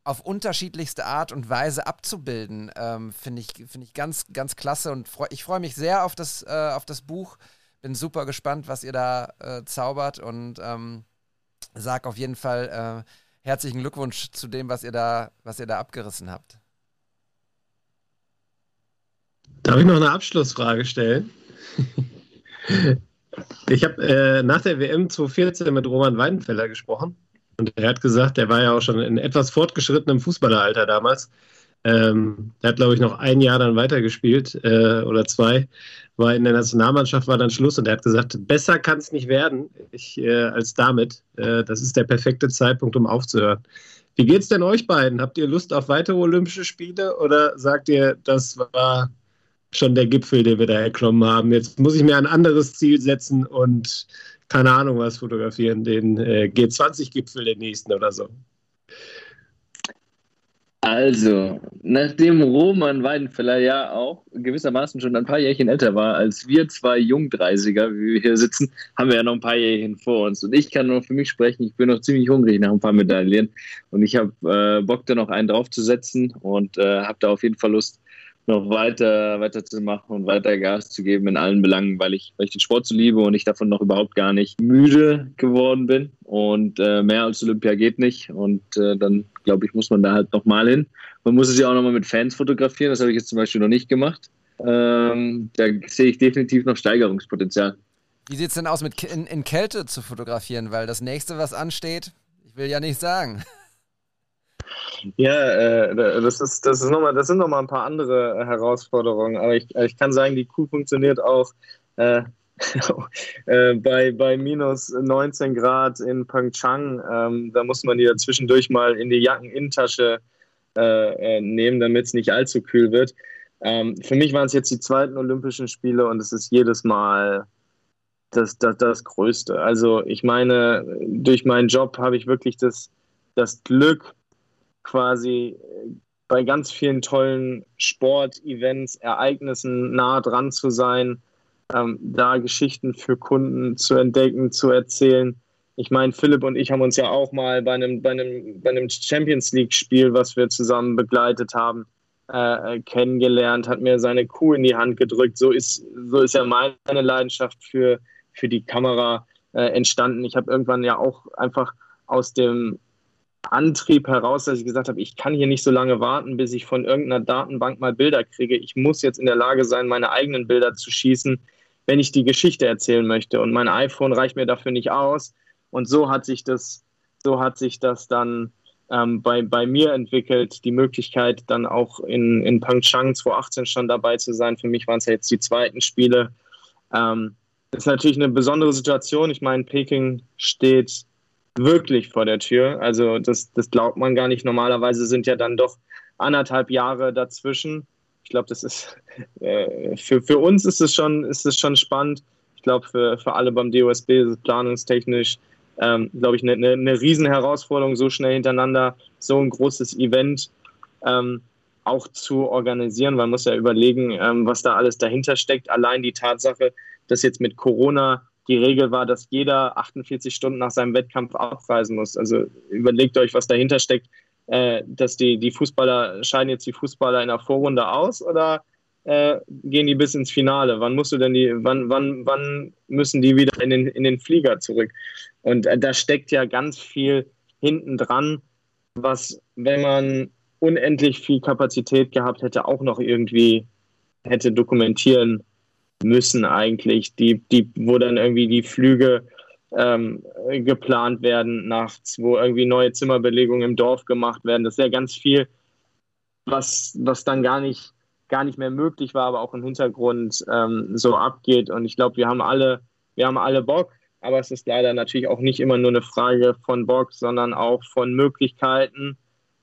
auf unterschiedlichste Art und Weise abzubilden, ähm, finde ich, find ich ganz, ganz klasse. Und freu, ich freue mich sehr auf das, äh, auf das Buch. Bin super gespannt, was ihr da äh, zaubert und ähm, sag auf jeden Fall äh, herzlichen Glückwunsch zu dem, was ihr da, was ihr da abgerissen habt. Darf ich noch eine Abschlussfrage stellen? ich habe äh, nach der WM 2014 mit Roman Weidenfeller gesprochen und er hat gesagt, der war ja auch schon in etwas fortgeschrittenem Fußballeralter damals. Ähm, er hat, glaube ich, noch ein Jahr dann weitergespielt äh, oder zwei. War in der Nationalmannschaft war dann Schluss und er hat gesagt, besser kann es nicht werden ich, äh, als damit. Äh, das ist der perfekte Zeitpunkt, um aufzuhören. Wie geht's denn euch beiden? Habt ihr Lust auf weitere Olympische Spiele oder sagt ihr, das war schon der Gipfel, den wir da erklommen haben? Jetzt muss ich mir ein anderes Ziel setzen und keine Ahnung was fotografieren, den äh, G20-Gipfel den nächsten oder so. Also, nachdem Roman Weidenfeller ja auch gewissermaßen schon ein paar Jährchen älter war als wir zwei Jungdreisiger, wie wir hier sitzen, haben wir ja noch ein paar Jährchen vor uns. Und ich kann nur für mich sprechen, ich bin noch ziemlich hungrig nach ein paar Medaillen. Und ich habe äh, Bock, da noch einen draufzusetzen und äh, habe da auf jeden Fall Lust, noch weiter, weiter zu machen und weiter Gas zu geben in allen Belangen, weil ich, weil ich den Sport so liebe und ich davon noch überhaupt gar nicht müde geworden bin. Und äh, mehr als Olympia geht nicht. Und äh, dann, glaube ich, muss man da halt nochmal hin. Man muss es ja auch nochmal mit Fans fotografieren. Das habe ich jetzt zum Beispiel noch nicht gemacht. Ähm, da sehe ich definitiv noch Steigerungspotenzial. Wie sieht es denn aus, mit in, in Kälte zu fotografieren? Weil das nächste, was ansteht, ich will ja nicht sagen. Ja, äh, das, ist, das, ist noch mal, das sind nochmal ein paar andere Herausforderungen. Aber ich, ich kann sagen, die Kuh funktioniert auch äh, äh, bei, bei minus 19 Grad in Pyeongchang. Ähm, da muss man die ja zwischendurch mal in die Jackeninnentasche äh, äh, nehmen, damit es nicht allzu kühl wird. Ähm, für mich waren es jetzt die zweiten Olympischen Spiele und es ist jedes Mal das, das, das Größte. Also ich meine, durch meinen Job habe ich wirklich das, das Glück, quasi äh, bei ganz vielen tollen Sportevents, Ereignissen nah dran zu sein, ähm, da Geschichten für Kunden zu entdecken, zu erzählen. Ich meine, Philipp und ich haben uns ja auch mal bei einem, bei einem, bei einem Champions League-Spiel, was wir zusammen begleitet haben, äh, kennengelernt, hat mir seine Kuh in die Hand gedrückt. So ist, so ist ja meine Leidenschaft für, für die Kamera äh, entstanden. Ich habe irgendwann ja auch einfach aus dem Antrieb heraus, dass ich gesagt habe, ich kann hier nicht so lange warten, bis ich von irgendeiner Datenbank mal Bilder kriege. Ich muss jetzt in der Lage sein, meine eigenen Bilder zu schießen, wenn ich die Geschichte erzählen möchte. Und mein iPhone reicht mir dafür nicht aus. Und so hat sich das, so hat sich das dann ähm, bei, bei mir entwickelt, die Möglichkeit, dann auch in, in Pyeongchang 2018 schon dabei zu sein. Für mich waren es ja jetzt die zweiten Spiele. Ähm, das ist natürlich eine besondere Situation. Ich meine, Peking steht wirklich vor der Tür. Also das, das glaubt man gar nicht. Normalerweise sind ja dann doch anderthalb Jahre dazwischen. Ich glaube, das ist äh, für, für uns ist es schon, ist es schon spannend. Ich glaube, für, für alle beim DOSB ist es planungstechnisch, ähm, glaube ich, eine, eine, eine Riesenherausforderung, so schnell hintereinander so ein großes Event ähm, auch zu organisieren. Man muss ja überlegen, ähm, was da alles dahinter steckt. Allein die Tatsache, dass jetzt mit Corona die Regel war, dass jeder 48 Stunden nach seinem Wettkampf abreisen muss. Also überlegt euch, was dahinter steckt. äh, dass die, die Fußballer, scheiden jetzt die Fußballer in der Vorrunde aus oder äh, gehen die bis ins Finale? Wann musst du denn die, wann, wann, wann müssen die wieder in den, in den Flieger zurück? Und äh, da steckt ja ganz viel hinten dran, was, wenn man unendlich viel Kapazität gehabt hätte, auch noch irgendwie hätte dokumentieren müssen eigentlich, die, die, wo dann irgendwie die Flüge ähm, geplant werden nachts, wo irgendwie neue Zimmerbelegungen im Dorf gemacht werden. Das ist ja ganz viel, was, was dann gar nicht, gar nicht mehr möglich war, aber auch im Hintergrund ähm, so abgeht. Und ich glaube, wir haben alle, wir haben alle Bock, aber es ist leider natürlich auch nicht immer nur eine Frage von Bock, sondern auch von Möglichkeiten.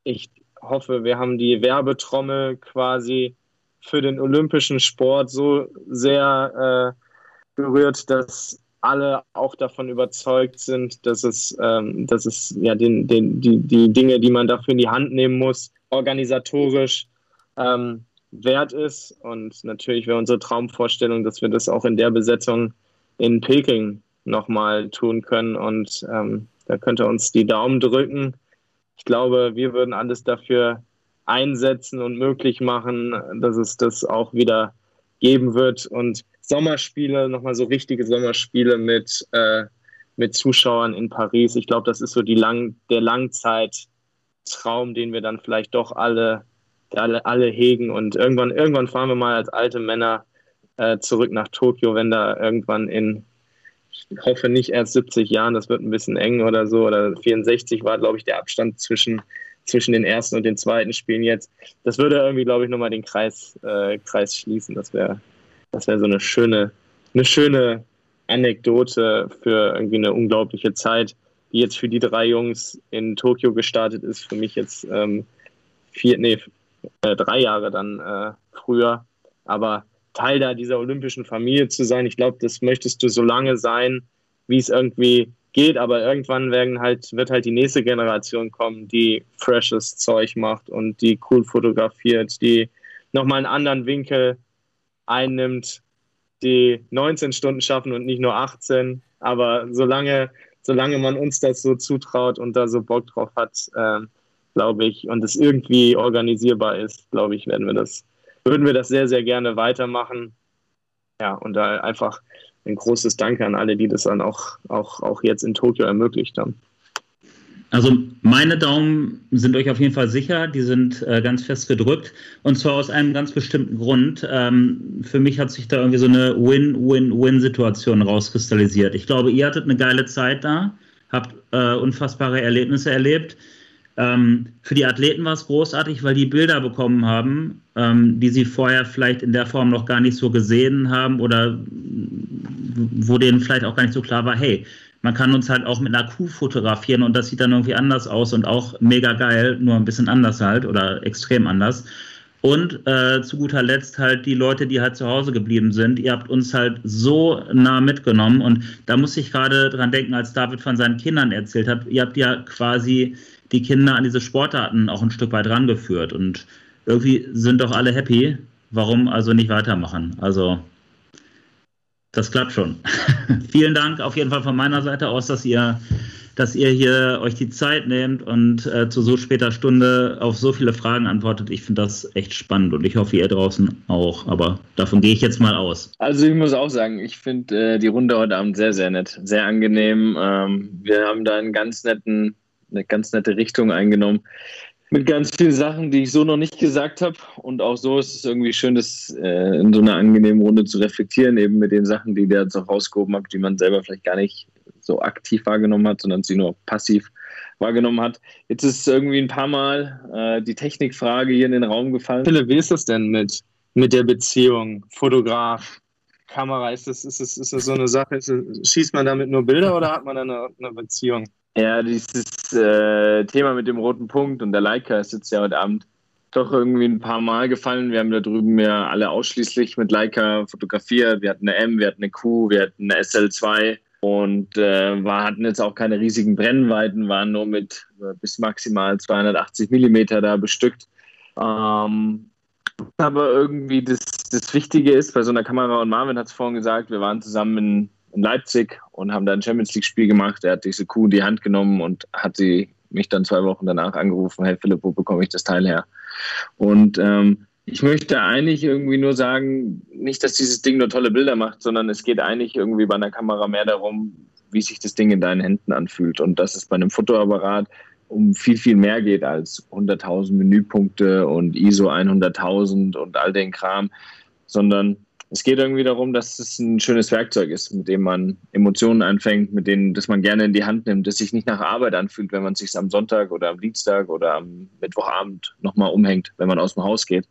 Ich hoffe, wir haben die Werbetrommel quasi für den olympischen Sport so sehr äh, berührt, dass alle auch davon überzeugt sind, dass es, ähm, dass es ja den, den, die, die Dinge, die man dafür in die Hand nehmen muss, organisatorisch ähm, wert ist. Und natürlich wäre unsere Traumvorstellung, dass wir das auch in der Besetzung in Peking nochmal tun können. Und ähm, da könnte uns die Daumen drücken. Ich glaube, wir würden alles dafür einsetzen und möglich machen, dass es das auch wieder geben wird. Und Sommerspiele, nochmal so richtige Sommerspiele mit, äh, mit Zuschauern in Paris. Ich glaube, das ist so die Lang der Langzeittraum, den wir dann vielleicht doch alle, alle, alle hegen. Und irgendwann, irgendwann fahren wir mal als alte Männer äh, zurück nach Tokio, wenn da irgendwann in, ich hoffe nicht erst 70 Jahren, das wird ein bisschen eng oder so, oder 64 war, glaube ich, der Abstand zwischen zwischen den ersten und den zweiten Spielen jetzt. Das würde irgendwie, glaube ich, nochmal den Kreis, äh, Kreis schließen. Das wäre das wäre so eine schöne, eine schöne Anekdote für irgendwie eine unglaubliche Zeit, die jetzt für die drei Jungs in Tokio gestartet ist. Für mich jetzt ähm, vier, nee, äh, drei Jahre dann äh, früher. Aber Teil da dieser olympischen Familie zu sein, ich glaube, das möchtest du so lange sein, wie es irgendwie geht, aber irgendwann werden halt, wird halt die nächste Generation kommen, die freshes Zeug macht und die cool fotografiert, die nochmal einen anderen Winkel einnimmt, die 19 Stunden schaffen und nicht nur 18. Aber solange, solange man uns das so zutraut und da so Bock drauf hat, äh, glaube ich, und es irgendwie organisierbar ist, glaube ich, werden wir das, würden wir das sehr, sehr gerne weitermachen. Ja, und da einfach ein großes Danke an alle, die das dann auch, auch, auch jetzt in Tokio ermöglicht haben. Also meine Daumen sind euch auf jeden Fall sicher, die sind äh, ganz fest gedrückt und zwar aus einem ganz bestimmten Grund. Ähm, für mich hat sich da irgendwie so eine Win-Win-Win-Situation rauskristallisiert. Ich glaube, ihr hattet eine geile Zeit da, habt äh, unfassbare Erlebnisse erlebt. Ähm, für die Athleten war es großartig, weil die Bilder bekommen haben, ähm, die sie vorher vielleicht in der Form noch gar nicht so gesehen haben oder wo denen vielleicht auch gar nicht so klar war, hey, man kann uns halt auch mit einer Kuh fotografieren und das sieht dann irgendwie anders aus und auch mega geil, nur ein bisschen anders halt oder extrem anders. Und äh, zu guter Letzt halt die Leute, die halt zu Hause geblieben sind. Ihr habt uns halt so nah mitgenommen und da muss ich gerade dran denken, als David von seinen Kindern erzählt hat. Ihr habt ja quasi die Kinder an diese Sportarten auch ein Stück weit rangeführt und irgendwie sind doch alle happy. Warum also nicht weitermachen? Also das klappt schon. Vielen Dank auf jeden Fall von meiner Seite aus, dass ihr, dass ihr hier euch die Zeit nehmt und äh, zu so später Stunde auf so viele Fragen antwortet. Ich finde das echt spannend und ich hoffe, ihr draußen auch. Aber davon gehe ich jetzt mal aus. Also ich muss auch sagen, ich finde äh, die Runde heute Abend sehr, sehr nett, sehr angenehm. Ähm, wir haben da einen ganz netten, eine ganz nette Richtung eingenommen mit ganz vielen Sachen, die ich so noch nicht gesagt habe. Und auch so ist es irgendwie schön, das äh, in so einer angenehmen Runde zu reflektieren, eben mit den Sachen, die der jetzt auch rausgehoben hat, die man selber vielleicht gar nicht so aktiv wahrgenommen hat, sondern sie nur passiv wahrgenommen hat. Jetzt ist irgendwie ein paar Mal äh, die Technikfrage hier in den Raum gefallen. Philipp, wie ist das denn mit, mit der Beziehung? Fotograf, Kamera, ist das, ist das, ist das so eine Sache? Das, schießt man damit nur Bilder oder hat man eine, eine Beziehung? Ja, dieses äh, Thema mit dem roten Punkt und der Leica ist jetzt ja heute Abend doch irgendwie ein paar Mal gefallen. Wir haben da drüben ja alle ausschließlich mit Leica fotografiert. Wir hatten eine M, wir hatten eine Q, wir hatten eine SL2 und äh, wir hatten jetzt auch keine riesigen Brennweiten, waren nur mit äh, bis maximal 280 Millimeter da bestückt. Ähm, aber irgendwie das, das Wichtige ist bei so einer Kamera, und Marvin hat es vorhin gesagt, wir waren zusammen in in Leipzig und haben da ein Champions League-Spiel gemacht. Er hat diese Kuh in die Hand genommen und hat sie mich dann zwei Wochen danach angerufen, hey Philipp, wo bekomme ich das Teil her? Und ähm, ich möchte eigentlich irgendwie nur sagen, nicht, dass dieses Ding nur tolle Bilder macht, sondern es geht eigentlich irgendwie bei einer Kamera mehr darum, wie sich das Ding in deinen Händen anfühlt. Und dass es bei einem Fotoapparat um viel, viel mehr geht als 100.000 Menüpunkte und ISO 100.000 und all den Kram, sondern es geht irgendwie darum, dass es ein schönes Werkzeug ist, mit dem man Emotionen einfängt, mit denen, das man gerne in die Hand nimmt, das sich nicht nach Arbeit anfühlt, wenn man sich am Sonntag oder am Dienstag oder am Mittwochabend nochmal umhängt, wenn man aus dem Haus geht.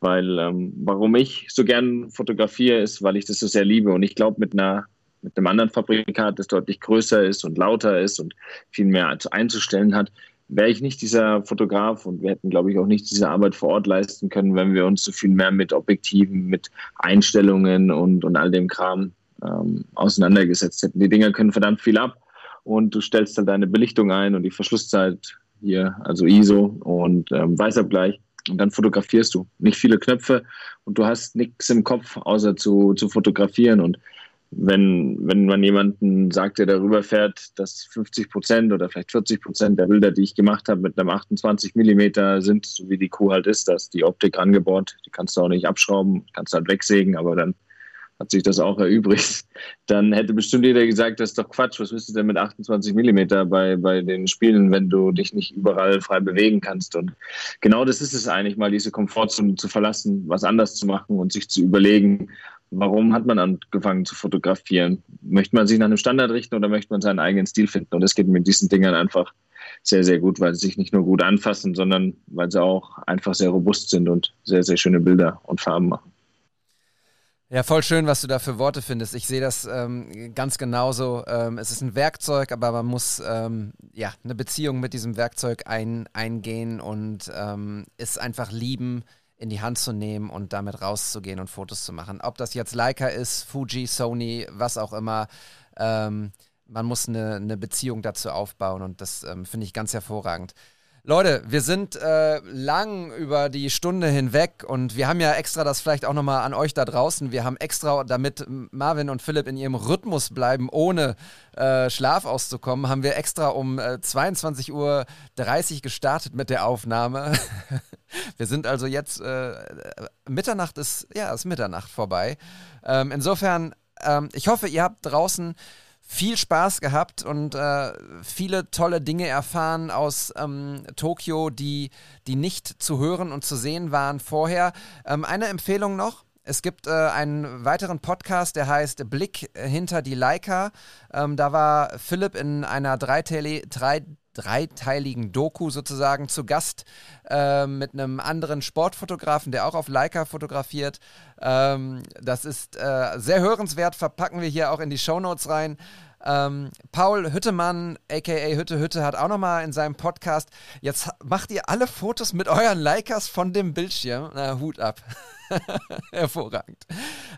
Weil ähm, warum ich so gern fotografiere, ist, weil ich das so sehr liebe. Und ich glaube, mit einer mit einem anderen Fabrikat, das deutlich größer ist und lauter ist und viel mehr einzustellen hat, wäre ich nicht dieser Fotograf und wir hätten, glaube ich, auch nicht diese Arbeit vor Ort leisten können, wenn wir uns so viel mehr mit Objektiven, mit Einstellungen und, und all dem Kram ähm, auseinandergesetzt hätten. Die Dinger können verdammt viel ab und du stellst halt deine Belichtung ein und die Verschlusszeit hier, also ISO und ähm, Weißabgleich und dann fotografierst du. Nicht viele Knöpfe und du hast nichts im Kopf, außer zu, zu fotografieren und wenn, wenn man jemanden sagt, der darüber fährt, dass 50 Prozent oder vielleicht 40 Prozent der Bilder, die ich gemacht habe, mit einem 28 Millimeter sind, so wie die Kuh halt ist, dass die Optik angebohrt, die kannst du auch nicht abschrauben, kannst halt wegsägen, aber dann hat sich das auch erübrigt. Dann hätte bestimmt jeder gesagt, das ist doch Quatsch, was willst du denn mit 28 Millimeter bei, bei den Spielen, wenn du dich nicht überall frei bewegen kannst. Und genau das ist es eigentlich, mal diese Komfortzone zu verlassen, was anders zu machen und sich zu überlegen, warum hat man angefangen zu fotografieren? Möchte man sich nach einem Standard richten oder möchte man seinen eigenen Stil finden? Und das geht mit diesen Dingern einfach sehr, sehr gut, weil sie sich nicht nur gut anfassen, sondern weil sie auch einfach sehr robust sind und sehr, sehr schöne Bilder und Farben machen. Ja, voll schön, was du da für Worte findest. Ich sehe das ähm, ganz genauso. Ähm, es ist ein Werkzeug, aber man muss ähm, ja eine Beziehung mit diesem Werkzeug ein, eingehen und ähm, es einfach lieben, in die Hand zu nehmen und damit rauszugehen und Fotos zu machen. Ob das jetzt Leica ist, Fuji, Sony, was auch immer. Ähm, man muss eine, eine, Beziehung dazu aufbauen und das ähm, finde ich ganz hervorragend. Leute, wir sind äh, lang über die Stunde hinweg und wir haben ja extra das vielleicht auch nochmal an euch da draußen. Wir haben extra, damit Marvin und Philipp in ihrem Rhythmus bleiben, ohne äh, Schlaf auszukommen, haben wir extra um äh, 22.30 Uhr gestartet mit der Aufnahme. wir sind also jetzt, äh, Mitternacht ist, ja, ist Mitternacht vorbei. Ähm, insofern, ähm, ich hoffe, ihr habt draußen viel Spaß gehabt und äh, viele tolle Dinge erfahren aus ähm, Tokio, die, die nicht zu hören und zu sehen waren vorher. Ähm, eine Empfehlung noch. Es gibt äh, einen weiteren Podcast, der heißt Blick hinter die Leica. Ähm, da war Philipp in einer dreiteiligen drei, dreiteiligen Doku sozusagen zu Gast äh, mit einem anderen Sportfotografen, der auch auf Leica fotografiert. Ähm, das ist äh, sehr hörenswert, verpacken wir hier auch in die Shownotes rein. Ähm, Paul Hüttemann, aka Hütte Hütte, hat auch nochmal in seinem Podcast, jetzt macht ihr alle Fotos mit euren Leicas von dem Bildschirm. Na, Hut ab. Hervorragend.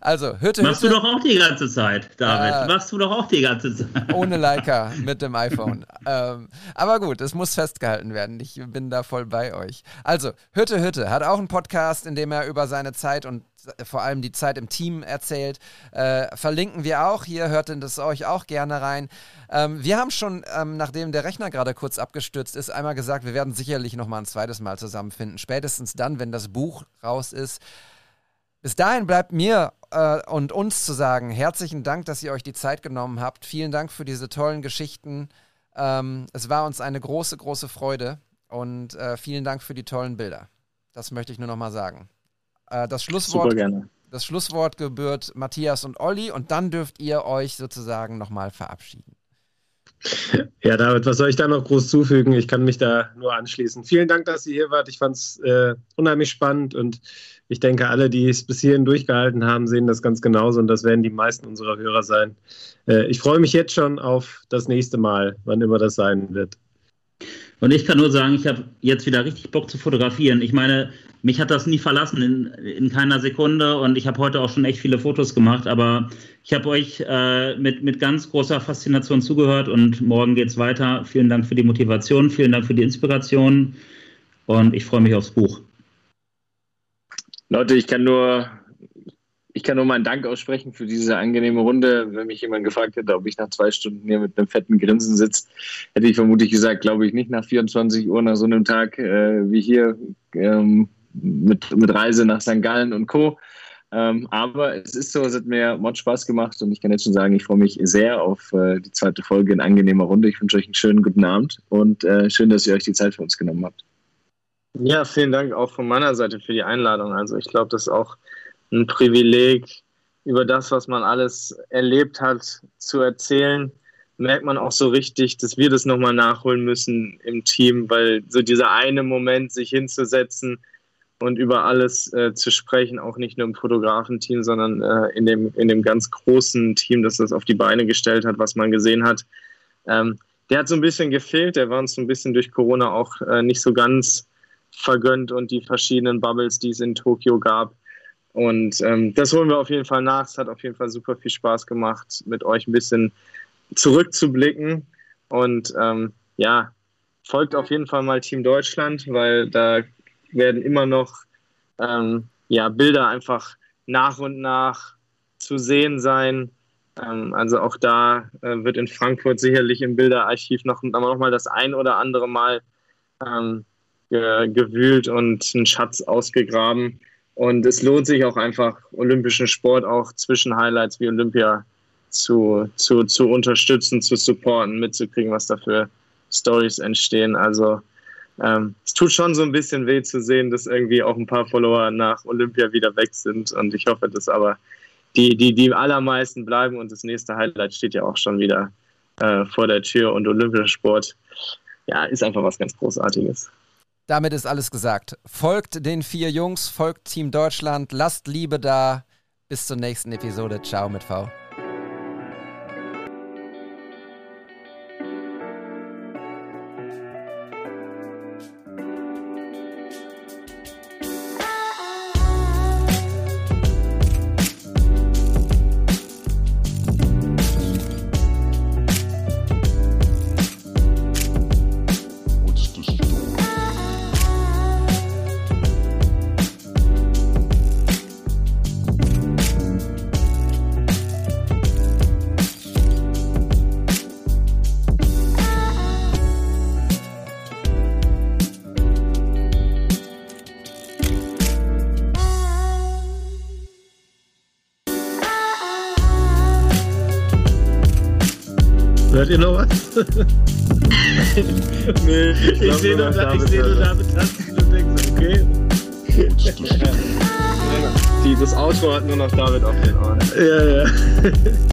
Also, Hütte Machst Hütte, du doch auch die ganze Zeit, David. Äh, Machst du doch auch die ganze Zeit. Ohne Leica, mit dem iPhone. ähm, aber gut, es muss festgehalten werden. Ich bin da voll bei euch. Also, Hütte Hütte hat auch einen Podcast, in dem er über seine Zeit und vor allem die Zeit im Team erzählt. Äh, verlinken wir auch. Hier hört das euch auch gerne rein. Ähm, wir haben schon, ähm, nachdem der Rechner gerade kurz abgestürzt ist, einmal gesagt, wir werden sicherlich noch mal ein zweites Mal zusammenfinden. Spätestens dann, wenn das Buch raus ist. Bis dahin bleibt mir äh, und uns zu sagen, herzlichen Dank, dass ihr euch die Zeit genommen habt. Vielen Dank für diese tollen Geschichten. Ähm, es war uns eine große, große Freude und äh, vielen Dank für die tollen Bilder. Das möchte ich nur noch mal sagen. Äh, das Schlusswort. Das Schlusswort gebührt Matthias und Olli und dann dürft ihr euch sozusagen nochmal verabschieden. Ja, David, was soll ich da noch groß zufügen? Ich kann mich da nur anschließen. Vielen Dank, dass ihr hier wart. Ich fand es äh, unheimlich spannend und ich denke, alle, die es bis hierhin durchgehalten haben, sehen das ganz genauso und das werden die meisten unserer Hörer sein. Äh, ich freue mich jetzt schon auf das nächste Mal, wann immer das sein wird. Und ich kann nur sagen, ich habe jetzt wieder richtig Bock zu fotografieren. Ich meine, mich hat das nie verlassen in, in keiner Sekunde und ich habe heute auch schon echt viele Fotos gemacht, aber ich habe euch äh, mit, mit ganz großer Faszination zugehört und morgen geht es weiter. Vielen Dank für die Motivation, vielen Dank für die Inspiration und ich freue mich aufs Buch. Leute, ich kann nur ich kann nur mal einen Dank aussprechen für diese angenehme Runde. Wenn mich jemand gefragt hätte, ob ich nach zwei Stunden hier mit einem fetten Grinsen sitze, hätte ich vermutlich gesagt, glaube ich nicht nach 24 Uhr nach so einem Tag äh, wie hier ähm, mit, mit Reise nach St. Gallen und Co. Ähm, aber es ist so, es hat mir Mod Spaß gemacht und ich kann jetzt schon sagen, ich freue mich sehr auf äh, die zweite Folge in angenehmer Runde. Ich wünsche euch einen schönen guten Abend und äh, schön, dass ihr euch die Zeit für uns genommen habt. Ja, vielen Dank auch von meiner Seite für die Einladung. Also ich glaube, das ist auch ein Privileg, über das, was man alles erlebt hat, zu erzählen. Merkt man auch so richtig, dass wir das nochmal nachholen müssen im Team, weil so dieser eine Moment, sich hinzusetzen und über alles äh, zu sprechen, auch nicht nur im Fotografenteam, sondern äh, in, dem, in dem ganz großen Team, das das auf die Beine gestellt hat, was man gesehen hat. Ähm, der hat so ein bisschen gefehlt, der war uns so ein bisschen durch Corona auch äh, nicht so ganz vergönnt und die verschiedenen Bubbles, die es in Tokio gab. Und ähm, das holen wir auf jeden Fall nach. Es hat auf jeden Fall super viel Spaß gemacht, mit euch ein bisschen zurückzublicken. Und ähm, ja, folgt auf jeden Fall mal Team Deutschland, weil da werden immer noch ähm, ja, Bilder einfach nach und nach zu sehen sein. Ähm, also auch da äh, wird in Frankfurt sicherlich im Bilderarchiv noch, noch mal das ein oder andere Mal ähm, ge gewühlt und einen Schatz ausgegraben. Und es lohnt sich auch einfach, olympischen Sport auch zwischen Highlights wie Olympia zu, zu, zu unterstützen, zu supporten, mitzukriegen, was da für Stories entstehen. Also ähm, es tut schon so ein bisschen weh zu sehen, dass irgendwie auch ein paar Follower nach Olympia wieder weg sind. Und ich hoffe, dass aber die, die, die allermeisten bleiben und das nächste Highlight steht ja auch schon wieder äh, vor der Tür. Und olympischer Sport, ja, ist einfach was ganz Großartiges. Damit ist alles gesagt. Folgt den vier Jungs, folgt Team Deutschland, lasst Liebe da. Bis zur nächsten Episode. Ciao mit V.